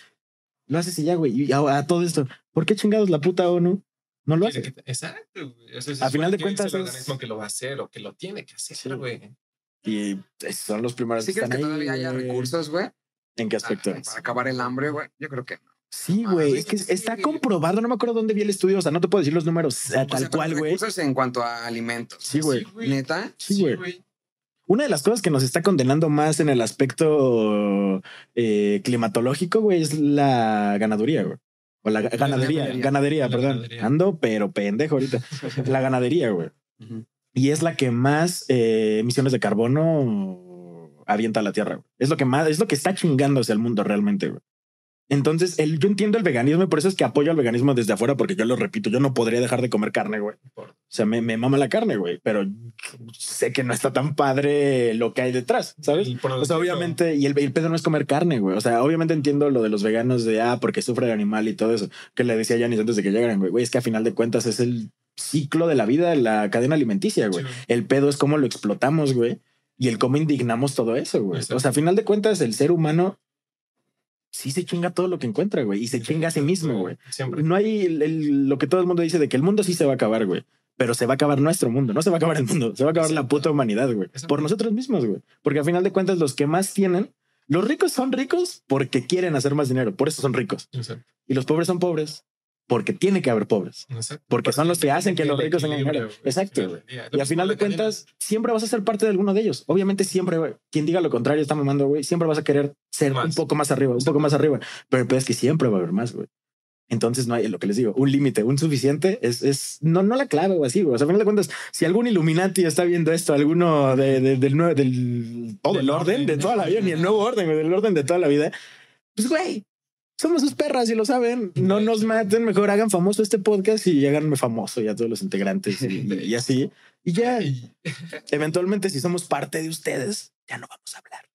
lo haces y ya, güey. Y a, a todo esto, ¿por qué chingados la puta ONU no lo hace? Exacto, güey. O sea, se A final de cuentas es el es- organismo que lo va a hacer o que lo tiene que hacer, Sí. güey. Y son los primeros ¿Sí que crees están que ahí, todavía haya recursos, güey? ¿En qué aspecto? Para acabar el hambre, güey. Yo creo que no. Sí, Ah, güey. Es que sí. está comprobado. No me acuerdo dónde vi el estudio. O sea, no te puedo decir los números O tal sea, cual, güey. En cuanto a alimentos. Sí, güey. Neta. Sí, güey. Una de las cosas que nos está condenando más en el aspecto eh, climatológico, güey, es la ganadería, güey. O la ga- ganadería, ganadería. ganadería, La perdón. ganadería. Ando, pero pendejo ahorita. la ganadería, güey. Y es la que más eh, emisiones de carbono avienta a la Tierra. güey. Es lo que más, es lo que está chingándose al mundo realmente, güey. Entonces, el, yo entiendo el veganismo y por eso es que apoyo al veganismo desde afuera, porque yo lo repito, yo no podría dejar de comer carne, güey. O sea, me, me mama la carne, güey, pero sé que no está tan padre lo que hay detrás, ¿sabes? O sea, obviamente, y el, el pedo no es comer carne, güey. O sea, obviamente entiendo lo de los veganos de, ah, porque sufre el animal y todo eso, que le decía a Yanis antes de que llegaran, güey. Es que a final de cuentas es el ciclo de la vida, la cadena alimenticia, güey. Sí. El pedo es cómo lo explotamos, güey. Y el cómo indignamos todo eso, güey. Exacto. O sea, a final de cuentas, el ser humano sí se chinga todo lo que encuentra, güey. Y se chinga a sí mismo, güey. Siempre. No hay el- el- lo que todo el mundo dice de que el mundo sí se va a acabar, güey. pero se va a acabar nuestro mundo, no se va a acabar el mundo, se va a acabar la puta humanidad, güey. Por nosotros mismos, güey. Porque al final de cuentas, los que más tienen, los ricos son ricos porque quieren hacer más dinero, por eso son ricos. Exacto, Y los pobres son pobres porque tiene que haber pobres. exacto. Porque son los que hacen que los ricos tengan dinero. Exacto, del. Y al final de cuentas, siempre vas a ser parte de alguno de ellos. Obviamente, siempre, güey, quien diga lo contrario está mamando, güey. Siempre vas a querer ser un Más. poco más arriba, un poco más arriba. Pero el peor es que siempre va a haber más, güey. Entonces no hay lo que les digo, un límite, un suficiente es, es no, no la clave o así, güey. O sea, al final de cuentas, si algún Illuminati está viendo esto, alguno de, de- del, nue- del Del el orden, orden. de toda la vida, ni el nuevo orden, del orden de toda la vida, pues güey, somos sus perras y lo saben. No nos maten, mejor hagan famoso este podcast y háganme famoso ya todos los integrantes y, y así. Y ya, eventualmente, si somos parte de ustedes, ya no vamos a hablar.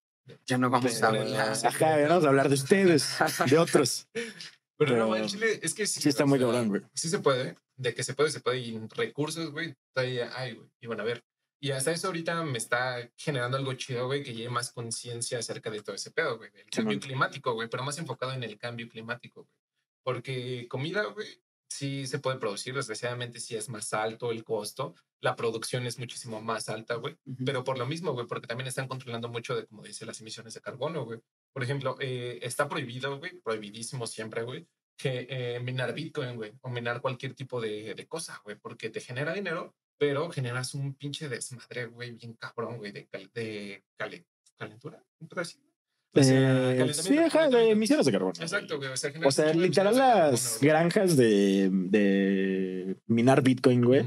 Ya no vamos a Pero hablar. la- Ajá, ya no vamos a hablar de ustedes, de otros. Pero, Pero- no, en Chile es que sí. Sí está muy cabrón, güey. Sí se puede. De que se puede, se puede. Y recursos, güey, todavía hay, güey. Y van a ver. Y hasta eso ahorita me está generando algo chido, güey, que lleve más conciencia acerca de todo ese pedo, güey. Del cambio climático, güey, pero más enfocado en el cambio climático, güey. Porque comida, güey, sí se puede producir. Desgraciadamente sí es más alto el costo. La producción es muchísimo más alta, güey. Pero por lo mismo, güey, porque también están controlando mucho de, como dice, las emisiones de carbono, güey. Por ejemplo, eh, está prohibido, güey, prohibidísimo siempre, güey, que eh, minar Bitcoin, güey, o minar cualquier tipo de, de cosa, güey, porque te genera dinero, pero generas un pinche desmadre, güey, bien cabrón, güey, de, cal- de cale- calentura, ¿un pedazo? O sea, Eh, sí, ajá, de emisiones de carbono. Exacto, güey. O sea, O sea, de literal de las güey. granjas de, de minar Bitcoin, güey.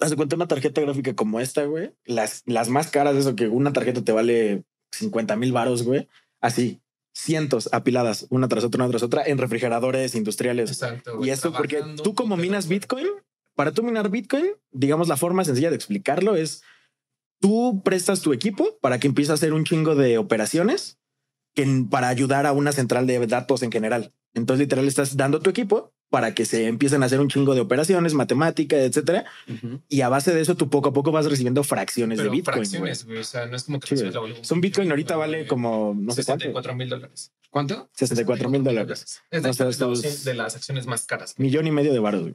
Haz de cuenta una tarjeta gráfica como esta, güey. Las, las más caras de eso, que una tarjeta te vale 50 mil varos, güey. Así, cientos apiladas, una tras otra, una tras otra, en refrigeradores industriales. Exacto, Y güey, eso porque tú como minas. Bitcoin, para tú minar Bitcoin, digamos la forma sencilla de explicarlo es tú prestas tu equipo para que empiece a hacer un chingo de operaciones que, para ayudar a una central de datos en general. Entonces literal estás dando tu equipo para que se empiecen a hacer un chingo de operaciones, matemática, etcétera. Ujú. Y a base de eso tú poco a poco vas recibiendo fracciones Pero de Bitcoin. güey. fracciones, güey. O sea, no es como que Sí. Son Bitcoin ahorita vale como no sé cuánto, 64 mil dólares. ¿Cuánto? 64 mil dólares. Es de, O sea, de las- de las acciones más caras. millón y medio de baros. güey.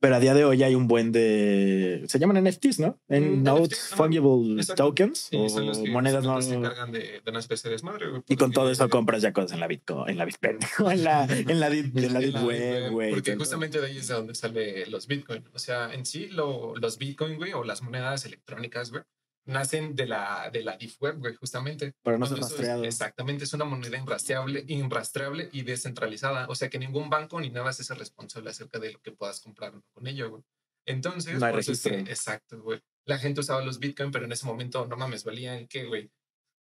Pero a día de hoy hay un buen de. Se llaman NFTs, ¿no? En Mm. Fungible Exacto. Tokens Sí, o son los que monedas no. se encargan de, de una especie de desmadre, güey. Y con todo eso compras ya cosas en la Bitcoin, en la Bitcoin, en la, en la, deep- en la deep web, güey. Porque todo. justamente de ahí es de donde sale los Bitcoin. O sea, en sí, lo- los Bitcoin, güey, o las monedas electrónicas, güey, nacen de la, de la Deep Web, güey, justamente. Para no ser eso es- exactamente, es una moneda inrastreable, inrastreable y descentralizada. O sea que ningún banco ni nada se hace responsable acerca de lo que puedas comprar con ello, güey. Entonces, No hay por eso es que- registro. exacto, güey. La gente usaba los Bitcoin, pero en ese momento, no mames, valían que, güey,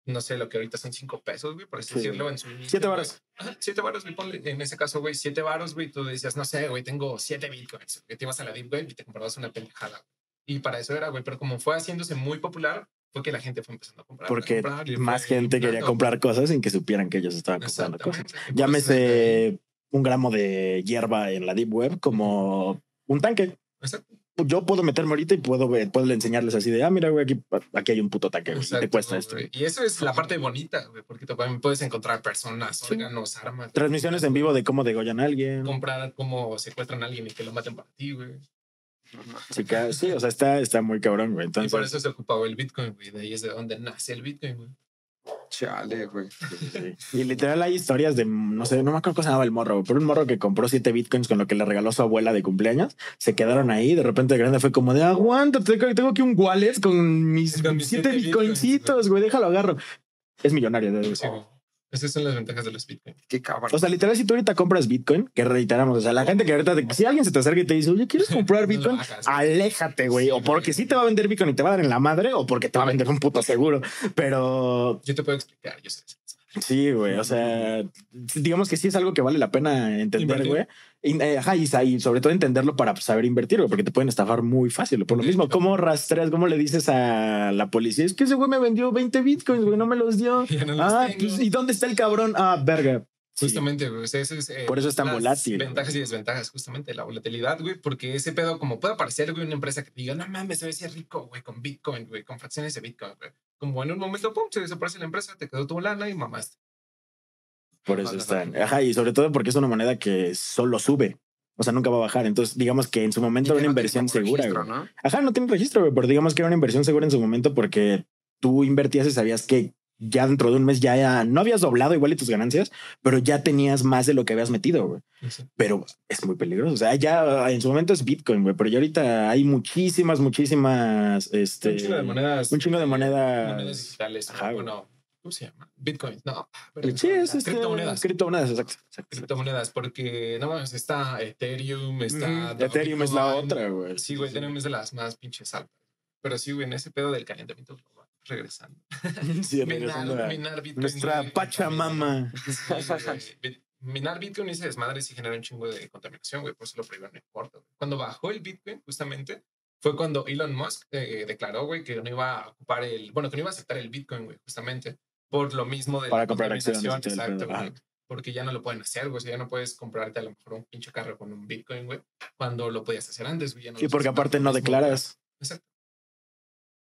no sé, lo que ahorita son cinco pesos, güey, por así Sí. decirlo, en su inicio, Siete varos. Ajá, siete varos, güey, ponle. En ese caso, güey, siete varos, güey, tú decías, no sé, güey, tengo siete bitcoins. Que te ibas a la deep web y te comprabas una pendejada. güey. Y para eso era, güey, pero como fue haciéndose muy popular, fue que la gente fue empezando a comprar. a Porque comprar, y más gente quería comprar cosas sin que supieran que ellos estaban comprando cosas. Llámese un gramo de hierba en la Deep Web como un tanque. Exacto. Yo puedo meterme ahorita y puedo, puedo enseñarles así de, ah, mira, güey, aquí, aquí hay un puto tanque, güey, te cuesta esto. güey. Y eso es la parte bonita, güey, porque también puedes encontrar personas, Sí. órganos, armas. Transmisiones en vivo de cómo degollan a alguien. Comprar cómo secuestran a alguien y que lo maten para ti, güey. Sí, sí, o sea, está, está muy cabrón, güey. Y por Entonces, eso se ocupaba el Bitcoin, güey. De ahí es de donde nace el Bitcoin, güey. Chale, güey. sí. Y literal hay historias de, no sé, no me acuerdo cómo se llamaba el morro, pero un morro que compró siete bitcoins con lo que le regaló su abuela de cumpleaños, se quedaron ahí, de repente de grande fue como de, aguanta, tengo aquí un wallet con mis, Con mis siete siete bitcoincitos, güey, déjalo agarro. Es millonario. de Sí, güey. Esas son las ventajas de los Bitcoin. Qué cabrón. O sea, literal, si tú ahorita compras Bitcoin, que reiteramos, o sea, la gente que ahorita, te- si alguien se te acerca y te dice, oye, ¿quieres comprar No Bitcoin? hagas, güey. Aléjate, güey. Sí, O porque sí te va a vender Bitcoin y te va a dar en la madre, o porque te va a vender un puto seguro. Pero Yo te puedo explicar, yo sé. Sí, güey. O sea, digamos que sí es algo que vale la pena entender, güey. Y, eh, ajá, y, y sobre todo entenderlo para saber invertir, güey, porque te pueden estafar muy fácil. Por lo mismo. ¿cómo rastreas? ¿Cómo le dices a la policía? Es que ese güey me vendió 20 Bitcoins, güey, no me los dio. No los Ah, pues, ¿y dónde está el cabrón? Ah, verga. Justamente, güey. o sea, eso es, eh, Por eso es tan las volátil, Ventajas y desventajas, justamente, la volatilidad, güey. Porque ese pedo, como puede aparecer, güey, una empresa que te diga, no mames, se ve ser rico, güey, con Bitcoin, güey, con fracciones de Bitcoin, güey. Como en un momento, pum, se desaparece la empresa, te quedó tu lana y mamaste. Por eso están. Ajá, y sobre todo porque es una moneda que solo sube. O sea, nunca va a bajar. Entonces, digamos que en su momento era una no inversión segura. registro, güey. ¿no? Ajá, no tiene registro, güey, pero digamos que era una inversión segura en su momento porque tú invertías y sabías que ya dentro de un mes ya, ya no habías doblado igual y tus ganancias, pero ya tenías más de lo que habías metido, güey. Pero es muy peligroso. O sea, ya en su momento es Bitcoin, güey, pero ya ahorita hay muchísimas, muchísimas, este, un chingo de monedas. un chingo de monedas. Monedas digitales. Ajá, bueno, ¿cómo se llama? Bitcoin. No. pero- Sí, es este, criptomonedas. Criptomonedas, exacto. exacto. Criptomonedas, porque no mames, está Ethereum, está. Mm, Ethereum es la otra, güey. Sí, güey, Ethereum es de las más pinches altas. Pero sí, güey, en ese pedo del calentamiento global, regresando. Sí, regresando Minar, a minar Bitcoin. nuestra Pachamama. Minar Bitcoin y ese desmadre sí genera un chingo de contaminación, güey, por eso lo prohibieron no importa. Cuando bajó el Bitcoin, justamente, fue cuando Elon Musk eh, declaró, güey, que no iba a ocupar el, bueno, que no iba a aceptar el Bitcoin, güey, justamente, por lo mismo de Para la comprar acciones y contaminación, el exacto, güey. Porque ya no lo pueden hacer, güey. O sea, ya no puedes comprarte a lo mejor un pinche carro con un Bitcoin, güey, cuando lo podías hacer antes, güey. ya no Y porque aparte no declaras. Exacto.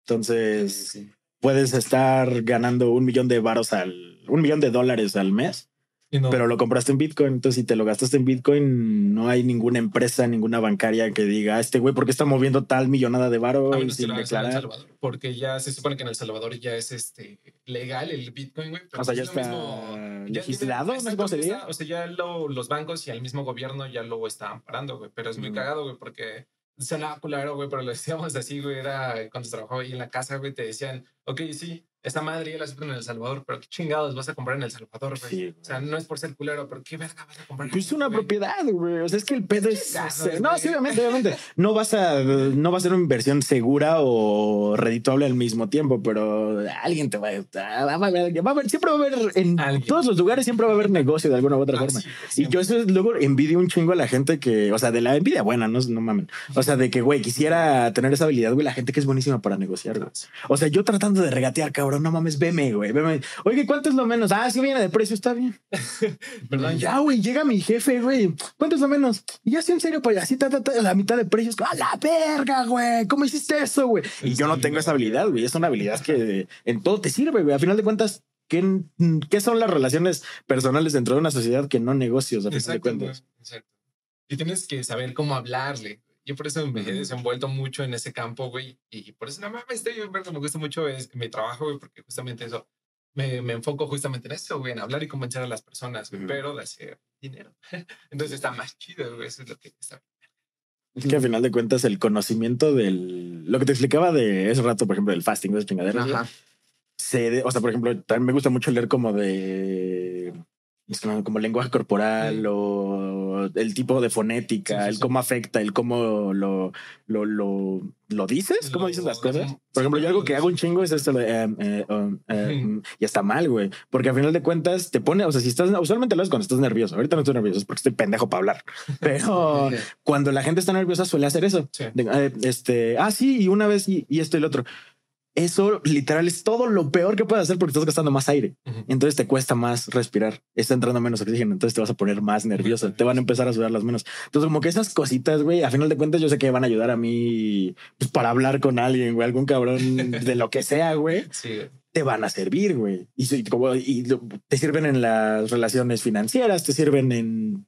Entonces, Sí, sí. Puedes estar ganando un millón de varos al, un millón de dólares al mes, no- pero lo compraste en Bitcoin. Entonces, si te lo gastaste en Bitcoin, no hay ninguna empresa, ninguna bancaria que diga, este güey, ¿por qué está moviendo tal millonada de varo A menos que sin lo hagas en El declarar? Salvador, porque ya se supone que en El Salvador ya es este legal el Bitcoin, güey. pero O sea, ya es está mismo- ya legislado, tiene- no cómo se exacto, diga. está- O sea, ya lo- los bancos y el mismo gobierno ya lo están parando, güey. Pero es muy Mm. cagado, güey, porque sonaba culero, güey, pero lo decíamos así, güey. Era cuando trabajaba ahí en la casa, güey, te decían, ok, sí, esta madre ya la aceptan en El Salvador, pero qué chingados vas a comprar en El Salvador, güey. Sí. O sea, no es por ser culero, pero qué verga vas a comprar. Pues es una güey? propiedad, güey. O sea, es que el pedo es. No, sí, obviamente, obviamente. No vas a, no va a ser una inversión segura o redituable al mismo tiempo, pero alguien te va a, va a haber, va a haber, siempre va a haber, en Alguien. todos los lugares siempre va a haber negocio de alguna u otra Ah, forma. sí, Y yo eso es- luego envidio un chingo a la gente que, o sea, de la envidia buena, no, no mamen. O sea, de que, güey, quisiera tener esa habilidad, güey, la gente que es buenísima para negociar, güey. O sea, yo tratando de regatear, cabrón, no mames, veme, güey, veme. Oye, ¿cuánto es lo menos? Ah, sí viene de precio, está bien. Perdón, Ya, güey, llega mi jefe, güey. ¿Cuánto es lo menos? Y ya, sí, en serio, pues así, ta, ta, ta, la mitad de precios. ¡A la verga, güey! ¿Cómo hiciste eso, güey? Y yo no tengo esa habilidad, güey. Es una habilidad que en todo te sirve, güey. A final de cuentas, ¿qué, qué son las relaciones personales dentro de una sociedad que no negocios, a final de cuentas? güey, exacto. Y tienes que saber cómo hablarle. Yo por eso me he desenvuelto mucho en ese campo, güey. Y por eso, no mames, estoy bien, verga, me gusta mucho es, mi trabajo, güey, porque justamente eso, me, me enfoco justamente en eso, güey, en hablar y convencer a las personas, güey, Ujú. pero de hacer dinero. Entonces está más chido, güey, eso es lo que está. Es que a final de cuentas, el conocimiento del. Lo que te explicaba de ese rato, por ejemplo, del fasting, de esas chingaderas, Ajá. se de- o sea, por ejemplo, también me gusta mucho leer como de como, lenguaje corporal o el tipo de fonética, Sí, sí, el cómo afecta, el cómo lo, lo, lo, lo dices, cómo Lo- dices las cosas. Por ejemplo, yo algo lo que hago un chingo es esto de, eh, um, y está mal, güey, porque al final de cuentas te pone, o sea, si estás, usualmente lo haces cuando estás nervioso. Ahorita no estoy nervioso es porque estoy pendejo para hablar, pero cuando la gente está nerviosa suele hacer eso. De, eh, este, ah, sí, y una vez y, y esto y el otro. Eso literal es todo lo peor que puedes hacer porque estás gastando más aire. Entonces te cuesta más respirar. Está entrando menos oxígeno. Entonces te vas a poner más nervioso. Te van a empezar a sudar las manos. Entonces, como que esas cositas, güey, a final de cuentas, yo sé que van a ayudar a mí pues, para hablar con alguien, güey, algún cabrón de lo que sea, güey, Sí, te van a servir, güey. Y, como, te sirven en las relaciones financieras, te sirven en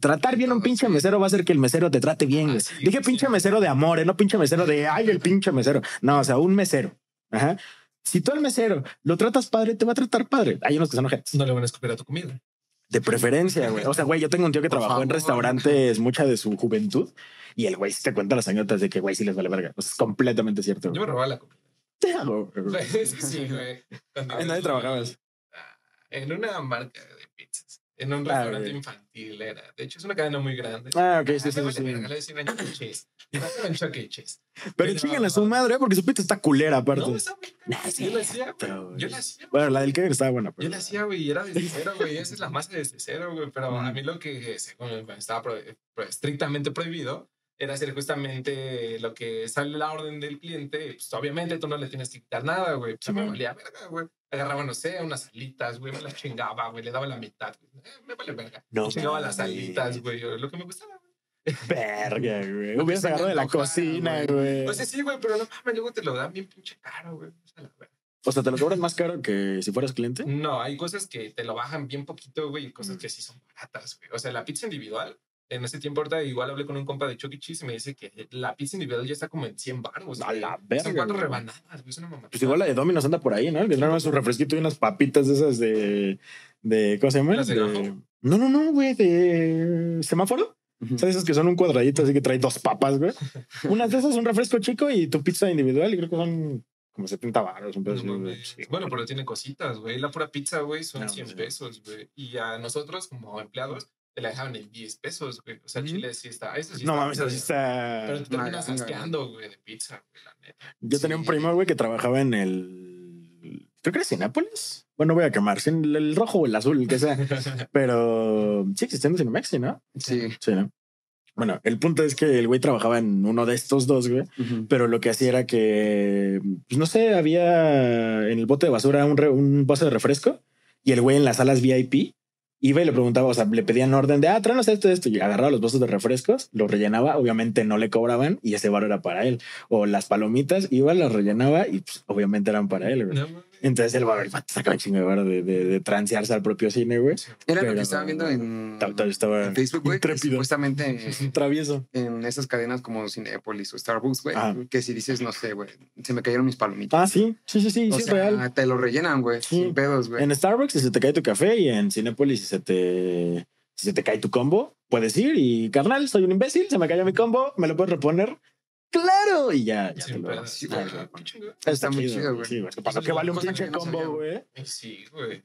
tratar bien a un pinche mesero va a hacer que el mesero te trate bien. Ah, sí, Dije sí. pinche mesero de amor, ¿eh? no pinche mesero de ay, el pinche mesero. No, o sea, un mesero. Ajá. Si tú al mesero lo tratas padre, te va a tratar padre. Hay unos que son ojetes. No le van a escupir a tu comida. De preferencia, güey. O sea, güey, yo tengo un tío que Por trabajó en restaurantes mucha de su juventud y el güey sí te cuenta las anécdotas de que güey sí les vale verga. O sea, es completamente cierto. Yo me robaba la comida. Te hago, güey. Sí, sí, güey. ¿En dónde trabajabas? En una marca de pizzas. En un Ah, restaurante infantil era. De hecho, es una cadena muy grande. Ah, ok, sí, sí, sí. sí. le decían Chuck E. Cheese. Pero chingan a su madre, ¿eh? porque su pizza está culera, aparte. No, está muy Yo la hacía, güey. Yo la hacía. Bueno, la del Kegger estaba buena, pero. Yo la hacía, güey, y era desde cero, güey. Esa es la masa desde cero, güey. Pero a mí lo que según estaba pro- pro- estrictamente prohibido era hacer justamente lo que sale la orden del cliente. Pues obviamente tú no le tienes que quitar nada, güey. Pues me valía verga, güey. Agarraba, no sé, unas alitas, güey, me las chingaba, güey, le daba la mitad. güey. Eh, me vale verga. No Me chingaba las alitas, güey, lo que me gustaba, güey. Verga, güey. Hubieras agarrado de la cocina, güey. O sea, sí, güey, pero no mames, luego te lo dan bien pinche caro, güey. O sea, la verga. O sea, te lo cobran más caro que si fueras cliente. No, hay cosas que te lo bajan bien poquito, güey, y cosas Mm. que sí son baratas, güey. O sea, la pizza individual en ese tiempo ahorita igual hablé con un compa de Chucky Cheese y me dice que la pizza individual ya está como en 100 baros. A la Son verga, cuatro güey. rebanadas, güey. Es una mamá. Pues igual la de Domino's anda por ahí, ¿no? Que traen su refresquito y unas papitas de esas de. de ¿Cómo se llama? No, no, no, güey, de semáforo. Ujú. ¿Sabes? Esas que son un cuadradito así que trae dos papas, güey. Unas de esas, un refresco chico y tu pizza individual, y creo que son como 70 baros, un No. Sí. Bueno, pero tiene cositas, güey. La pura pizza, güey, son No, 100 sí. pesos, güey. Y a nosotros, como empleados, te la dejaban en 10 pesos, güey. O sea, Ujú. Chile sí está. Eso sí No está mames, así está. Pero te terminas asqueando, güey, de pizza, güey, la neta. Yo tenía un Sí. primo, güey, que trabajaba en el. Creo que era Cinépolis. Bueno, voy a quemar. sí, El, el rojo o el azul, el que sea. Pero sí existiendo Cinemex, ¿sí, ¿no? Sí. Sí, ¿no? Bueno, el punto es que el güey trabajaba en uno de estos dos, güey. Ujú. Pero lo que hacía era que, pues no sé, había en el bote de basura un, re- un vaso de refresco y el güey en las salas VIP iba y le preguntaba, o sea, le pedían orden de, ah, tráenos esto, esto, y agarraba los vasos de refrescos, los rellenaba, obviamente no le cobraban y ese bar era para él. O las palomitas, iba, las rellenaba y pues, obviamente eran para él. Entonces el bar el vato sacaba un chingo de de, de, transearse al propio cine, güey. Era lo que estaba viendo en, Ta- ta- Estaba en Facebook, güey. Supuestamente travieso. en esas cadenas como Cinepolis o Starbucks, güey. Ajá. Que si dices, no sé, güey, se me cayeron mis palomitas. Ah, sí, sí, sí, sí, o sí, es sea, real. te lo rellenan, güey. Sí. Sin pedos, güey. En Starbucks, si se te cae tu café y en Cinépolis, si se te, si se te cae tu combo, puedes ir y carnal, soy un imbécil, se me cayó mi combo, me lo puedes reponer. ¡Claro! Y ya, ya te Sin lo. Sí, Ah, güey. qué chingón. Está muy chido, güey. Sí, güey. ¿Qué pasa? Que vale un pinche no combo, güey. Sí, güey.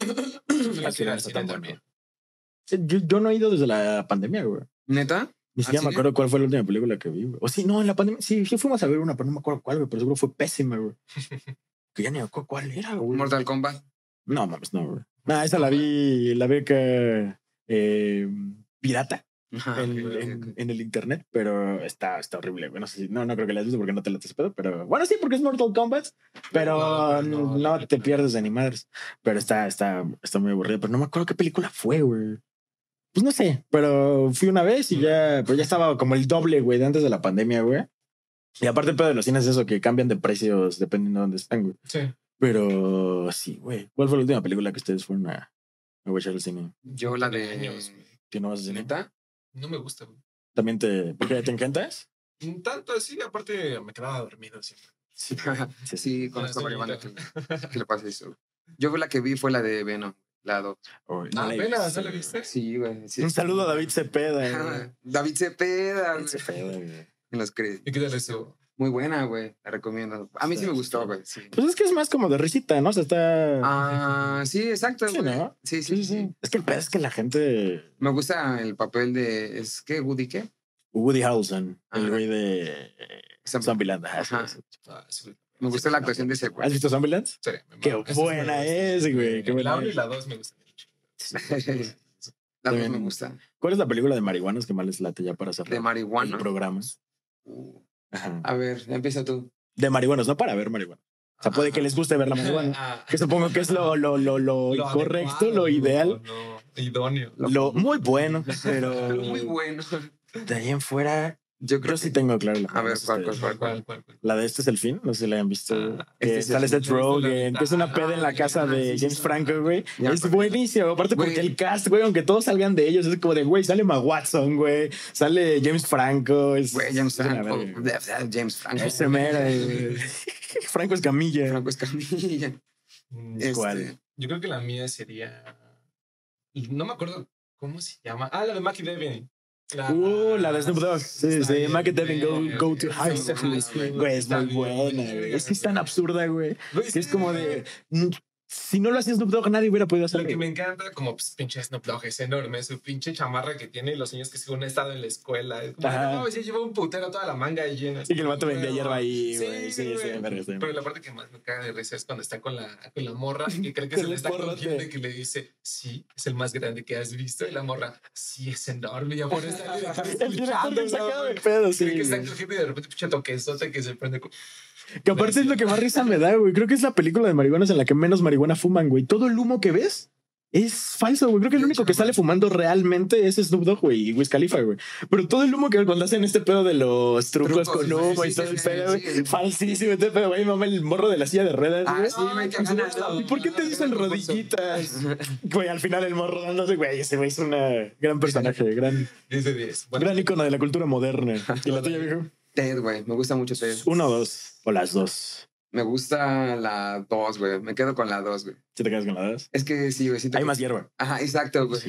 Al final Al está tan bueno. también. Sí, Yo, yo no he ido desde la pandemia, güey. ¿Neta? Ni siquiera me acuerdo cuál fue la última película que vi, güey. O sí, no, en la pandemia. Sí, sí fuimos a ver una, pero no me acuerdo cuál, güey. Pero seguro fue pésima, güey. Que ya ni me acuerdo cuál era, güey. Mortal Kombat. No, mames, no, güey. Nah, esa la vi, la vi que eh, pirata. Ajá, en, en- en el internet, pero está, está horrible. No sé si, no, no creo que la has visto porque no te la pedo, pero bueno, sí, porque es Mortal Kombat, pero No, no, no, no, te pierdes de ni madres. Pero está, está, está muy aburrido, pero no me acuerdo qué película fue, güey. Pues no sé, pero fui una vez y ya, pero ya estaba como el doble, güey, de antes de la pandemia, güey. Y aparte, el pedo de los cines es eso, que cambian de precios dependiendo de dónde están, güey. Sí. Pero sí, güey. ¿Cuál fue la última película que ustedes fueron a, a echar al cine? Yo la de. ¿Que no vas a cine? ¿Neta? No me gusta, güey. ¿También te, porque te encantas? Un Tanto así, aparte me quedaba dormido siempre. Sí, sí, Sí, conozco a soy varias bandas bonita. que, que le pasa eso. Yo la que vi fue la de Venom, la 2. Uy, no Ah, apenas, ¿no la viste? Sí, güey. sí. Un saludo a David Cepeda. David Cepeda, David. Cepeda, güey. En los créditos. ¿Y qué tal eso? Muy buena, güey. La recomiendo. A mí sí me gustó, güey. Sí. Pues es que es más como de risita, ¿no? O sea, está. Ah, sí, exacto, Sí. Sí, sí, sí, Es que el pedo es que la gente. Me gusta el papel de. ¿Es que Woody qué? Woody Harrelson, el Ah. güey de Zombie- Zombieland. ajá. Ah, sí, güey. Me gustó la actuación de ese ¿Has güey. visto Zombieland? Sí, Qué buena es, güey, qué buena La 1 y la 2 me gustan. La dos También- me gusta. ¿Cuál es la película de marihuanas que más les late ya para cerrar De marihuana. programa? Uh, Ajá. A ver, empieza tú. De marihuanas, no para ver marihuana. O sea, puede que les guste ver la marihuana. Ah, Que supongo que es lo, lo, lo, lo, lo correcto, adecuado, lo ideal, No, idóneo. lo muy bueno, pero Muy bueno. de ahí en fuera, Yo creo yo sí tengo claro la A ver, ¿cuál, cuál, ¿Cuál, cuál? La de este es el fin, no sé si la hayan visto. Ah, este es sale. Seth Rogen, que es una peda en la Ah, casa de James sí. Franco, güey. Es buenísimo, aparte porque el cast, güey, aunque todos salgan de ellos, es como de, güey, sale Ma Watson, güey, sale James Franco. Es, Güey, James Franco. James Franco. Ese. Franco Escamilla. Franco Escamilla. Mm, Este, ¿Cuál? Yo creo que la mía sería. No me acuerdo cómo se llama. Ah, la de Mackie Devin. La, Uh, la de Snoop Dogg. Sí, Está sí, bien, Mac Devin, go, go to high school. Güey, es muy buena, güey. Es que es tan absurda, güey. Que es como de. Si no lo hacía Snoop Dogg, nadie hubiera podido Lo hacerlo. que me encanta, como pues, pinche Snoop Dogg, es enorme, su pinche chamarra que tiene y los niños que según han estado en la escuela. Es como, no, ya lleva un putero toda la manga llena. Y que el vato vendía hierba ahí, güey. Sí, sí, sí. Pero la parte que más me caga de risa es cuando está con la, con la morra y que cree que se le está cogiendo y que le dice, sí, es el más grande que has visto. Y la morra, sí, es enorme. Ya por El director sacado de pedo, sí. Cree que está cogiendo y de repente pinche toquezote que se prende. con- Que aparte es lo que más risa me da, güey. Creo que es la película de marihuanas en la que menos marihuana fuman, güey. Todo el humo que ves Es falso, güey. Creo que el único que sale fumando realmente es Snoop Dogg, güey, y Wiz Khalifa, güey. Pero todo el humo que cuando hacen este pedo de los trucos, Trucos, con humo sí, y sí, todo el sí, pedo, güey. Falsísimo, este pedo, güey. Mamá, el morro de la silla de ruedas, Ah, güey. que gana, ¿no? ¿Y por qué te dicen rodillitas? Güey, al final el morro dándose, güey, ese güey es una gran personaje, gran, 10 de 10. Bueno, gran icono de la cultura moderna. ¿Y la tuya, viejo? Ted, güey. Me gusta mucho Ted. Uno o dos. O las dos. Me gusta la 2, güey. Me quedo con la 2, güey. Si te quedas con las dos. Es que sí, güey. Hay que- más hierba. Ajá, exacto, güey.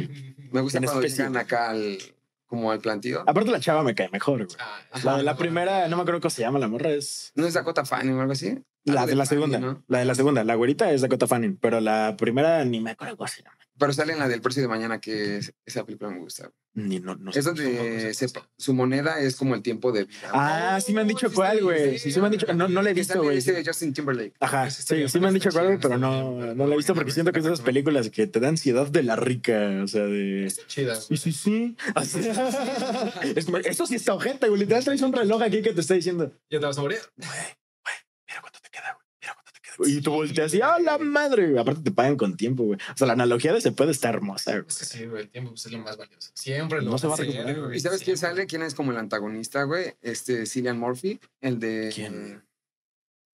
Me gusta En cuando especie. llegan acá al, como al plantío. Aparte, la chava me cae mejor, güey. ah, La de la primera, no me acuerdo cómo se llama la morra, es. ¿No es Dakota Fanning o algo así? La de la Fanning, segunda. ¿no? La de la segunda. La güerita es Dakota Fanning, pero la primera ni me acuerdo cómo se llama. Pero sale en la del precio de mañana, que es- esa película me gusta. Ni no, no. Es donde se- su moneda es como el tiempo de vida. Ah, sí me han dicho cuál, güey. Sí, sí me han dicho. No, no la he visto, güey. ese Justin Timberlake. Ajá, sí, sí me han dicho cuál, pero no, no la he visto porque siento que es esas películas que te da ansiedad de la rica, o sea, de... Está chida. Sí, sí, sí. O sea, es como, Esto sí está ojete, güey. Literal traes un reloj aquí que te está diciendo, Ya te vas a morir. mira cuánto te queda, güey. Mira cuánto te queda. Y tú volteas y, ¡ah, la madre! Aparte te pagan con tiempo, güey. O sea, la analogía de ese pedo está hermosa, güey. Sí, güey, el tiempo pues, es lo más valioso. Siempre lo No se va a recuperar, güey. ¿Y sabes quién sale? ¿Quién es como el antagonista, güey? Este, Cillian Murphy, el de... ¿Quién?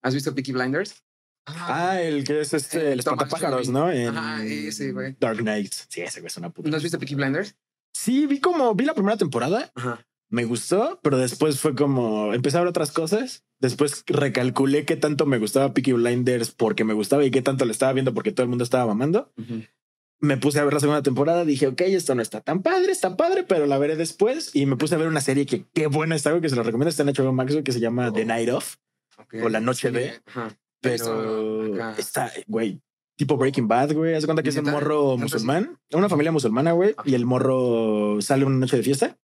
¿Has visto Peaky Blinders? Ah, el que es este, el Thomas espantapájaros. ¿no? En Ajá, ese, güey. Dark Knight. Sí, ese güey es una puta. ¿No has visto Peaky Blinders? Sí, vi como, vi la primera temporada Ajá. Me gustó, pero después fue como empecé a ver otras cosas. Después recalculé qué tanto me gustaba Peaky Blinders porque me gustaba y qué tanto le estaba viendo porque todo el mundo estaba mamando. Me puse a ver la segunda temporada. Dije, ok, esto no está tan padre, está padre, pero la veré después. Y me puse a ver una serie que qué buena está, que se lo recomiendo. Está en HBO Max, que se llama The Night Of. Ok. O la noche Sí, de- Ajá. Pero Acá. está, güey, tipo Breaking Bad, güey. Haz cuenta que es un morro musulmán, una familia musulmana, güey. Y el morro sale una noche de fiesta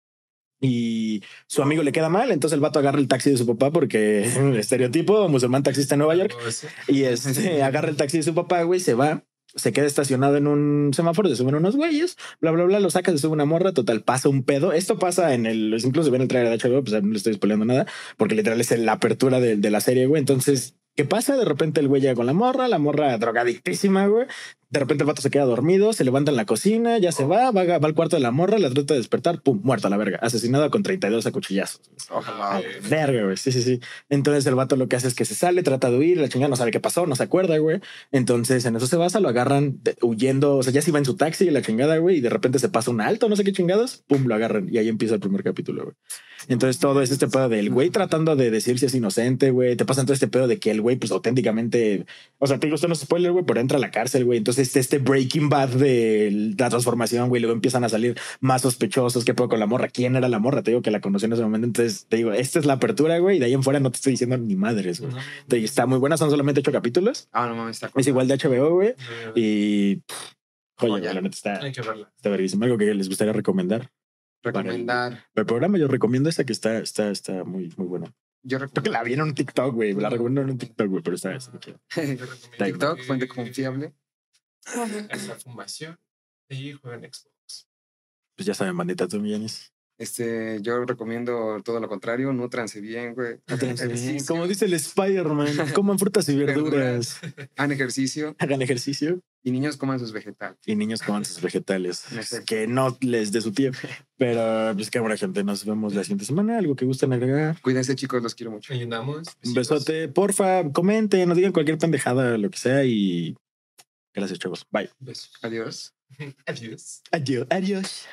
y su amigo le queda mal. Entonces el vato agarra el taxi de su papá porque estereotipo musulmán taxista en Nueva York. Oh. Y este agarra el taxi de su papá, güey, se va. Se queda estacionado en un semáforo, se suben unos güeyes, bla, bla, bla, lo saca, se sube una morra, total, pasa un pedo. Esto pasa en el, incluso ven el trailer de HBO, pues no le estoy spoileando nada, porque literal es la apertura de, de la serie, güey. Entonces, ¿qué pasa? De repente el güey llega con la morra, la morra drogadictísima, güey. De repente el vato se queda dormido, se levanta en la cocina, ya se va, va, va al cuarto de la morra, la trata de despertar, pum, muerta a la verga, asesinada con 32 a cuchillazos. Ojalá. Güey. Verga, güey. Sí, sí, sí. Entonces el vato lo que hace es que se sale, trata de huir, la chingada no sabe qué pasó, no se acuerda, güey. Entonces en eso se basa, lo agarran de- huyendo, o sea, ya se iba en su taxi, la chingada, güey, y de repente se pasa un alto, no sé qué chingados, pum, lo agarran y ahí empieza el primer capítulo, güey. Entonces todo es este pedo del güey tratando de decir si es inocente, güey. Te pasa todo este pedo de que el güey, pues auténticamente, o sea, te digo, esto no es spoiler, güey, pero entra a la cárcel, güey. Entonces este Breaking Bad de la transformación, güey, luego empiezan a salir más sospechosos, qué pedo con la morra, quién era la morra, te digo que la conocí en ese momento. Entonces te digo, esta es la apertura, güey, y de ahí en fuera no te estoy diciendo ni madres, güey. Te- Está muy buena, son solamente ocho capítulos. Ah, no mames, está Es igual de HBO, güey. Y pff, joya, güey, la neta está, Hay que verla. está verguísima. Algo que les gustaría recomendar. Recomendar. El programa yo recomiendo esa que está, está, está muy, muy buena. Yo Creo que la vi en un TikTok, güey. La recomiendo en un TikTok, güey, pero está, está. TikTok, fuente confiable. Es la fumación y juegan Xbox. Pues ya saben, bandita, tú, Millanes. Este, yo recomiendo todo lo contrario, nútranse bien, güey. Ejercicio, Como dice el Spider-Man, coman frutas y verduras, hagan ejercicio hagan ejercicio y niños coman sus vegetales. y niños coman sus vegetales. Que no les dé su tío. Pero, pues qué buena gente. Nos vemos la siguiente semana. Algo que gusten agregar. Cuídense, chicos, los quiero mucho. Ayudamos. Un besote. Porfa, comenten, nos digan cualquier pendejada, lo que sea. Y gracias, chavos. Bye. Besos. Adiós. Adiós. Adiós. Adiós.